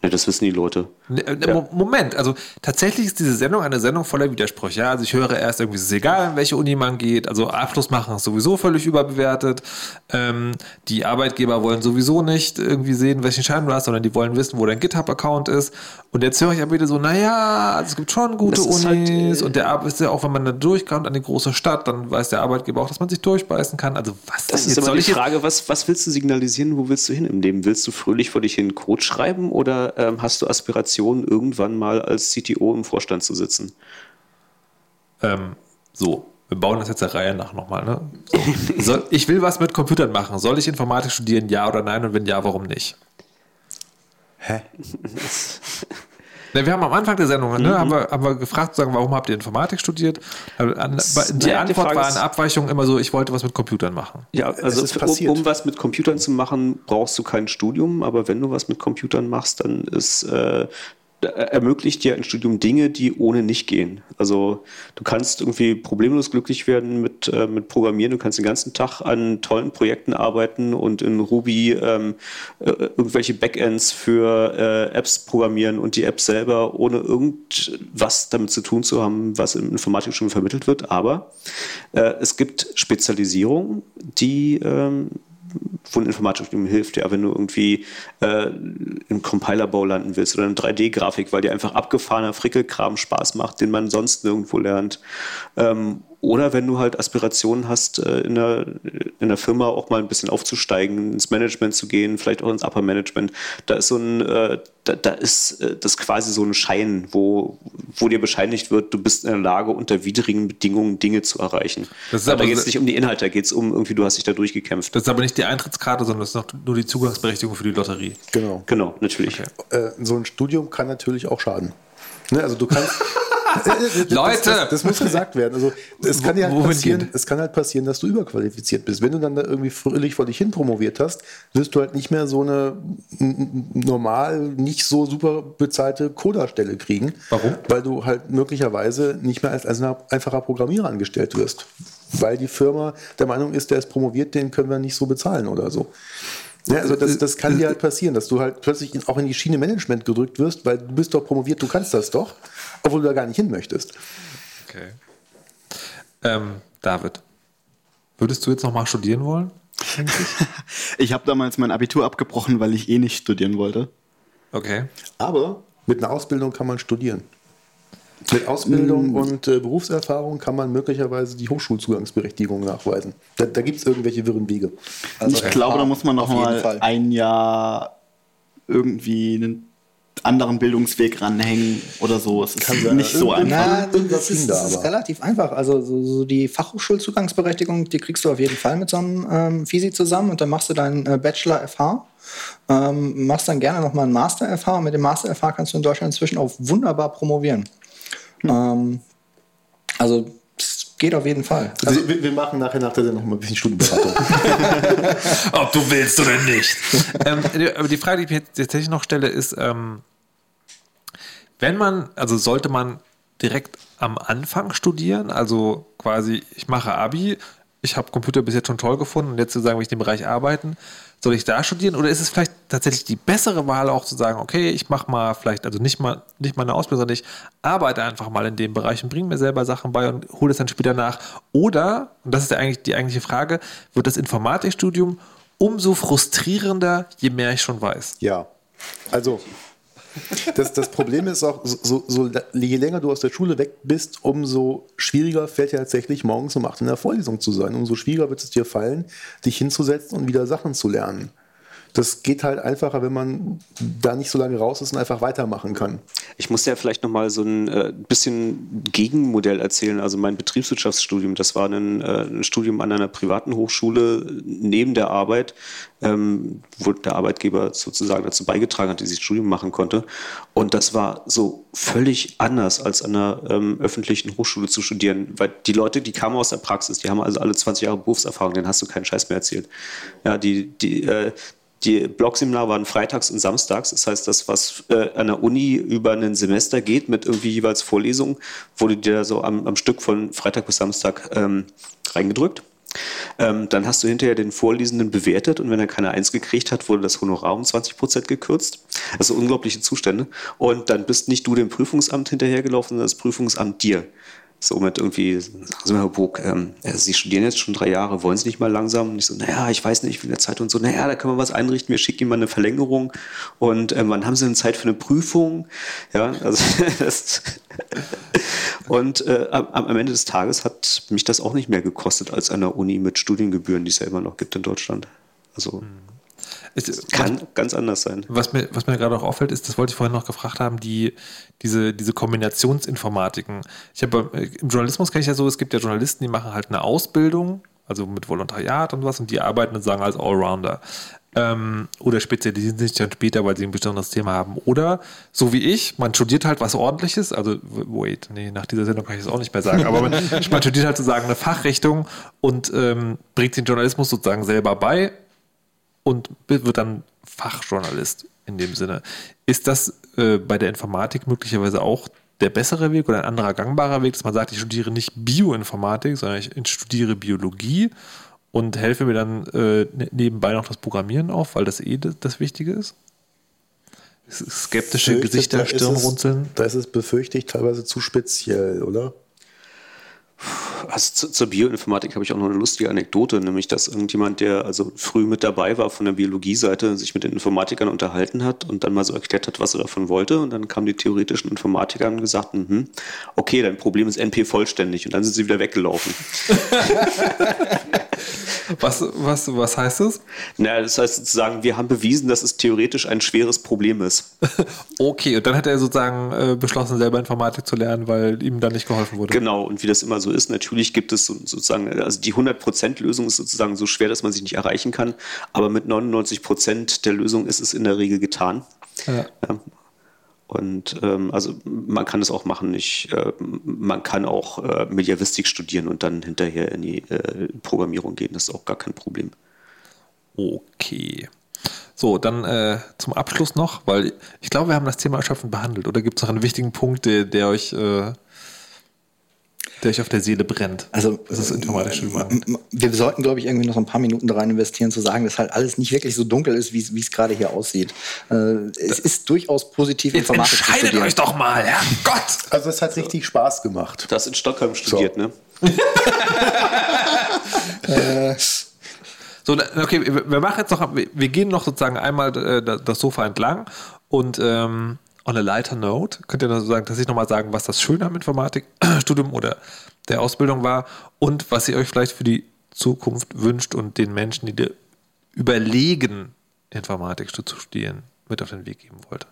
Ne, das wissen die Leute. Ne, äh, Mo- Moment, also tatsächlich ist diese Sendung eine Sendung voller Widersprüche. Ja, also ich höre erst irgendwie, es ist egal, in welche Uni man geht. Also Abschluss machen ist sowieso völlig überbewertet. Ähm, die Arbeitgeber wollen sowieso nicht irgendwie sehen, welchen Schein du hast, sondern die wollen wissen, wo dein GitHub-Account ist. Und jetzt höre ich aber wieder so, naja, also es gibt schon gute ist halt, Unis äh, und der Arbeit ist ja auch, wenn man da durchkommt an die große Stadt, dann weiß der Arbeitgeber auch, dass man sich durchbeißen kann. Also was Das ist Jetzt immer die Frage, was, was willst du signalisieren, wo willst du hin im Leben? Willst du fröhlich vor dich hin Code schreiben oder ähm, hast du Aspirationen, irgendwann mal als CTO im Vorstand zu sitzen? Ähm, so, wir bauen das jetzt der Reihe nach nochmal. Ne? So. *laughs* Soll, ich will was mit Computern machen. Soll ich Informatik studieren, ja oder nein? Und wenn ja, warum nicht? Hä? *laughs* Ne, wir haben am Anfang der Sendung Mhm. ne, haben, wir, haben wir gefragt, sagen, warum habt ihr Informatik studiert? An, die die Antwort Frage war eine Abweichung immer so, ich wollte was mit Computern machen. Ja, also ist für- passiert. um, um was mit Computern zu machen, brauchst du kein Studium, aber wenn du was mit Computern machst, dann ist äh, ermöglicht dir ein Studium Dinge, die ohne nicht gehen. Also du kannst irgendwie problemlos glücklich werden mit, äh, mit Programmieren, du kannst den ganzen Tag an tollen Projekten arbeiten und in Ruby ähm, äh, irgendwelche Backends für äh, Apps programmieren und die App selber, ohne irgendwas damit zu tun zu haben, was im Informatikstudium vermittelt wird. Aber äh, es gibt Spezialisierung, die Informatikstudium hilft, ja, wenn du irgendwie äh, im Compilerbau landen willst oder in 3D-Grafik, weil dir einfach abgefahrener Frickelkram Spaß macht, den man sonst nirgendwo lernt. Ähm, oder wenn du halt Aspirationen hast, äh, in, der, in der Firma auch mal ein bisschen aufzusteigen, ins Management zu gehen, vielleicht auch ins Upper Management. Da ist so ein, äh, da, da ist äh, das quasi so ein Schein, wo, wo dir bescheinigt wird, du bist in der Lage, unter widrigen Bedingungen Dinge zu erreichen. Das ist Aber aber da geht es nicht um die Inhalte, da geht es um irgendwie, du hast dich da durchgekämpft. Das ist aber nicht die Eintrittskarte, sondern das ist noch nur die Zugangsberechtigung für die Lotterie. Genau. Genau, natürlich. Äh, so ein Studium kann natürlich auch schaden. Ne, also du kannst. *laughs* Das- Leute! Das, das muss gesagt werden. Also es kann ja halt passieren, es kann halt passieren, dass du überqualifiziert bist. Wenn du dann da irgendwie fröhlich vor dich hin promoviert hast, wirst du halt nicht mehr so eine normal, nicht so super bezahlte Coderstelle kriegen. Warum? Weil du halt möglicherweise nicht mehr als, als ein einfacher Programmierer angestellt wirst. Weil die Firma der Meinung ist, der ist promoviert, den können wir nicht so bezahlen oder so. Ja, also das, das kann dir halt passieren, dass du halt plötzlich auch in die Schiene Management gedrückt wirst, weil du bist doch promoviert, du kannst das doch, obwohl du da gar nicht hin möchtest. Okay. Ähm, David, würdest du jetzt nochmal studieren wollen? *laughs* Ich habe damals mein Abitur abgebrochen, weil ich eh nicht studieren wollte. Okay. Aber mit einer Ausbildung kann man studieren. Mit Ausbildung Mm. und äh, Berufserfahrung kann man möglicherweise die Hochschulzugangsberechtigung nachweisen. Da, da gibt es irgendwelche wirren Wege. Also ich glaube, da muss man noch auf jeden mal Fall. ein Jahr irgendwie einen anderen Bildungsweg ranhängen oder so. Es ist Kann sein. nicht so einfach. Na, das ist, das ist relativ einfach. Also so, so die Fachhochschulzugangsberechtigung, die kriegst du auf jeden Fall mit so einem ähm, Fisi zusammen und dann machst du deinen äh, Bachelor FH. Ähm, machst dann gerne nochmal einen Master FH und mit dem Master FH kannst du in Deutschland inzwischen auch wunderbar promovieren. Ähm, also geht auf jeden Fall. Also, wir, wir machen nachher nach der Sendung noch mal ein bisschen Studienberatung. *laughs* Ob du willst oder nicht. ähm, die- aber die Frage, die ich mir jetzt tatsächlich noch stelle, ist, ähm, wenn man, also sollte man direkt am Anfang studieren, also quasi, ich mache Abi, ich habe Computer bis jetzt schon toll gefunden und jetzt zu sagen, will ich in dem Bereich arbeiten, soll ich da studieren oder ist es vielleicht tatsächlich die bessere Wahl auch zu sagen, okay, ich mache mal vielleicht, also nicht mal, nicht mal eine Ausbildung, sondern ich arbeite einfach mal in dem Bereich und bringe mir selber Sachen bei und hole es dann später nach. Oder, und das ist ja eigentlich die eigentliche Frage, wird das Informatikstudium umso frustrierender, je mehr ich schon weiß. Ja, also das, das Problem ist auch, so, so, je länger du aus der Schule weg bist, umso schwieriger fällt ja tatsächlich morgens um 8 in der Vorlesung zu sein. Umso schwieriger wird es dir fallen, dich hinzusetzen und wieder Sachen zu lernen. Das geht halt einfacher, wenn man da nicht so lange raus ist und einfach weitermachen kann. Ich muss ja vielleicht noch mal so ein äh, bisschen Gegenmodell erzählen. Also mein Betriebswirtschaftsstudium, das war ein, äh, ein Studium an einer privaten Hochschule neben der Arbeit, ähm, wo der Arbeitgeber sozusagen dazu beigetragen hat, dass ich das Studium machen konnte. Und das war so völlig anders als an einer ähm, öffentlichen Hochschule zu studieren, weil die Leute, die kamen aus der Praxis, die haben also alle 20 Jahre Berufserfahrung, denen hast du keinen Scheiß mehr erzählt. Ja, die, die, äh, die Blogseminare waren freitags und samstags. Das heißt, das, was äh, an der Uni über ein Semester geht, mit irgendwie jeweils Vorlesungen, wurde dir so am, am Stück von Freitag bis Samstag ähm, reingedrückt. Ähm, dann hast du hinterher den Vorlesenden bewertet und wenn er keine Eins gekriegt hat, wurde das Honorar um 20 Prozent gekürzt. Also unglaubliche Zustände. Und dann bist nicht du dem Prüfungsamt hinterhergelaufen, sondern das Prüfungsamt dir. Somit irgendwie, sagen Sie mal, Herr Burg, ähm, Sie studieren jetzt schon drei Jahre, wollen Sie nicht mal langsam? Und ich so, naja, ich weiß nicht, wie der Zeit und so, naja, da können wir was einrichten, wir schicken Ihnen mal eine Verlängerung und ähm, wann haben Sie denn Zeit für eine Prüfung? Ja, also *laughs* *laughs* und äh, am, am Ende des Tages hat mich das auch nicht mehr gekostet als an der Uni mit Studiengebühren, die es ja immer noch gibt in Deutschland. Also Es kann ganz anders sein. Was mir, was mir gerade auch auffällt, ist, das wollte ich vorhin noch gefragt haben, die, diese, diese Kombinationsinformatiken. Ich habe äh, im Journalismus kenne ich ja so, es gibt ja Journalisten, die machen halt eine Ausbildung, also mit Volontariat und was, und die arbeiten und sagen als Allrounder. Ähm, oder spezialisieren sich dann später, weil sie ein bestimmtes Thema haben. Oder so wie ich, man studiert halt was ordentliches, also wait, nee, nach dieser Sendung kann ich das auch nicht mehr sagen, aber man, *laughs* man studiert halt sozusagen eine Fachrichtung und ähm, bringt den Journalismus sozusagen selber bei und wird dann Fachjournalist in dem Sinne. Ist das äh, bei der Informatik möglicherweise auch der bessere Weg oder ein anderer gangbarer Weg, dass man sagt, ich studiere nicht Bioinformatik, sondern ich studiere Biologie und helfe mir dann äh, nebenbei noch das Programmieren auf, weil das eh das, Wichtige ist? Skeptische Gesichter, Stirnrunzeln. Da ist es befürchte ich teilweise zu speziell, oder? Also zu, zur Bioinformatik habe ich auch noch eine lustige Anekdote, nämlich dass irgendjemand, der also früh mit dabei war von der Biologieseite, sich mit den Informatikern unterhalten hat und dann mal so erklärt hat, was er davon wollte. Und dann kamen die theoretischen Informatiker und gesagt, mhm, okay, dein Problem ist NP vollständig. Und dann sind sie wieder weggelaufen. *laughs* Was, was, was heißt das? Na, das heißt sozusagen, wir haben bewiesen, dass es theoretisch ein schweres Problem ist. *laughs* Okay, und dann hat er sozusagen äh, beschlossen, selber Informatik zu lernen, weil ihm dann nicht geholfen wurde. Genau, und wie das immer so ist, natürlich gibt es so, sozusagen, also die 100%-Lösung ist sozusagen so schwer, dass man sie nicht erreichen kann, aber mit 99% der Lösung ist es in der Regel getan. Ja. Ja. Und ähm, also man kann es auch machen. Ich, äh, man kann auch äh, Mediavistik studieren und dann hinterher in die äh, Programmierung gehen. Das ist auch gar kein Problem. Okay. So, dann äh, zum Abschluss noch, weil ich glaube, wir haben das Thema erschöpfend behandelt. Oder gibt es noch einen wichtigen Punkt, der, der euch, äh, der euch auf der Seele brennt? Also, das ist Informatikstudium angeht? M- Wir sollten, glaube ich, irgendwie noch ein paar Minuten da rein investieren, zu sagen, dass halt alles nicht wirklich so dunkel ist, wie es- wie es gerade hier aussieht. Äh, es ist durchaus positiv, Jetzt Informatik entscheidet euch doch mal, Herrgott! Also es hat richtig Spaß gemacht. Du hast in Stockholm studiert, ne? *laughs* So, na, okay, wir machen jetzt noch, wir wir gehen noch sozusagen einmal äh, da- das Sofa entlang und ähm, on a lighter note könnt ihr dann sagen, dass ich nochmal sagen, was das Schöne am Informatikstudium oder der Ausbildung war und was ihr euch vielleicht für die Zukunft wünscht und den Menschen, die dir überlegen, Informatik zu studieren, mit auf den Weg geben wollt.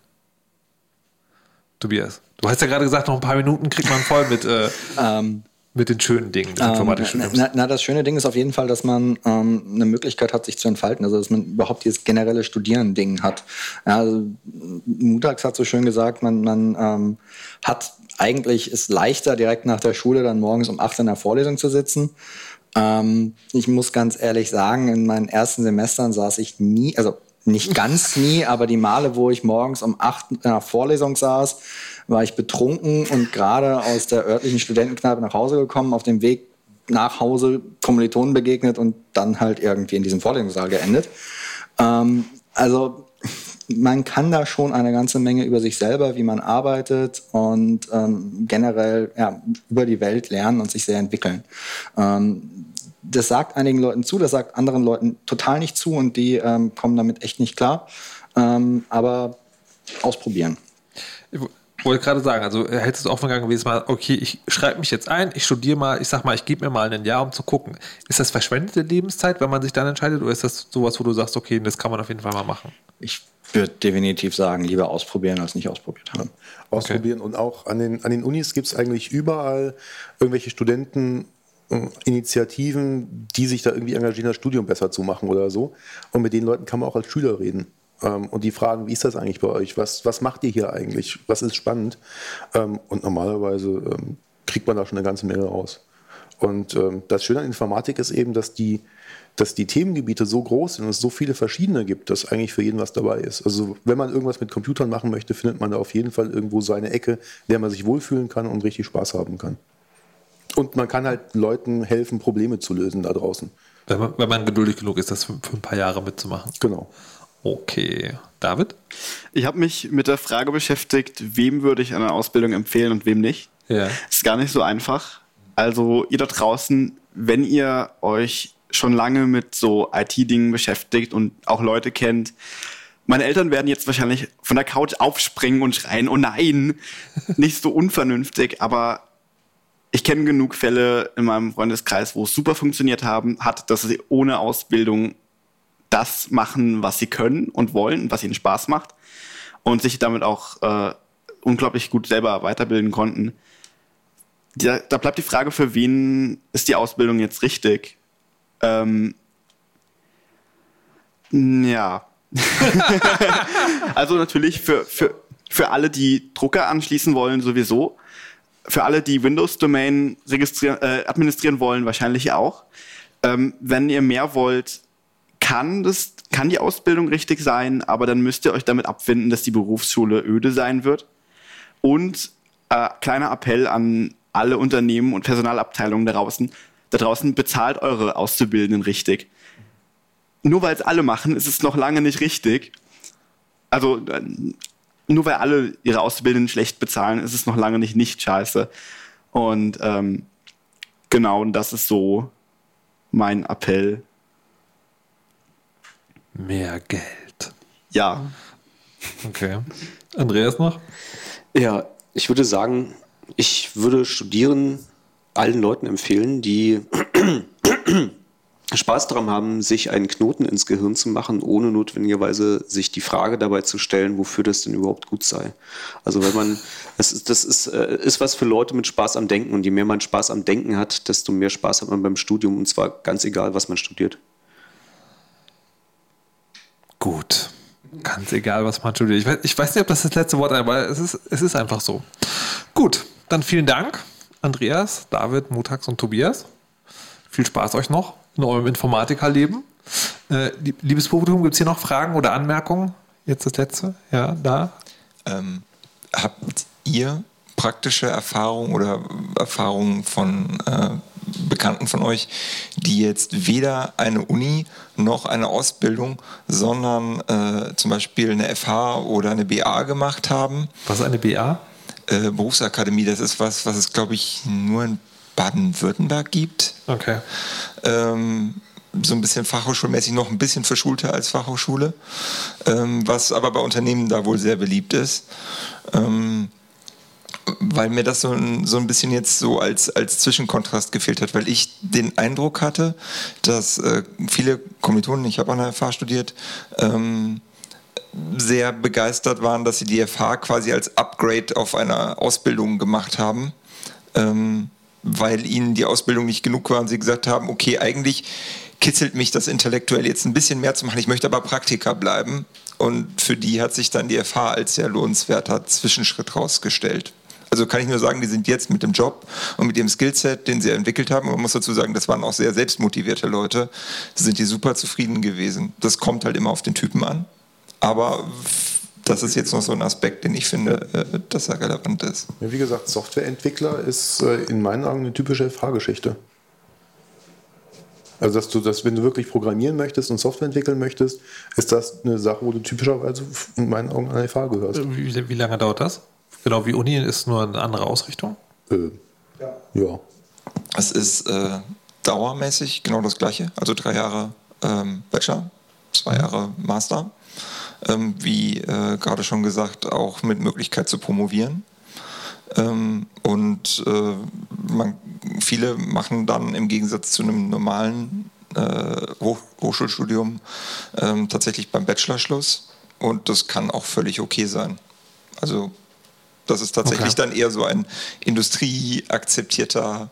Tobias? Du hast ja gerade gesagt, noch ein paar Minuten kriegt man voll mit, äh, Ähm, mit den schönen Dingen des Ähm, Informatikstudiums. na, na, das schöne Ding ist auf jeden Fall, dass man ähm, eine Möglichkeit hat, sich zu entfalten. Also, dass man überhaupt dieses generelle Studieren-Ding hat. Ja, also, Mutax hat so schön gesagt, man, man ähm, hat eigentlich ist leichter, direkt nach der Schule dann morgens um 8 in der Vorlesung zu sitzen. Ähm, ich muss ganz ehrlich sagen, in meinen ersten Semestern saß ich nie, also nicht ganz nie, aber die Male, wo ich morgens um 8 in der Vorlesung saß, war ich betrunken und gerade aus der örtlichen Studentenkneipe nach Hause gekommen, auf dem Weg nach Hause Kommilitonen begegnet und dann halt irgendwie in diesem Vorlesungssaal geendet. Ähm, also man kann da schon eine ganze Menge über sich selber, wie man arbeitet und ähm, generell ja, über die Welt lernen und sich sehr entwickeln. Ähm, das sagt einigen Leuten zu, das sagt anderen Leuten total nicht zu und die ähm, kommen damit echt nicht klar. Ähm, aber ausprobieren. Ich wollte gerade sagen, also äh, hättest du offen gegangen gewesen, mal, okay, ich schreibe mich jetzt ein, ich studiere mal, ich sag mal, ich gebe mir mal ein Jahr, um zu gucken. Ist das verschwendete Lebenszeit, wenn man sich dann entscheidet, oder ist das sowas, wo du sagst, okay, das kann man auf jeden Fall mal machen? Ich würde definitiv sagen, lieber ausprobieren als nicht ausprobiert haben. ausprobieren. Und auch an den, an den Unis gibt es eigentlich überall irgendwelche Studenteninitiativen, die sich da irgendwie engagieren, das Studium besser zu machen oder so. Und mit den Leuten kann man auch als Schüler reden. Ähm, und die fragen, wie ist das eigentlich bei euch? Was, was macht ihr hier eigentlich? Was ist spannend? Ähm, und normalerweise ähm, kriegt man da schon eine ganze Menge raus. Und das Schöne an Informatik ist eben, dass die, dass die Themengebiete so groß sind und es so viele verschiedene gibt, dass eigentlich für jeden was dabei ist. Also wenn man irgendwas mit Computern machen möchte, findet man da auf jeden Fall irgendwo seine Ecke, in der man sich wohlfühlen kann und richtig Spaß haben kann. Und man kann halt Leuten helfen, Probleme zu lösen da draußen. Wenn man, wenn man geduldig genug ist, das für, für ein paar Jahre mitzumachen. Genau. Okay. David? Ich habe mich mit der Frage beschäftigt, wem würde ich eine Ausbildung empfehlen und wem nicht. Ja. Ist gar nicht so einfach. Also ihr da draußen, wenn ihr euch schon lange mit so IT-Dingen beschäftigt und auch Leute kennt, meine Eltern werden jetzt wahrscheinlich von der Couch aufspringen und schreien, oh nein, *laughs* nicht so unvernünftig, aber ich kenne genug Fälle in meinem Freundeskreis, wo es super funktioniert haben, hat, dass sie ohne Ausbildung das machen, was sie können und wollen was ihnen Spaß macht und sich damit auch äh, unglaublich gut selber weiterbilden konnten. Da, da bleibt die Frage, für wen ist die Ausbildung jetzt richtig? Ähm, ja. *laughs* also natürlich für, für, für alle, die Drucker anschließen wollen, sowieso. Für alle, die Windows-Domain äh, administrieren wollen, wahrscheinlich auch. Ähm, wenn ihr mehr wollt, kann das, kann die Ausbildung richtig sein, aber dann müsst ihr euch damit abfinden, dass die Berufsschule öde sein wird. Und äh, kleiner Appell an alle Unternehmen und Personalabteilungen da draußen, da draußen bezahlt eure Auszubildenden richtig. Nur weil es alle machen, ist es noch lange nicht richtig. Also äh, nur weil alle ihre Auszubildenden schlecht bezahlen, ist es noch lange nicht nicht scheiße. Und ähm, genau, und das ist so mein Appell. Mehr Geld. Ja, Okay. Andreas noch? Ja, ich würde sagen, ich würde Studieren allen Leuten empfehlen, die *clears throat* Spaß daran haben, sich einen Knoten ins Gehirn zu machen, ohne notwendigerweise sich die Frage dabei zu stellen, wofür das denn überhaupt gut sei. Also wenn man, das ist, das ist, äh, ist was für Leute mit Spaß am Denken und je mehr man Spaß am Denken hat, desto mehr Spaß hat man beim Studium und zwar ganz egal, was man studiert. Gut. Ganz egal, was man studiert. Ich weiß, ich weiß nicht, ob das das letzte Wort ist, aber es ist, es ist einfach so. Gut, dann vielen Dank, Andreas, David, Mutax und Tobias. Viel Spaß euch noch in eurem Informatikerleben. Äh, lieb- liebes Publikum, gibt es hier noch Fragen oder Anmerkungen? Jetzt das letzte? Ja, da. Ähm, habt ihr praktische Erfahrungen oder Erfahrungen von äh, Bekannten von euch, die jetzt weder eine Uni noch eine Ausbildung, sondern äh, zum Beispiel eine FH oder eine BA gemacht haben? Was ist eine BA? Äh, Berufsakademie, das ist was, was es, glaube ich, nur in Baden-Württemberg gibt. Okay. Ähm, so ein bisschen fachhochschulmäßig noch ein bisschen verschulter als Fachhochschule, ähm, was aber bei Unternehmen da wohl sehr beliebt ist. Ähm, weil mir das so ein, so ein bisschen jetzt so als, als Zwischenkontrast gefehlt hat, weil ich den Eindruck hatte, dass äh, viele Kommilitonen, ich habe an der FH studiert, ähm, sehr begeistert waren, dass sie die FH quasi als Upgrade auf einer Ausbildung gemacht haben, ähm, weil ihnen die Ausbildung nicht genug war und sie gesagt haben, okay, eigentlich kitzelt mich das intellektuell jetzt ein bisschen mehr zu machen, ich möchte aber Praktiker bleiben. Und für die hat sich dann die FH als sehr lohnenswerter Zwischenschritt rausgestellt. Also kann ich nur sagen, die sind jetzt mit dem Job und mit dem Skillset, den sie entwickelt haben, man muss dazu sagen, das waren auch sehr selbstmotivierte Leute, sind die super zufrieden gewesen. Das kommt halt immer auf den Typen an. Aber das ist jetzt noch so ein Aspekt, den ich finde, äh, dass er relevant ist. Ja, wie gesagt, Softwareentwickler ist äh, in meinen Augen eine typische FH-Geschichte. Also, dass du das, wenn du wirklich programmieren möchtest und Software entwickeln möchtest, ist das eine Sache, wo du typischerweise in meinen Augen an FH gehörst. Wie, wie lange dauert das? Genau wie Uni ist nur eine andere Ausrichtung? Äh, ja. Es ist äh, dauermäßig genau das Gleiche. Also drei Jahre ähm, Bachelor, zwei Jahre Master. Ähm, wie äh, gerade schon gesagt, auch mit Möglichkeit zu promovieren. Ähm, und äh, man, viele machen dann im Gegensatz zu einem normalen äh, Hoch Hochschulstudium ähm, tatsächlich beim Bachelorschluss. Und das kann auch völlig okay sein. Also das ist tatsächlich Okay. dann eher so ein industrieakzeptierter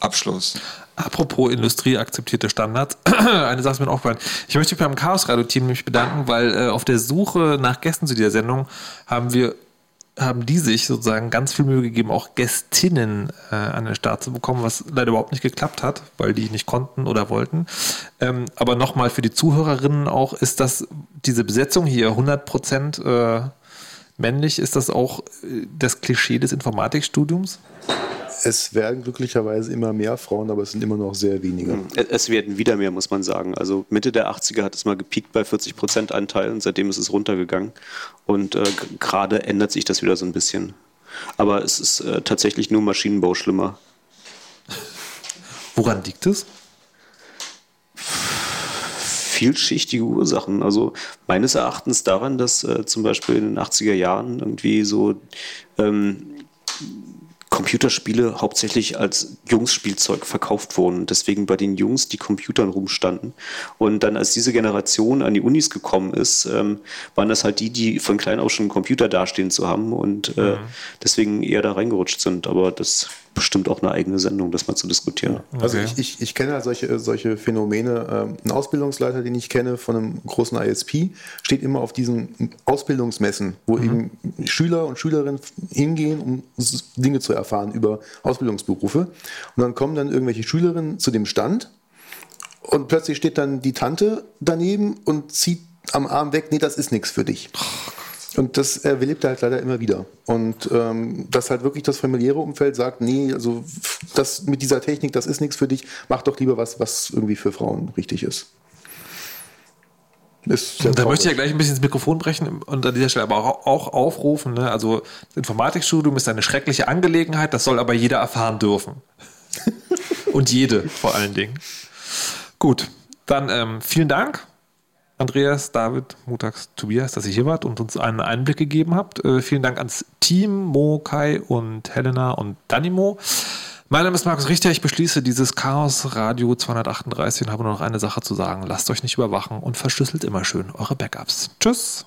Abschluss. Apropos industrieakzeptierte Standards, *clears throat* eine Sache ist mir aufgefallen. Ich möchte mich beim Chaos Radio Team nämlich bedanken, weil äh, auf der Suche nach Gästen zu dieser Sendung haben wir haben die sich sozusagen ganz viel Mühe gegeben, auch Gästinnen äh, an den Start zu bekommen, was leider überhaupt nicht geklappt hat, weil die nicht konnten oder wollten. Ähm, aber nochmal für die Zuhörerinnen auch, ist das diese Besetzung hier 100 Prozent äh, männlich, ist das auch äh, das Klischee des Informatikstudiums? Es werden glücklicherweise immer mehr Frauen, aber es sind immer noch sehr wenige. Es werden wieder mehr, muss man sagen. Also Mitte der 80er hat es mal gepiekt bei 40 Prozent Anteil und seitdem ist es runtergegangen. Und äh, gerade ändert sich das wieder so ein bisschen. Aber es ist äh, tatsächlich nur Maschinenbau schlimmer. Woran liegt es? Vielschichtige Ursachen. Also meines Erachtens daran, dass äh, zum Beispiel in den 80er Jahren irgendwie so ähm, Computerspiele hauptsächlich als Jungsspielzeug verkauft wurden deswegen bei den Jungs die Computern rumstanden. Und dann, als diese Generation an die Unis gekommen ist, ähm, waren das halt die, die von klein auf schon einen Computer dastehen zu haben und äh, deswegen eher da reingerutscht sind. Aber das bestimmt auch eine eigene Sendung, das mal zu diskutieren. Also Okay. ich, ich, ich kenne halt solche, solche Phänomene. Ähm, Ein Ausbildungsleiter, den ich kenne von einem großen ISP, steht immer auf diesen Ausbildungsmessen, wo eben Schüler und Schülerinnen hingehen, um Dinge zu erfahren über Ausbildungsberufe. Und dann kommen dann irgendwelche Schülerinnen zu dem Stand und plötzlich steht dann die Tante daneben und zieht am Arm weg, nee, das ist nichts für dich. Und das erlebt er halt leider immer wieder. Und ähm, dass halt wirklich das familiäre Umfeld sagt, nee, also das mit dieser Technik, das ist nichts für dich, mach doch lieber was, was irgendwie für Frauen richtig ist. Da möchte ich ja gleich ein bisschen ins Mikrofon brechen und an dieser Stelle aber auch, auch aufrufen. Ne? Also das Informatikstudium ist eine schreckliche Angelegenheit, das soll aber jeder erfahren dürfen. *laughs* und jede vor allen Dingen. Gut, dann ähm, vielen Dank, Andreas, David, Mutax, Tobias, dass ihr hier wart und uns einen Einblick gegeben habt. Äh, vielen Dank ans Team, Mo, Kai und Helena und Danimo. Mein Name ist Markus Richter. Ich beschließe dieses Chaos Radio 238 und habe nur noch eine Sache zu sagen. Lasst euch nicht überwachen und verschlüsselt immer schön eure Backups. Tschüss.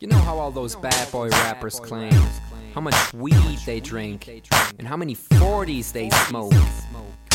You know how all those bad boy rappers claim how much weed they drink, and how many 40s they smoke,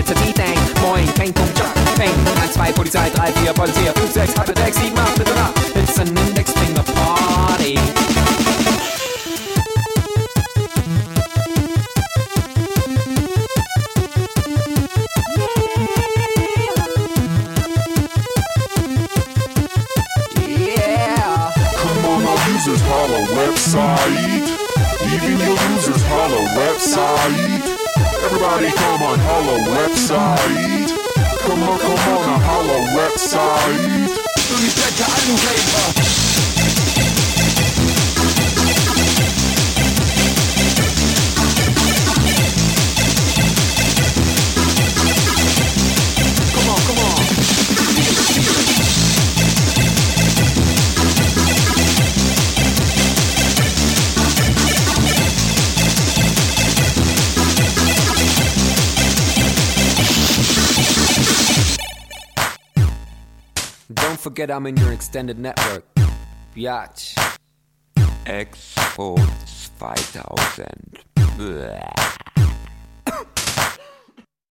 It's a D-Thing. Moin, Peng, Pum, Jump, Peng. 1, 2, Polizei, 3, 4, Polizei, 5, 6, Hyper, 6, 7, 8, bitte nach. It's an index finger party. Yeah. Come on, holla website. Even your users, holla website. Everybody come on holla website. Come on, come on, holla website. Do you check the item paper? Forget I'm in your extended network. Biatch. Expo 2000. Bäh.